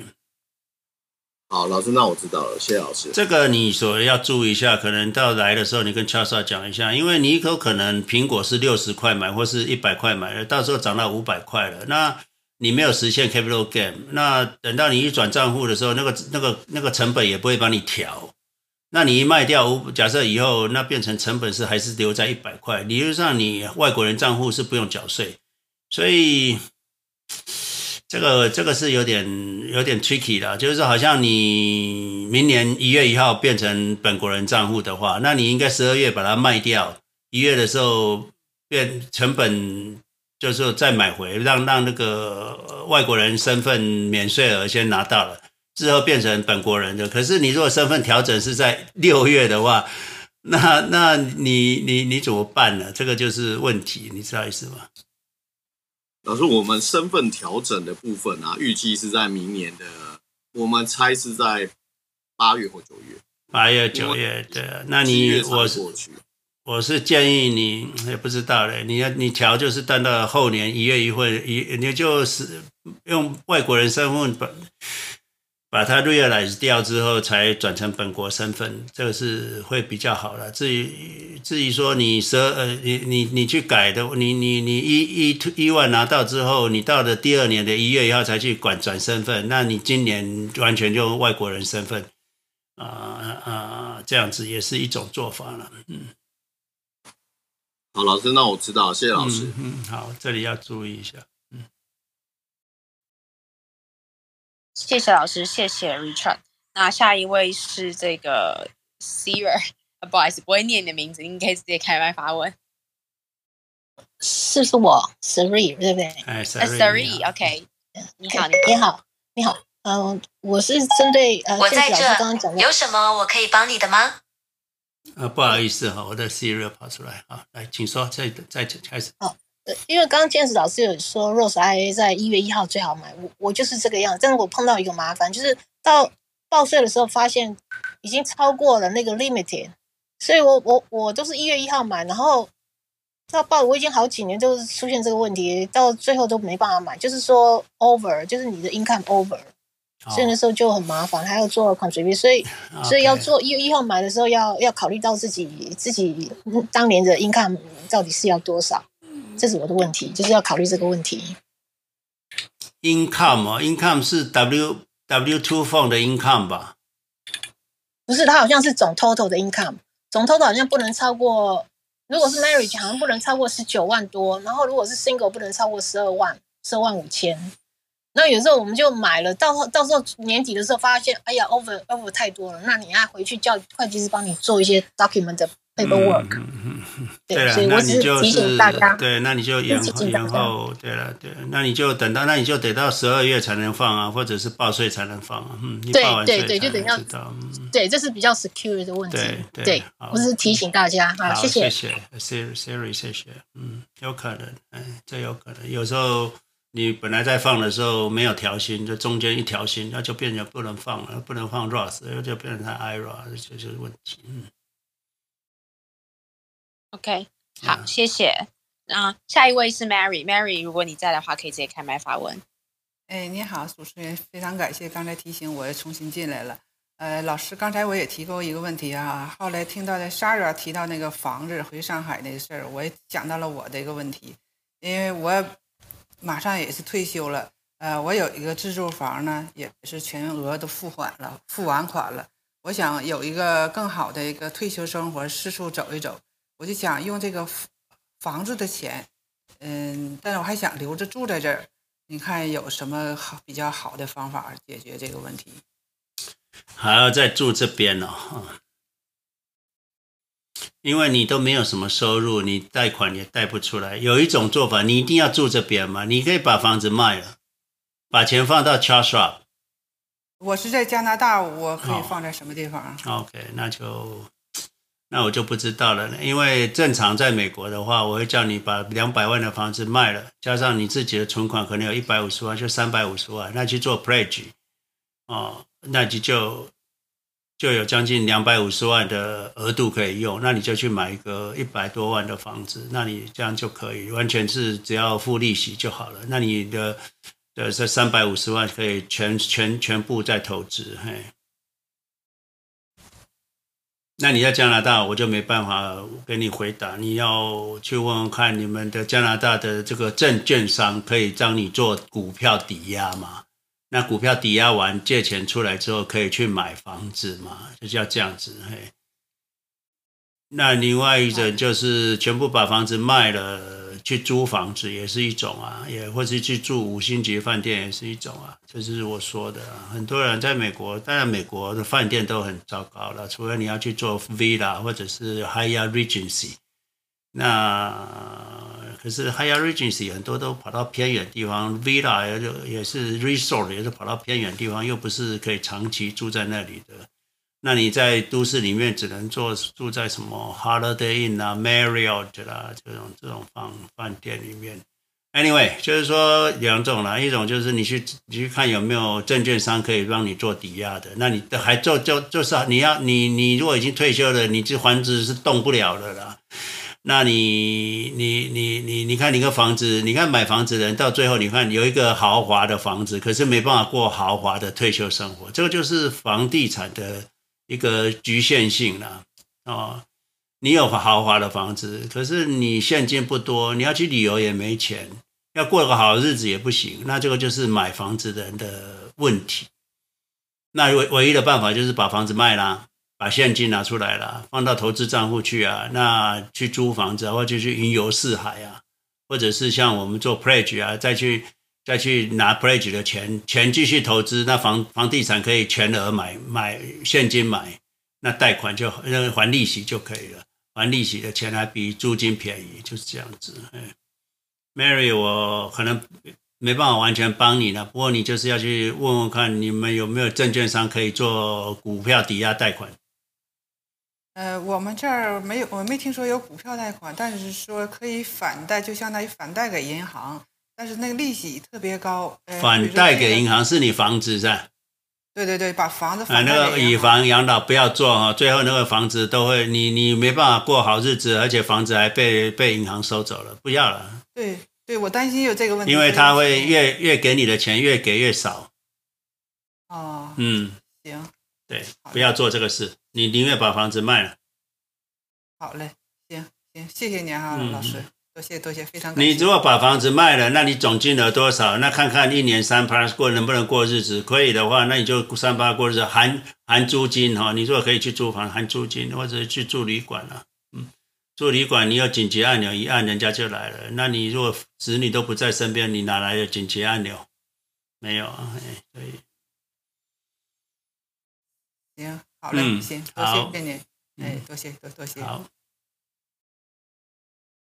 好，老师，那我知道了，谢谢老师。这个你所要注意一下，可能到来的时候你跟 Charles 讲一下，因为你有可能苹果是六十块买或是一百块买的，到时候涨到五百块了，那你没有实现 capital gain，那等到你一转账户的时候，那个那个那个成本也不会帮你调。那你一卖掉，假设以后那变成成本是还是留在一百块，理论上你外国人账户是不用缴税，所以这个这个是有点有点 tricky 的，就是说好像你明年一月一号变成本国人账户的话，那你应该十二月把它卖掉，一月的时候变成本就是说再买回，让让那个外国人身份免税额先拿到了。之后变成本国人的，可是你如果身份调整是在六月的话，那那你你你怎么办呢？这个就是问题，你知道意思吗？老师，我们身份调整的部分啊，预计是在明年的，我们猜是在八月或九月。八月九月，对啊，那你我是我是建议你也不知道嘞，你要你调就是等到后年一月一会一，你就是用外国人身份本。把它 realize 掉之后，才转成本国身份，这个是会比较好了。至于至于说你十二呃，你你你去改的，你你你一一一万拿到之后，你到了第二年的一月一号才去管转身份，那你今年完全就外国人身份啊啊，这样子也是一种做法了。嗯，好，老师，那我知道，谢谢老师。嗯，嗯，好，这里要注意一下。谢谢老师，谢谢 Richard。那下一位是这个 Siri，不好意思，不会念你的名字，你可以直接开麦发问。是不是我 Siri 对不对？哎，Siri，OK。你好，你好，你好。嗯，我是针对呃，我在这。刚刚讲有什么我可以帮你的吗？呃，不好意思哈，我的 Siri 跑出来啊，来，请说，再再开始。好。因为刚刚 James 老师有说 Rose IRA 在一月一号最好买，我我就是这个样子。但是我碰到一个麻烦，就是到报税的时候发现已经超过了那个 limited，所以我我我都是一月一号买，然后到报我已经好几年都出现这个问题，到最后都没办法买，就是说 over，就是你的 income over，所以那时候就很麻烦，还要做 contribute，所以 所以要做一月一号买的时候要要考虑到自己自己当年的 income 到底是要多少。这是我的问题，就是要考虑这个问题。Income 啊，Income 是 W W two form 的 income 吧？不是，它好像是总 total 的 income，总 total 好像不能超过，如果是 marriage 好像不能超过十九万多，然后如果是 single 不能超过十二万，十二万五千。那有时候我们就买了，到到时候年底的时候发现，哎呀，over over 太多了，那你要回去叫会计师帮你做一些 document 的。paperwork，嗯嗯嗯，对了，那你就是对，那你就延后延后，对了对，那你就等到，那你就得到十二月才能放啊，或者是报税才能放啊，嗯，你报完税才能知道，对，这是比较 secure 的问题，对对，我是提醒大家啊，谢谢。谢谢，Siri 谢谢，嗯，有可能，哎，这有可能，有时候你本来在放的时候没有调薪，就中间一调薪，那就变成不能放了，不能放 Roth，就变成 IRA，这就是问题，嗯。OK，好，谢谢。那下一位是 Mary，Mary，如果你在的话，可以直接开麦发问。哎，你好，主持人，非常感谢刚才提醒，我又重新进来了。呃，老师，刚才我也提过一个问题啊，后来听到在 Shara 提到那个房子回上海那个事儿，我也想到了我的一个问题，因为我马上也是退休了，呃，我有一个自住房呢，也是全额都付款了，付完款了，我想有一个更好的一个退休生活，四处走一走。我就想用这个房子的钱，嗯，但是我还想留着住在这儿。你看有什么好比较好的方法解决这个问题？还要再住这边哦，因为你都没有什么收入，你贷款也贷不出来。有一种做法，你一定要住这边嘛，你可以把房子卖了，把钱放到 Charles Schwab。我是在加拿大，我可以放在什么地方？哦，OK，那就。那我就不知道了，因为正常在美国的话，我会叫你把两百万的房子卖了，加上你自己的存款可能有一百五十万，就三百五十万，那去做 pledge，哦，那你就就有将近两百五十万的额度可以用，那你就去买一个一百多万的房子，那你这样就可以，完全是只要付利息就好了。那你的的，这三百五十万可以全全全部在投资，嘿。那你在加拿大，我就没办法给你回答。你要去问问看，你们的加拿大的这个证券商可以让你做股票抵押吗？那股票抵押完借钱出来之后，可以去买房子吗？就是要这样子，那另外一种就是全部把房子卖了。去租房子也是一种啊，也或是去住五星级饭店也是一种啊，这是我说的啊。很多人在美国，当然美国的饭店都很糟糕了，除了你要去做 villa 或者是 higher regency 那可是 higher regency 很多都跑到偏远地方，villa 也也是 resort 也是跑到偏远地方，又不是可以长期住在那里的。那你在都市里面只能做住在什么 Holiday Inn 啊、Marriott 啦这种这种房饭店里面。Anyway，就是说两种啦，一种就是你去你去看有没有证券商可以帮你做抵押的。那你还做就就是你要你你如果已经退休了，你这房子是动不了的啦。那你你你你你看你个房子，你看买房子的人到最后你看有一个豪华的房子，可是没办法过豪华的退休生活，这个就是房地产的。一个局限性了哦，你有豪华的房子，可是你现金不多，你要去旅游也没钱，要过个好日子也不行，那这个就是买房子的人的问题。那唯唯一的办法就是把房子卖啦，把现金拿出来了，放到投资账户去啊，那去租房子或者去云游四海啊，或者是像我们做 pledge 啊，再去。再去拿 pledge 的钱，钱继续投资，那房房地产可以全额买买现金买，那贷款就还利息就可以了，还利息的钱还比租金便宜，就是这样子。Mary，我可能没办法完全帮你了，不过你就是要去问问看，你们有没有证券商可以做股票抵押贷款？呃，我们这儿没有，我没听说有股票贷款，但是说可以反贷，就相当于反贷给银行。但是那个利息特别高，反贷给银行是你房子是吧？对对对，把房子啊，那个以房养老不要做哈，最后那个房子都会你你没办法过好日子，而且房子还被被银行收走了，不要了。对对，我担心有这个问题，因为他会越越给你的钱越给越少。哦，嗯，行，对，不要做这个事，你宁愿把房子卖了。好嘞，行行，谢谢您哈，老师。多谢多谢，非常感谢。你如果把房子卖了，那你总金额多少？那看看一年三趴过能不能过日子？可以的话，那你就三趴过日子，含含租金哈。你如果可以去租房，含租金，或者去住旅馆了。嗯，住旅馆你有紧急按钮一按，人家就来了。那你如果子女都不在身边，你哪来的紧急按钮？没有啊，哎，可以。行，好嘞，嗯、行，多谢谢你，哎，多谢多多谢。好。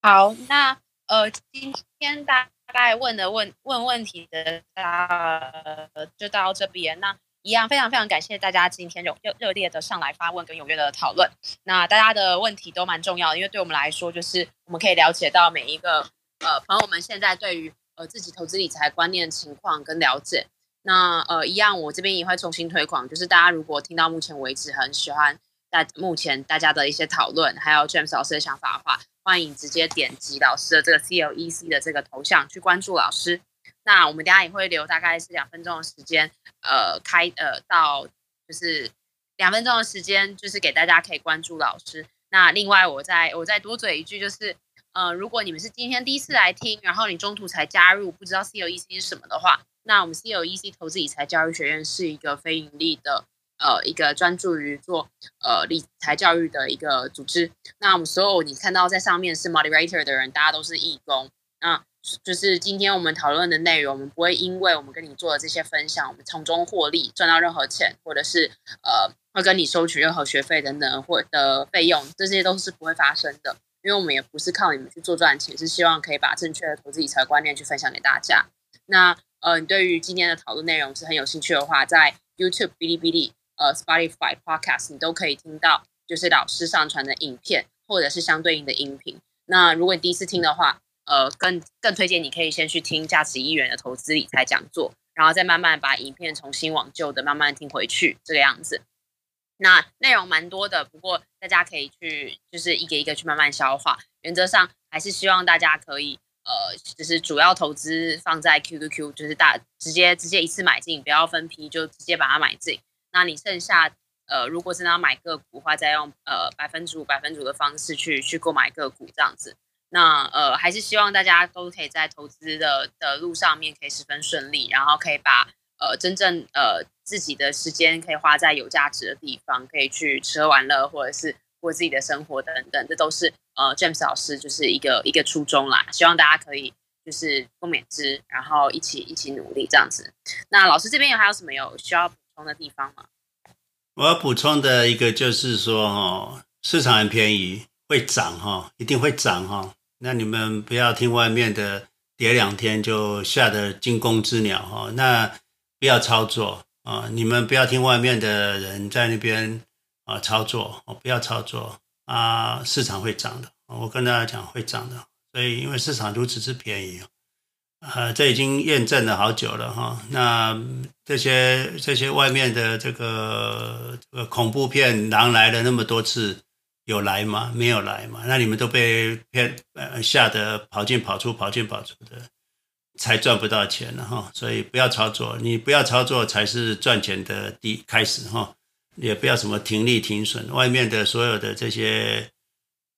好，那呃，今天大概问的问问问题的，呃，就到这边。那一样非常非常感谢大家今天热热热烈的上来发问跟踊跃的讨论。那大家的问题都蛮重要的，因为对我们来说，就是我们可以了解到每一个呃朋友们现在对于呃自己投资理财观念情况跟了解。那呃，一样我这边也会重新推广，就是大家如果听到目前为止很喜欢在目前大家的一些讨论，还有 James 老师的想法的话。欢迎直接点击老师的这个 CLEC 的这个头像去关注老师。那我们等下也会留大概是两分钟的时间，呃，开呃到就是两分钟的时间，就是给大家可以关注老师。那另外我再我再多嘴一句，就是呃，如果你们是今天第一次来听，然后你中途才加入，不知道 CLEC 是什么的话，那我们 CLEC 投资理财教育学院是一个非盈利的。呃，一个专注于做呃理财教育的一个组织。那我们所有你看到在上面是 moderator 的人，大家都是义工。那就是今天我们讨论的内容，我们不会因为我们跟你做的这些分享，我们从中获利赚到任何钱，或者是呃会跟你收取任何学费等等或的费用，这些都是不会发生的。因为我们也不是靠你们去做赚钱，是希望可以把正确的投资理财观念去分享给大家。那呃，你对于今天的讨论内容是很有兴趣的话，在 YouTube、哔哩哔哩。呃，Spotify Podcast 你都可以听到，就是老师上传的影片或者是相对应的音频。那如果你第一次听的话，呃，更更推荐你可以先去听价值一元的投资理财讲座，然后再慢慢把影片重新往旧的慢慢听回去，这个样子。那内容蛮多的，不过大家可以去就是一个一个去慢慢消化。原则上还是希望大家可以呃，就是主要投资放在 QQQ，就是大直接直接一次买进，不要分批，就直接把它买进。那你剩下呃，如果真的要买个股的话，再用呃百分之五百分之五的方式去去购买个股这样子。那呃，还是希望大家都可以在投资的的路上面可以十分顺利，然后可以把呃真正呃自己的时间可以花在有价值的地方，可以去吃喝玩乐或者是过自己的生活等等，这都是呃 James 老师就是一个一个初衷啦。希望大家可以就是共勉之，然后一起一起努力这样子。那老师这边有还有什么有需要补充的地方吗？我要补充的一个就是说哦，市场很便宜，会涨哈，一定会涨哈。那你们不要听外面的跌两天就吓得惊弓之鸟哈，那不要操作啊！你们不要听外面的人在那边啊操作，不要操作啊！市场会涨的，我跟大家讲会涨的，所以因为市场如此之便宜啊，这已经验证了好久了哈。那这些这些外面的这个这个恐怖片狼来了那么多次。有来吗？没有来嘛？那你们都被骗，呃，吓得跑进跑出，跑进跑出的，才赚不到钱了哈。所以不要操作，你不要操作才是赚钱的第一开始哈。也不要什么停利停损，外面的所有的这些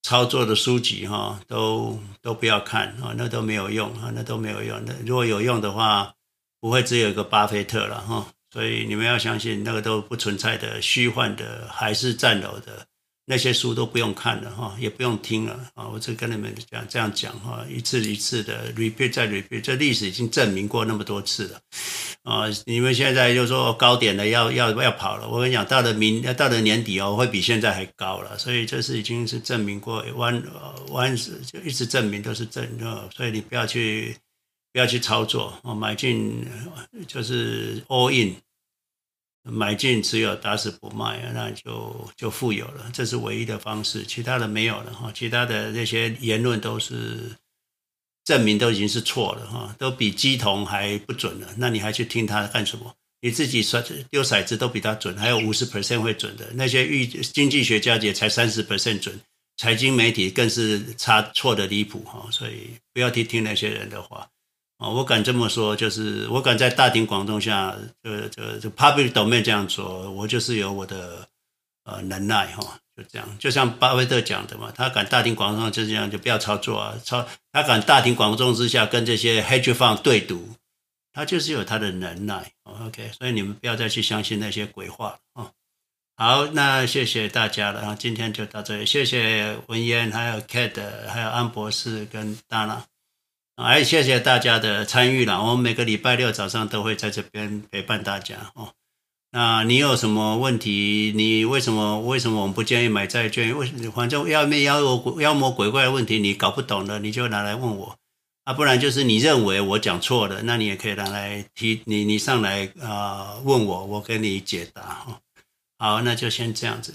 操作的书籍哈，都都不要看啊，那都没有用啊，那都没有用。那如果有用的话，不会只有一个巴菲特了哈。所以你们要相信，那个都不存在的虚幻的，还是占有的。那些书都不用看了哈，也不用听了啊！我只跟你们讲这样讲哈，一次一次的 repeat 再 repeat，这历史已经证明过那么多次了啊！你们现在就说高点了，要要要跑了，我跟你讲，到了明要到了年底哦，会比现在还高了，所以这是已经是证明过 one one 就一直证明都是正的，所以你不要去不要去操作哦，买进就是 all in。买进持有打死不卖，那就就富有了，这是唯一的方式，其他的没有了哈。其他的那些言论都是证明都已经是错了哈，都比鸡同还不准了。那你还去听他干什么？你自己甩丢骰子都比他准，还有五十 percent 会准的。那些预经济学家也才三十 percent 准，财经媒体更是差错的离谱哈。所以不要去听那些人的话。啊，我敢这么说，就是我敢在大庭广众下，就就就 public domain 这样说，我就是有我的呃能耐哈，就这样，就像巴菲特讲的嘛，他敢大庭广众就这样，就不要操作啊，操他敢大庭广众之下跟这些 hedge fund 对赌，他就是有他的能耐，OK，所以你们不要再去相信那些鬼话啊。好，那谢谢大家了，然后今天就到这里，谢谢文嫣，还有 Kate，还有安博士跟 Dana。哎，谢谢大家的参与了。我们每个礼拜六早上都会在这边陪伴大家哦。那你有什么问题？你为什么为什么我们不建议买债券？为什么反正要面妖有妖魔鬼怪的问题，你搞不懂的，你就拿来问我啊。不然就是你认为我讲错了，那你也可以拿来提你你上来啊、问我，我给你解答哦。好，那就先这样子。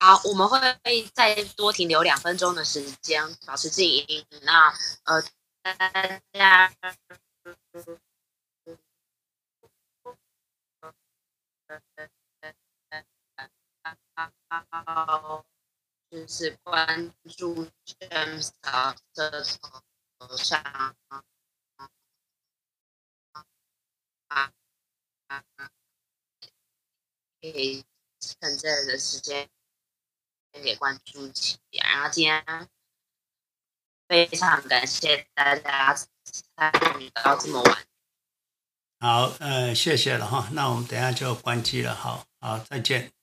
好，我们会再多停留两分钟的时间，保持静音。那呃，大家就是关注 James 的头像啊，可以趁这个时间。给关注起，然后今天非常感谢大家参与到这么晚。好，呃，谢谢了哈，那我们等下就关机了，好好，再见。